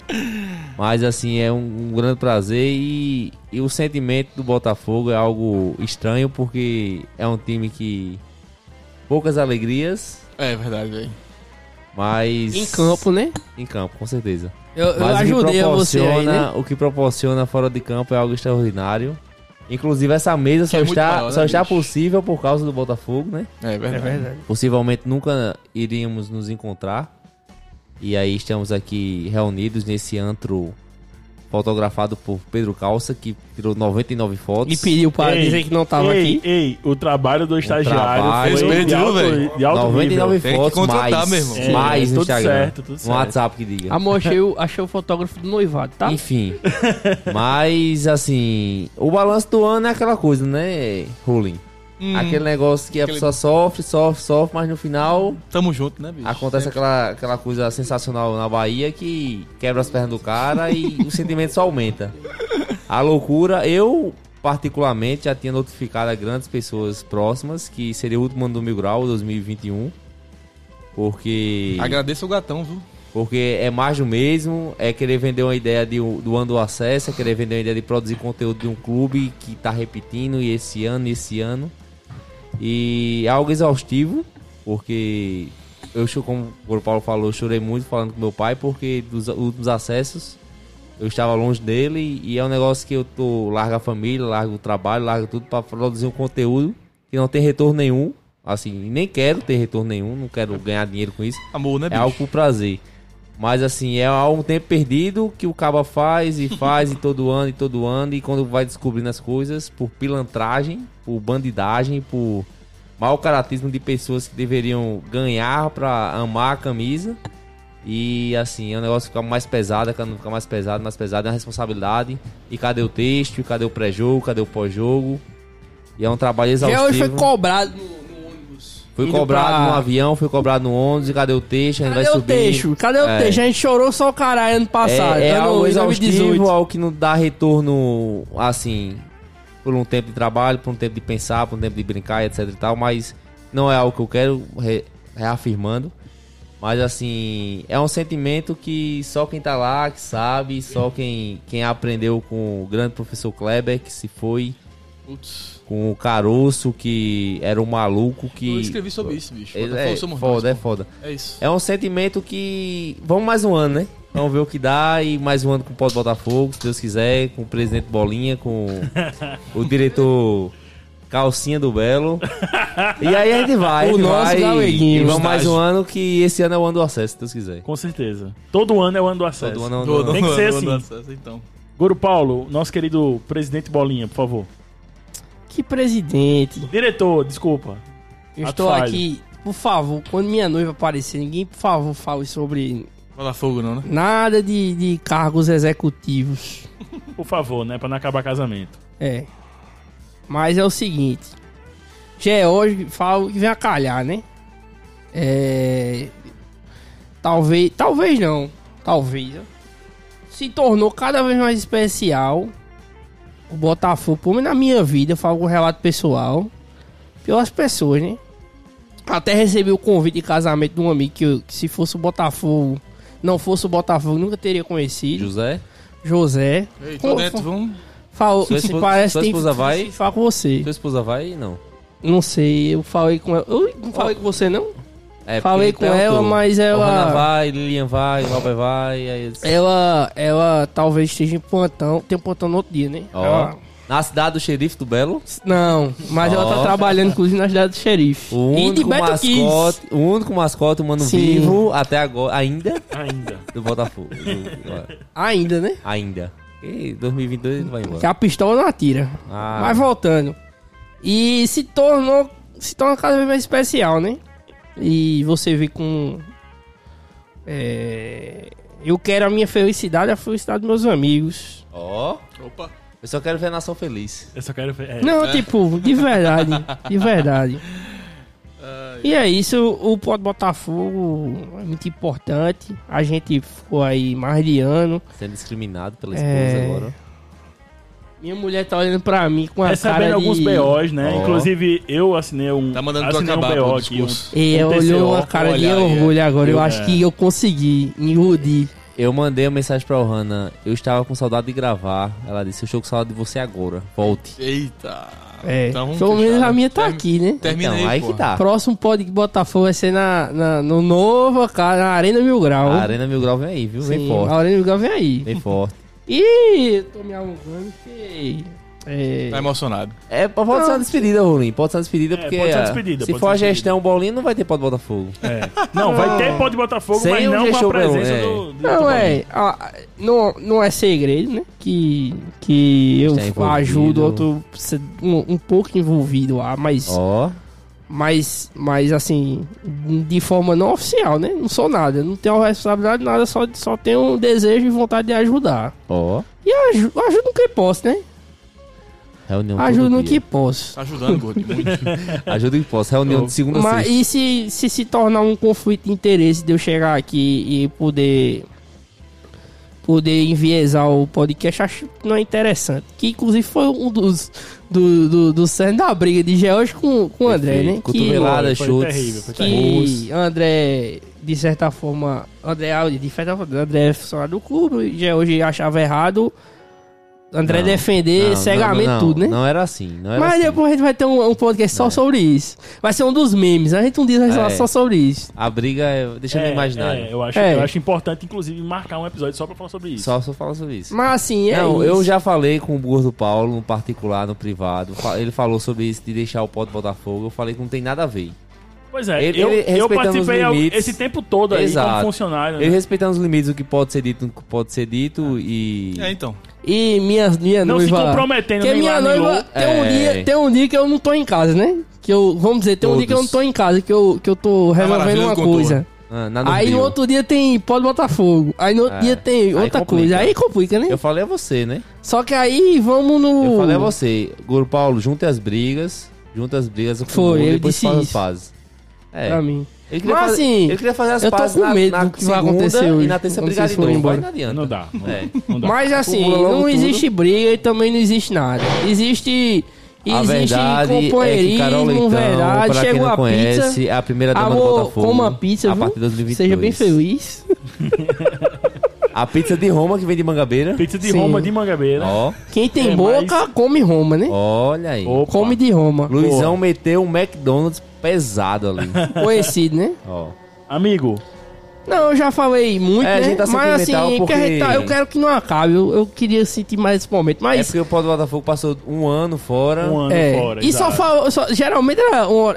Mas assim, é um, um grande prazer e, e o sentimento do Botafogo é algo estranho porque é um time que poucas alegrias, É verdade, velho. mas Em campo, né? em campo, com certeza. Eu, eu Mas o que ajudei a você aí, né? proporciona- o que proporciona fora de campo é algo extraordinário. Inclusive essa mesa Que só é está, maior, né, só está bicho? possível por causa do Botafogo, né? É verdade. Possivelmente nunca iríamos nos encontrar. E aí estamos aqui reunidos nesse antro fotografado por Pedro Calça, que tirou 99 fotos. E pediu pra Ei, dizer que não tava ei, aqui. Ei, o trabalho do estagiário trabalho. foi de viu, alto, velho? de alto 99 nível. Tem que fotos contratar, mais, meu irmão. É, mais no tudo Instagram. certo, tudo Um certo. WhatsApp que diga. Amor, achei o, achei o fotógrafo do noivado, tá? Enfim. Mas, assim, o balanço do ano é aquela coisa, né, Ruling? Hum, Aquele negócio que a Aquele- pessoa sofre, sofre, sofre, mas no final Tamo junto, né, bicho? acontece aquela, aquela coisa sensacional na Bahia que quebra as pernas do cara e o sentimento só aumenta. A loucura, eu particularmente já tinha notificado a grandes pessoas próximas que seria o último ano do Mil Grau, 2021. Porque. Agradeço o gatão, viu? Porque é mais do mesmo, é querer vender uma ideia de, do ano do acesso, é querer vender uma ideia de produzir conteúdo de um clube que tá repetindo e esse ano, e esse ano. E é algo exaustivo, porque eu, como o Paulo falou, eu chorei muito falando com meu pai, porque dos últimos acessos eu estava longe dele e é um negócio que eu tô largo a família, largo o trabalho, largo tudo para produzir um conteúdo que não tem retorno nenhum. Assim, nem quero ter retorno nenhum, não quero ganhar dinheiro com isso. Amor, né, É bicho? algo por prazer. Mas assim, é um tempo perdido que o Caba faz e faz e todo ano e todo ano. E quando vai descobrindo as coisas, por pilantragem, por bandidagem, por mau caratismo de pessoas que deveriam ganhar pra amar a camisa. E assim, é um negócio que fica mais pesado, cada fica mais pesado, mais pesado, é uma responsabilidade. E cadê o texto? E cadê o pré-jogo? Cadê o pós-jogo? E é um trabalho exaustivo. hoje foi cobrado Foi Indo cobrado pra- no avião, foi cobrado no ônibus, e cadê o texto? A gente Cadê vai o subir. texto? Cadê o É. texto? A gente chorou só o caralho ano passado. É, é algo exaustivo, 2018. algo que não dá retorno, assim, por um tempo de trabalho, por um tempo de pensar, por um tempo de brincar, etc e tal, mas não é algo que eu quero, re- reafirmando. Mas, assim, é um sentimento que só quem tá lá, que sabe, só quem, quem aprendeu com o grande professor Kleber, que se foi, Putz. Com o Caroço, que era um maluco que... Eu escrevi sobre isso, bicho. Ele é somos foda, é pô. foda. É isso. É um sentimento que. Vamos mais um ano, né? Vamos ver o que dá e mais um ano com o Pode Botafogo, se Deus quiser, com o presidente Bolinha, com o diretor Calcinha do Belo. E aí a gente vai. O gente nosso vai, galeguinho. E vamos mais um ano que esse ano é o ano do acesso, se Deus quiser. Com certeza. Todo ano é o ano do acesso. Todo ano é o ano do Tem que ser mundo assim. acesso, então. Goro Paulo, nosso querido presidente Bolinha, por favor. Que presidente. Diretor, desculpa. Eu Ato estou falho. aqui, por favor, quando minha noiva aparecer, ninguém, por favor, fale sobre Botafogo não, né? nada de, de cargos executivos. Por favor, né? Pra não acabar casamento. É. Mas é o seguinte. George fala que vem a calhar, né? É. Talvez. Talvez não. Talvez. Se tornou cada vez mais especial. O Botafogo, pelo menos na minha vida, eu falo com relato pessoal. Pelas pessoas, né? Até recebi o convite de casamento de um amigo que, eu- que se fosse o Botafogo, não fosse o Botafogo, nunca teria conhecido. José, José. Ei, tô dentro, vamos. Falou, Sua se esposa- parece sua tem esposa que vai? falar com você. sua esposa vai? Não. Não sei, eu falei com ela. Eu não falei com você, não? É, Falei com ela, mas O ela- Rana vai, Lilian vai, o Robert vai. Disse, Ela, ela talvez esteja em plantão. Tem um plantão no outro dia, né? ó, Ela- na cidade do xerife do Belo, não, mas ela tá trabalhando, inclusive, na cidade do xerife. o e de único Beto Kiss. mascote, o único mascote humano Sim. vivo até agora, ainda, Ainda. do Botafogo. Do- Ainda, né? ainda. E 2022 ele vai Que embora. a pistola não atira. Ah, Mas voltando. E se tornou. Se torna cada vez mais especial, né? E você vê com. É, Eu quero a minha felicidade, a felicidade dos meus amigos. Ó, Opa. eu só quero ver a nação feliz. Eu só quero ver. é, Não, tipo, de verdade. De verdade. E é isso, o Pode Botafogo é muito importante. A gente ficou aí mais de ano. Sendo discriminado pela esposa É. agora. Minha mulher tá olhando pra mim com a cara Recebendo de... alguns BOs, né? Ó. Inclusive, eu assinei um. Tá mandando tu assinei acabar, um BO aqui. discurso. E um olhou TCO. uma cara de orgulho agora. Eu, Eu- acho é. que eu consegui engolir. Eu mandei uma mensagem pra Ohana. Eu estava com saudade de gravar. Ela disse: Eu estou com saudade de você agora. Volte. Eita. É, Então pelo menos a né? minha tá aqui, né? Termina então, aí, que tá. Próximo pod de Botafogo vai ser na, na- no novo, cara, na Arena Mil Grau. A Arena Mil Grau vem aí, viu? Vem Sim, forte. A Arena Mil Grau vem aí. Vem forte. E eu tô me alongando porque... É, Tá emocionado. É, pode ser uma despedida, Rolim. Pode ser uma despedida, É, porque. pode ser uma despedida, Se for a gestão bolinha, não vai ter pode Botafogo. É. Não, vai ter pode Botafogo, Sem mas não com a presença Belém, do. do Não, é. não, não é segredo, né? Que, que eu ajudo outro ser um, um pouco envolvido lá, mas, Ó. mas, mas assim, de forma não oficial, né? Não sou nada, não tenho responsabilidade, nada, só, só tenho um desejo e vontade de ajudar. Ó. E aju- ajudo no que posso, né? Reunião Ajudo no dia. que posso. Tá ajudando, Gordo. Muito. Ajuda que posso. Reunião de segunda a Mas sexta. e se, se se tornar um conflito de interesse de eu chegar aqui e poder poder enviesar o podcast, acho que não é interessante. Que inclusive foi um dos do, do, do cerne da briga de George com, com o André, Perfeito. né? Que, Cotovelada, chutes. terrível, foi terrível. que André, de certa forma, André Aldi, de certa forma, André é funcionário do clube, George achava errado. André Não, defender Não, cegamente não, não, tudo, né? Não era assim. Não era Mas assim. depois a gente vai ter um, um podcast só sobre isso. Vai ser um dos memes. A gente um dia vai falar É. só sobre isso. A briga é. Deixa É, imaginário. é, eu, acho, É. eu acho importante, inclusive, marcar um episódio só pra falar sobre isso. Só, só fala sobre isso. Mas assim, é não, isso. eu já falei com o Gordo Paulo, no particular, no privado. Ele falou sobre isso de deixar o pó de Botafogo. Eu falei que não tem nada a ver. Pois é, Ele- eu, ele eu respeitando participei os ao- limites. esse tempo todo aí Exato. como funcionário. né? Ele respeitando os limites do que pode ser dito, do que pode ser dito e. É, então. E minha, minha Não se noiva... comprometendo Porque minha noiva... Tem, um É. dia, tem um dia que eu não tô em casa, né? Que eu... Vamos dizer, tem um dia que eu não Todos. tô em casa. Que eu, que eu tô resolvendo uma coisa. Ah, Aí no outro dia tem Pode Botafogo. Aí no outro É. dia tem Aí outra complica. coisa. Aí complica, né? Eu falei a você, né? Só que aí vamos no... Eu falei a você, Gordo Paulo, junte as brigas. Junte as brigas com Foi, o mundo e ele depois disse faz as pazes. É. Pra mim. Ele queria, Mas, fazer, assim, ele queria fazer as eu tô pazes com na, medo na do que vai acontecer e hoje, na terça brigar de novo. Não adianta. Não dá. Não, É. não dá. Mas assim, não tudo. existe briga e também não existe nada. Existe. A Existe verdade é que companheirismo, Leitão, verdade. pra quem Chegou não a conhece, pizza. é a primeira dama do Amor, Botafogo. coma a pizza, a viu? partir de 2022. Seja bem feliz. A pizza de Roma que vem de Mangabeira. Pizza de Sim. Roma de Mangabeira. Ó, Quem tem É, boca, come Roma, né? olha aí. Opa. Come de Roma. Luizão meteu um McDonald's pesado ali. Conhecido, né? Ó. Amigo, Não, eu já falei muito, É, a né? gente tá Mas assim, sentimental que a tá- porque- eu quero que não acabe. Eu, eu queria sentir mais esse momento. É Mas. porque o Pó do Botafogo passou um ano fora. um ano É, fora. e só, exato. falou, só Geralmente era. Um, aí,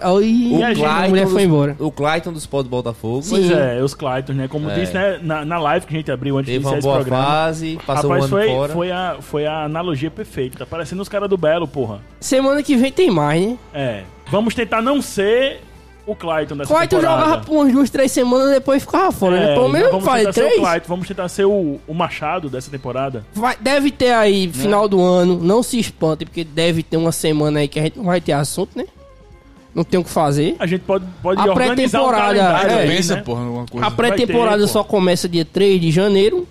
O a gente- a Clayton mulher dos- foi embora. O Clayton dos Pó do Botafogo. Pois Sim. é, os Claytons, né? Como É. disse, né? Na, na live que a gente abriu antes de Teve iniciar uma esse boa programa. fase, passou Rapaz, um ano foi, fora. foi, a, foi a analogia perfeita. Tá parecendo os caras do Belo, porra. Semana que vem tem mais, né? É. Vamos tentar não ser o Clayton dessa Clayton temporada. jogava por umas duas, três semanas depois ficava fora, né? É, Pelo menos vamos faz tentar ser o três. Clayton, vamos tentar ser o, o Machado dessa temporada. Vai- deve ter aí, Né? final do ano, não se espante, porque deve ter uma semana aí que a gente não vai ter assunto, né? Não tem o que fazer. A gente pode, pode A organizar um pré-temporada, é. aí, Pensa, né? porra, alguma coisa. A pré-temporada só começa dia 3 de janeiro,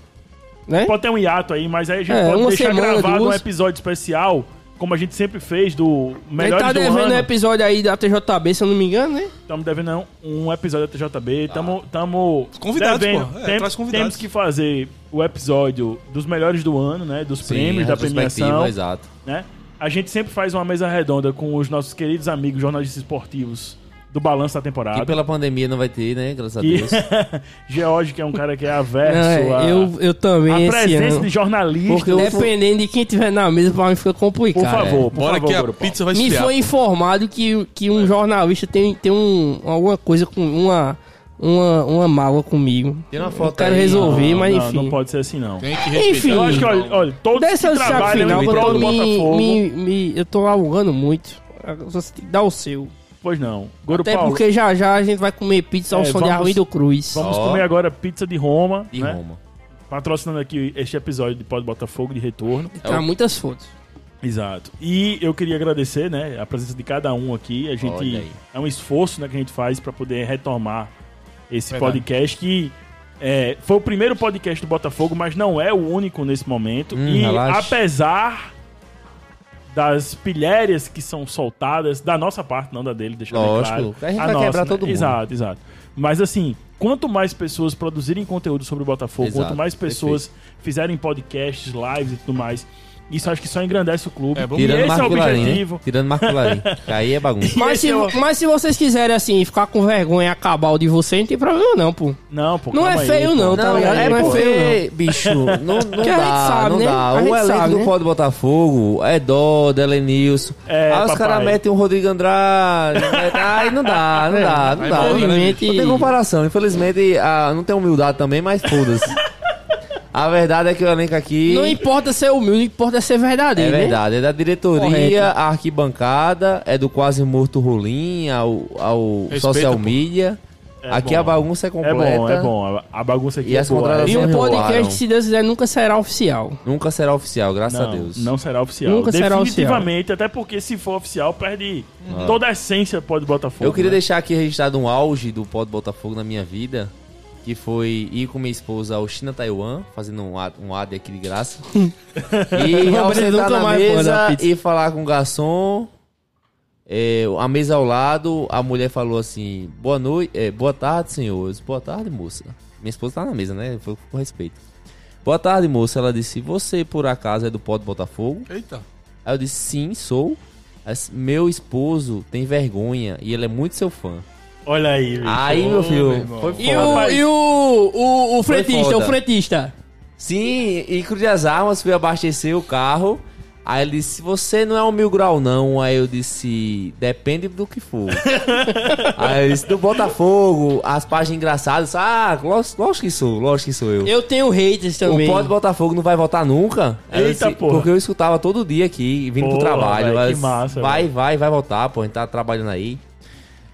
né? Pode ter um hiato aí, mas aí a gente É, pode deixar semana, gravado um duas. episódio especial, como a gente sempre fez, do A gente Melhores tá do devendo um Ano. episódio aí da TJB, se eu não me engano, né? Estamos devendo um episódio da TJB. Estamos tamo Convidados, devendo. pô. É, Tem- traz convidados. temos que fazer o episódio dos melhores do ano, né? Dos Sim, prêmios, da premiação. Exato. né? A gente sempre faz uma mesa redonda com os nossos queridos amigos jornalistas esportivos do balanço da Que temporada. pela pandemia não vai ter, né? Graças a Deus. George, que é um cara que é averso Não, é, a, eu, eu também a presença ano. de jornalistas. Porque eu- Dependendo de quem tiver na mesa, pra mim fica Por complicado. favor, por Bora favor, que a Paulo. pizza vai Me esfriar. foi informado que, que um jornalista tem, tem um, alguma coisa com uma, uma, uma mágoa comigo. Tira uma Eu foto quero aí. resolver, Não, mas não, enfim. Não pode ser assim, não. Tem que respeitar. Enfim. Eu acho que, olha, olha todos Dessa que trabalham final, em que eu prol do me, Botafogo... me, me- Eu tô alongando muito. Você tem que dar o seu. Pois não. Goro Até Paulo, porque já já a gente vai comer pizza ao É, som de vamos- Arlindo Cruz. vamos Ó. comer agora pizza de Roma, De né? Roma. patrocinando aqui este episódio de Pode Botafogo de retorno. Tá muitas fotos. Exato. E eu queria agradecer, né, a presença de cada um aqui. A gente é um esforço né, que a gente faz para poder retomar esse Verdade. podcast que é, foi o primeiro podcast do Botafogo, mas não é o único nesse momento. Hum, e relaxa. apesar das pilhérias que são soltadas da nossa parte, não da dele, deixa bem Lógico, claro. a gente vai quebrar todo mundo. Exato, exato. Mas assim, quanto mais pessoas produzirem conteúdo sobre o Botafogo, Exato, quanto mais pessoas fizerem podcasts, lives e tudo mais, isso acho que só engrandece o clube. É bom. e Tirando esse é o Marco Larim, né? objetivo. Tirando Marco Larim. aí é bagunça. Mas se, é o- mas se vocês quiserem, assim, ficar com vergonha e acabar o de vocês, não tem problema não, pô. Não, pô, Não é aí, feio, pô. não, tá ligado? é Não é feio, bicho, não, não Que a gente dá, sabe, não né? dá. O elenco sabe, do né? Pode Botafogo é Dó, Delenilson. É, aí os caras metem um Rodrigo Andrade. mete- Aí não dá, não dá, não Aí dá. né, Infelizmente... Não tem comparação. Infelizmente, ah, não tem humildade também, mas foda-se. A verdade é que o elenco aqui. Não importa ser humilde, importa ser verdadeiro, É né? verdade, é da diretoria, Correto. a arquibancada, é do quase morto Rolim, ao, ao Respeita, social media. É aqui bom. a bagunça é É completa. bom, é bom. A- bagunça aqui E é boa. E um rolaram. podcast, se Deus quiser, nunca será oficial. Nunca será oficial, graças não, a Deus. Não será oficial. Nunca será Definitivamente, até porque se for oficial, perde toda a essência pode Botafogo. Eu queria né? deixar aqui registrado um auge do Pod Botafogo na minha vida, que foi ir com minha esposa ao China Taiwan, fazendo um ad, um ad aqui de graça. e ao sentar na mesa e falar com o garçom, é, a mesa ao lado, a mulher falou assim: Boa noite, é, boa tarde, senhores. Boa tarde, moça. Minha esposa tá na mesa, né? Foi com respeito. Boa tarde, moça. Ela disse: Você por acaso é do Pod Botafogo? Eita. Aí eu disse, sim, sou. Mas meu esposo tem vergonha e ele é muito seu fã. Olha aí, bicho. Aí, meu filho, foi E foda. o, e o, o, o fretista, o fretista. Sim, e Cruz das Armas fui abastecer o carro. Aí ele disse, você não é um mil grau não. Aí eu disse, depende do que for. Aí ele disse, do Botafogo, as páginas engraçadas. Ah, lógico, lógico que sou, lógico que sou eu. Eu tenho haters também. O Pod Botafogo não vai votar nunca? Aí Eita, porra. Porque eu escutava todo dia aqui, vindo pro Porra, trabalho. velho, Mas que massa, vai, vai, vai votar, pô. A gente tá trabalhando aí.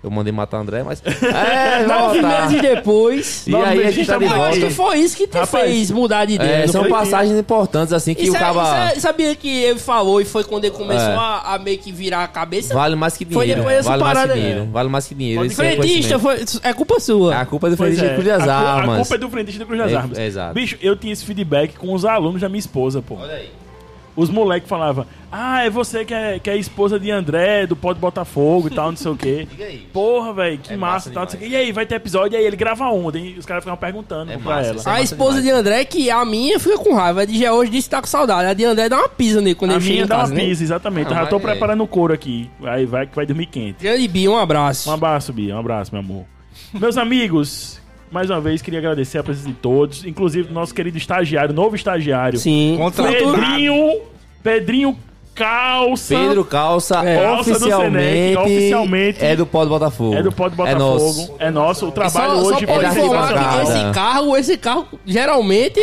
Eu mandei matar o André, mas. É, Nove meses depois. E aí a gente tá de eu acho que volta. foi isso que te Rapaz, fez mudar de ideia. É, são foi? passagens importantes, assim, que Isso o é- caba. isso é- sabia que ele falou e foi quando ele começou É. a, a meio que virar a cabeça? Vale mais que Foi dinheiro. depois dessa vale mais que parada aí. dinheiro. Vale mais que dinheiro. É Fretista, conhecimento. foi, é culpa sua. A culpa é do Pois Fredista é, de Cruz das Armas. a culpa é do frentista do Cruz das É, Armas. é, exato. Bicho, eu tinha esse feedback com os alunos da minha esposa, pô. Olha aí. Os moleques falavam, ah, é você que é, que é esposa de André, do Pode Botafogo e tal, não sei o quê. Diga aí. Porra, velho, que É massa massa e tal, não sei o quê. demais. E aí, vai ter episódio? E aí, ele grava ontem. E os caras ficavam perguntando É pra massa, ela. é A esposa demais. de André, que a minha fica com raiva. A de Gé hoje disse que tá com saudade. A de André dá uma pisa nele quando A ele chega minha em dá casa, uma né? pisa, exatamente. Não, eu já tô vai- preparando o couro aqui. Aí vai que vai dormir quente. Grande Bia, um abraço. Um abraço, Bia. Um abraço, meu amor. Meus amigos, mais uma vez queria agradecer a presença de todos, inclusive do nosso querido estagiário, novo estagiário. Sim. Pedrinho. Pedrinho Calça. Pedro Calça, É. Calça do oficialmente, Senec, oficialmente é do Pod Botafogo. É do Pode É Botafogo. nosso. É nosso. O trabalho só, hoje só pode que arquibancada. esse carro, esse carro, geralmente,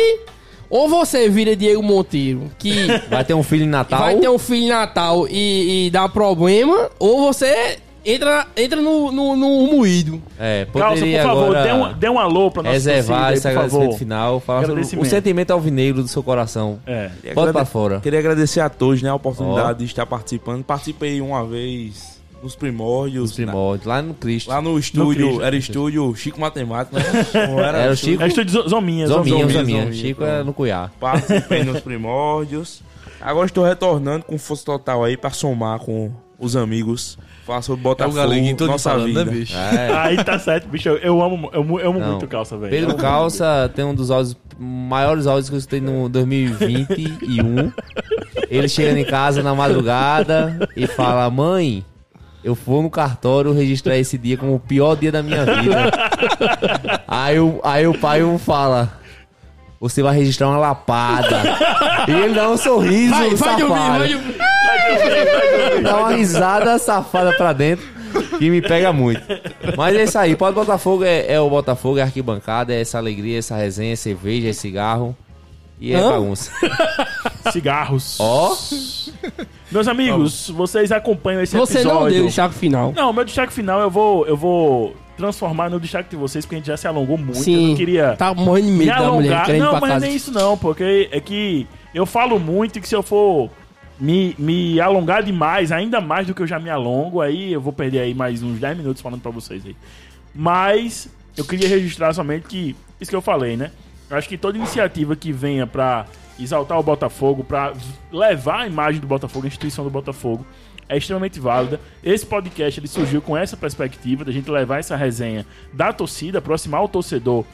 ou você vira Diego Monteiro, que Vai ter um filho em Natal. vai ter um filho em Natal e, e dá problema, ou você entra, entra no, no, no moído. É, Calça, por poderia favor, agora dê um, dê um alô pra nossa reservar esse agradecimento favor. final. Falar sobre o sentimento alvinegro do seu coração. É. Bota pra fora. Queria agradecer a todos, né, a oportunidade de estar participando. Participei uma vez nos primórdios. Os primórdios, lá no Cristo. na- lá no estúdio, Cristo. era estúdio Chico Matemático, né? Não Era o Chico. É estúdio Zo- Zominha, Zominha, Zominha. Zominha. Zominha, Chico é no Cuiá. Participei nos primórdios. Agora estou retornando com força total aí pra somar com os amigos. Falar sobre É o Botafogo, galeguinho todo nossa falando, vida. né, bicho? É. Aí tá certo, bicho. Eu, amo, eu, amo- eu amo Não. muito calça, velho. Pedro Calça tem um dos áudios, maiores áudios que eu escutei no 2021. Ele chega em casa na madrugada e fala: Mãe, eu vou no cartório registrar esse dia como o pior dia da minha vida. aí, o, aí o pai fala: Você vai registrar uma lapada. e ele dá um sorriso Vai, vai safado. dormir, vai dormir. Dá uma risada safada pra dentro que me pega muito. Mas é isso aí, pode Botafogo é, é o Botafogo, é a arquibancada, é essa alegria, essa resenha, é cerveja, é cigarro. E é Hã? bagunça. Cigarros. Ó, Meus amigos, vocês acompanham esse Você episódio. não deu o destaque final. Não, meu destaque final eu vou, eu vou transformar no destaque de vocês, porque a gente já se alongou muito. Sim. Eu não queria Tá morrendo me mulher alongar. ir Não, mas casa. nem isso não, porque é que eu falo muito e que se eu for me, me alongar demais, ainda mais do que eu já me alongo, aí eu vou perder aí mais uns 10 minutos falando pra vocês aí. Mas eu queria registrar somente que, isso que eu falei, né? Eu acho que toda iniciativa que venha pra exaltar o Botafogo, pra levar a imagem do Botafogo, a instituição do Botafogo, é extremamente válida. Esse podcast ele surgiu com essa perspectiva da gente levar essa resenha da torcida, aproximar o torcedor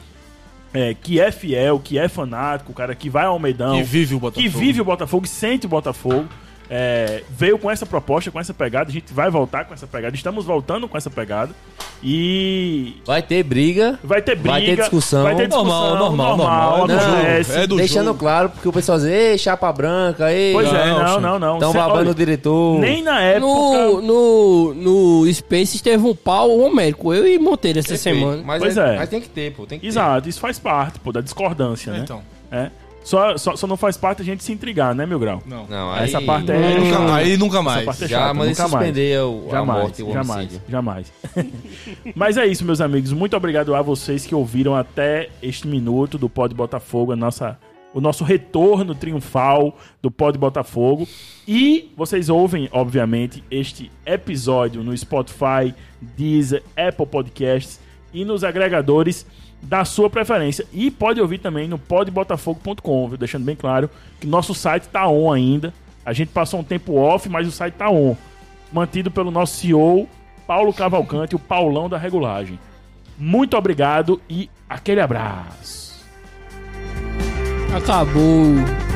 é, que é fiel, que é fanático, o cara que vai ao Almeidão, Que vive o Botafogo. que vive o Botafogo, e sente o Botafogo. É, veio com essa proposta, com essa pegada. A gente vai voltar com essa pegada. Estamos voltando com essa pegada. E Vai ter briga. vai ter briga. Vai ter discussão. Vai ter discussão. Normal, normal, normal. É do acontece. jogo, é do Deixando jogo. claro, porque o pessoal diz, ei, chapa branca, ei. Pois é, Não, não, não, não. Estão babando olha, o diretor. Nem na época. No, no, no Space teve um pau homérico, eu e Monteiro essa semana. Mas, Pois é, é. mas tem que ter, pô. Tem que Exato, isso faz parte, pô, da discordância, né? Então, É. Só, só, só não faz parte a gente se intrigar, né, meu grau? não. Não, aí, Essa parte é- Aí nunca, aí nunca Essa mais. parte é Já chata, mandei nunca mais. suspender o, a Jamais, morte e o jamais, homicídio. jamais. Mas é isso, meus amigos. Muito obrigado a vocês que ouviram até este minuto do Pod Botafogo, a nossa, o nosso retorno triunfal do Pod Botafogo. E vocês ouvem, obviamente, este episódio no Spotify, Deezer, Apple Podcasts e nos agregadores da sua preferência. E pode ouvir também no podbotafogo.com, deixando bem claro que nosso site tá on ainda. A gente passou um tempo off, mas o site tá on. Mantido pelo nosso CEO, Paulo Cavalcante, o Paulão da Regulagem. Muito obrigado e aquele abraço. Acabou.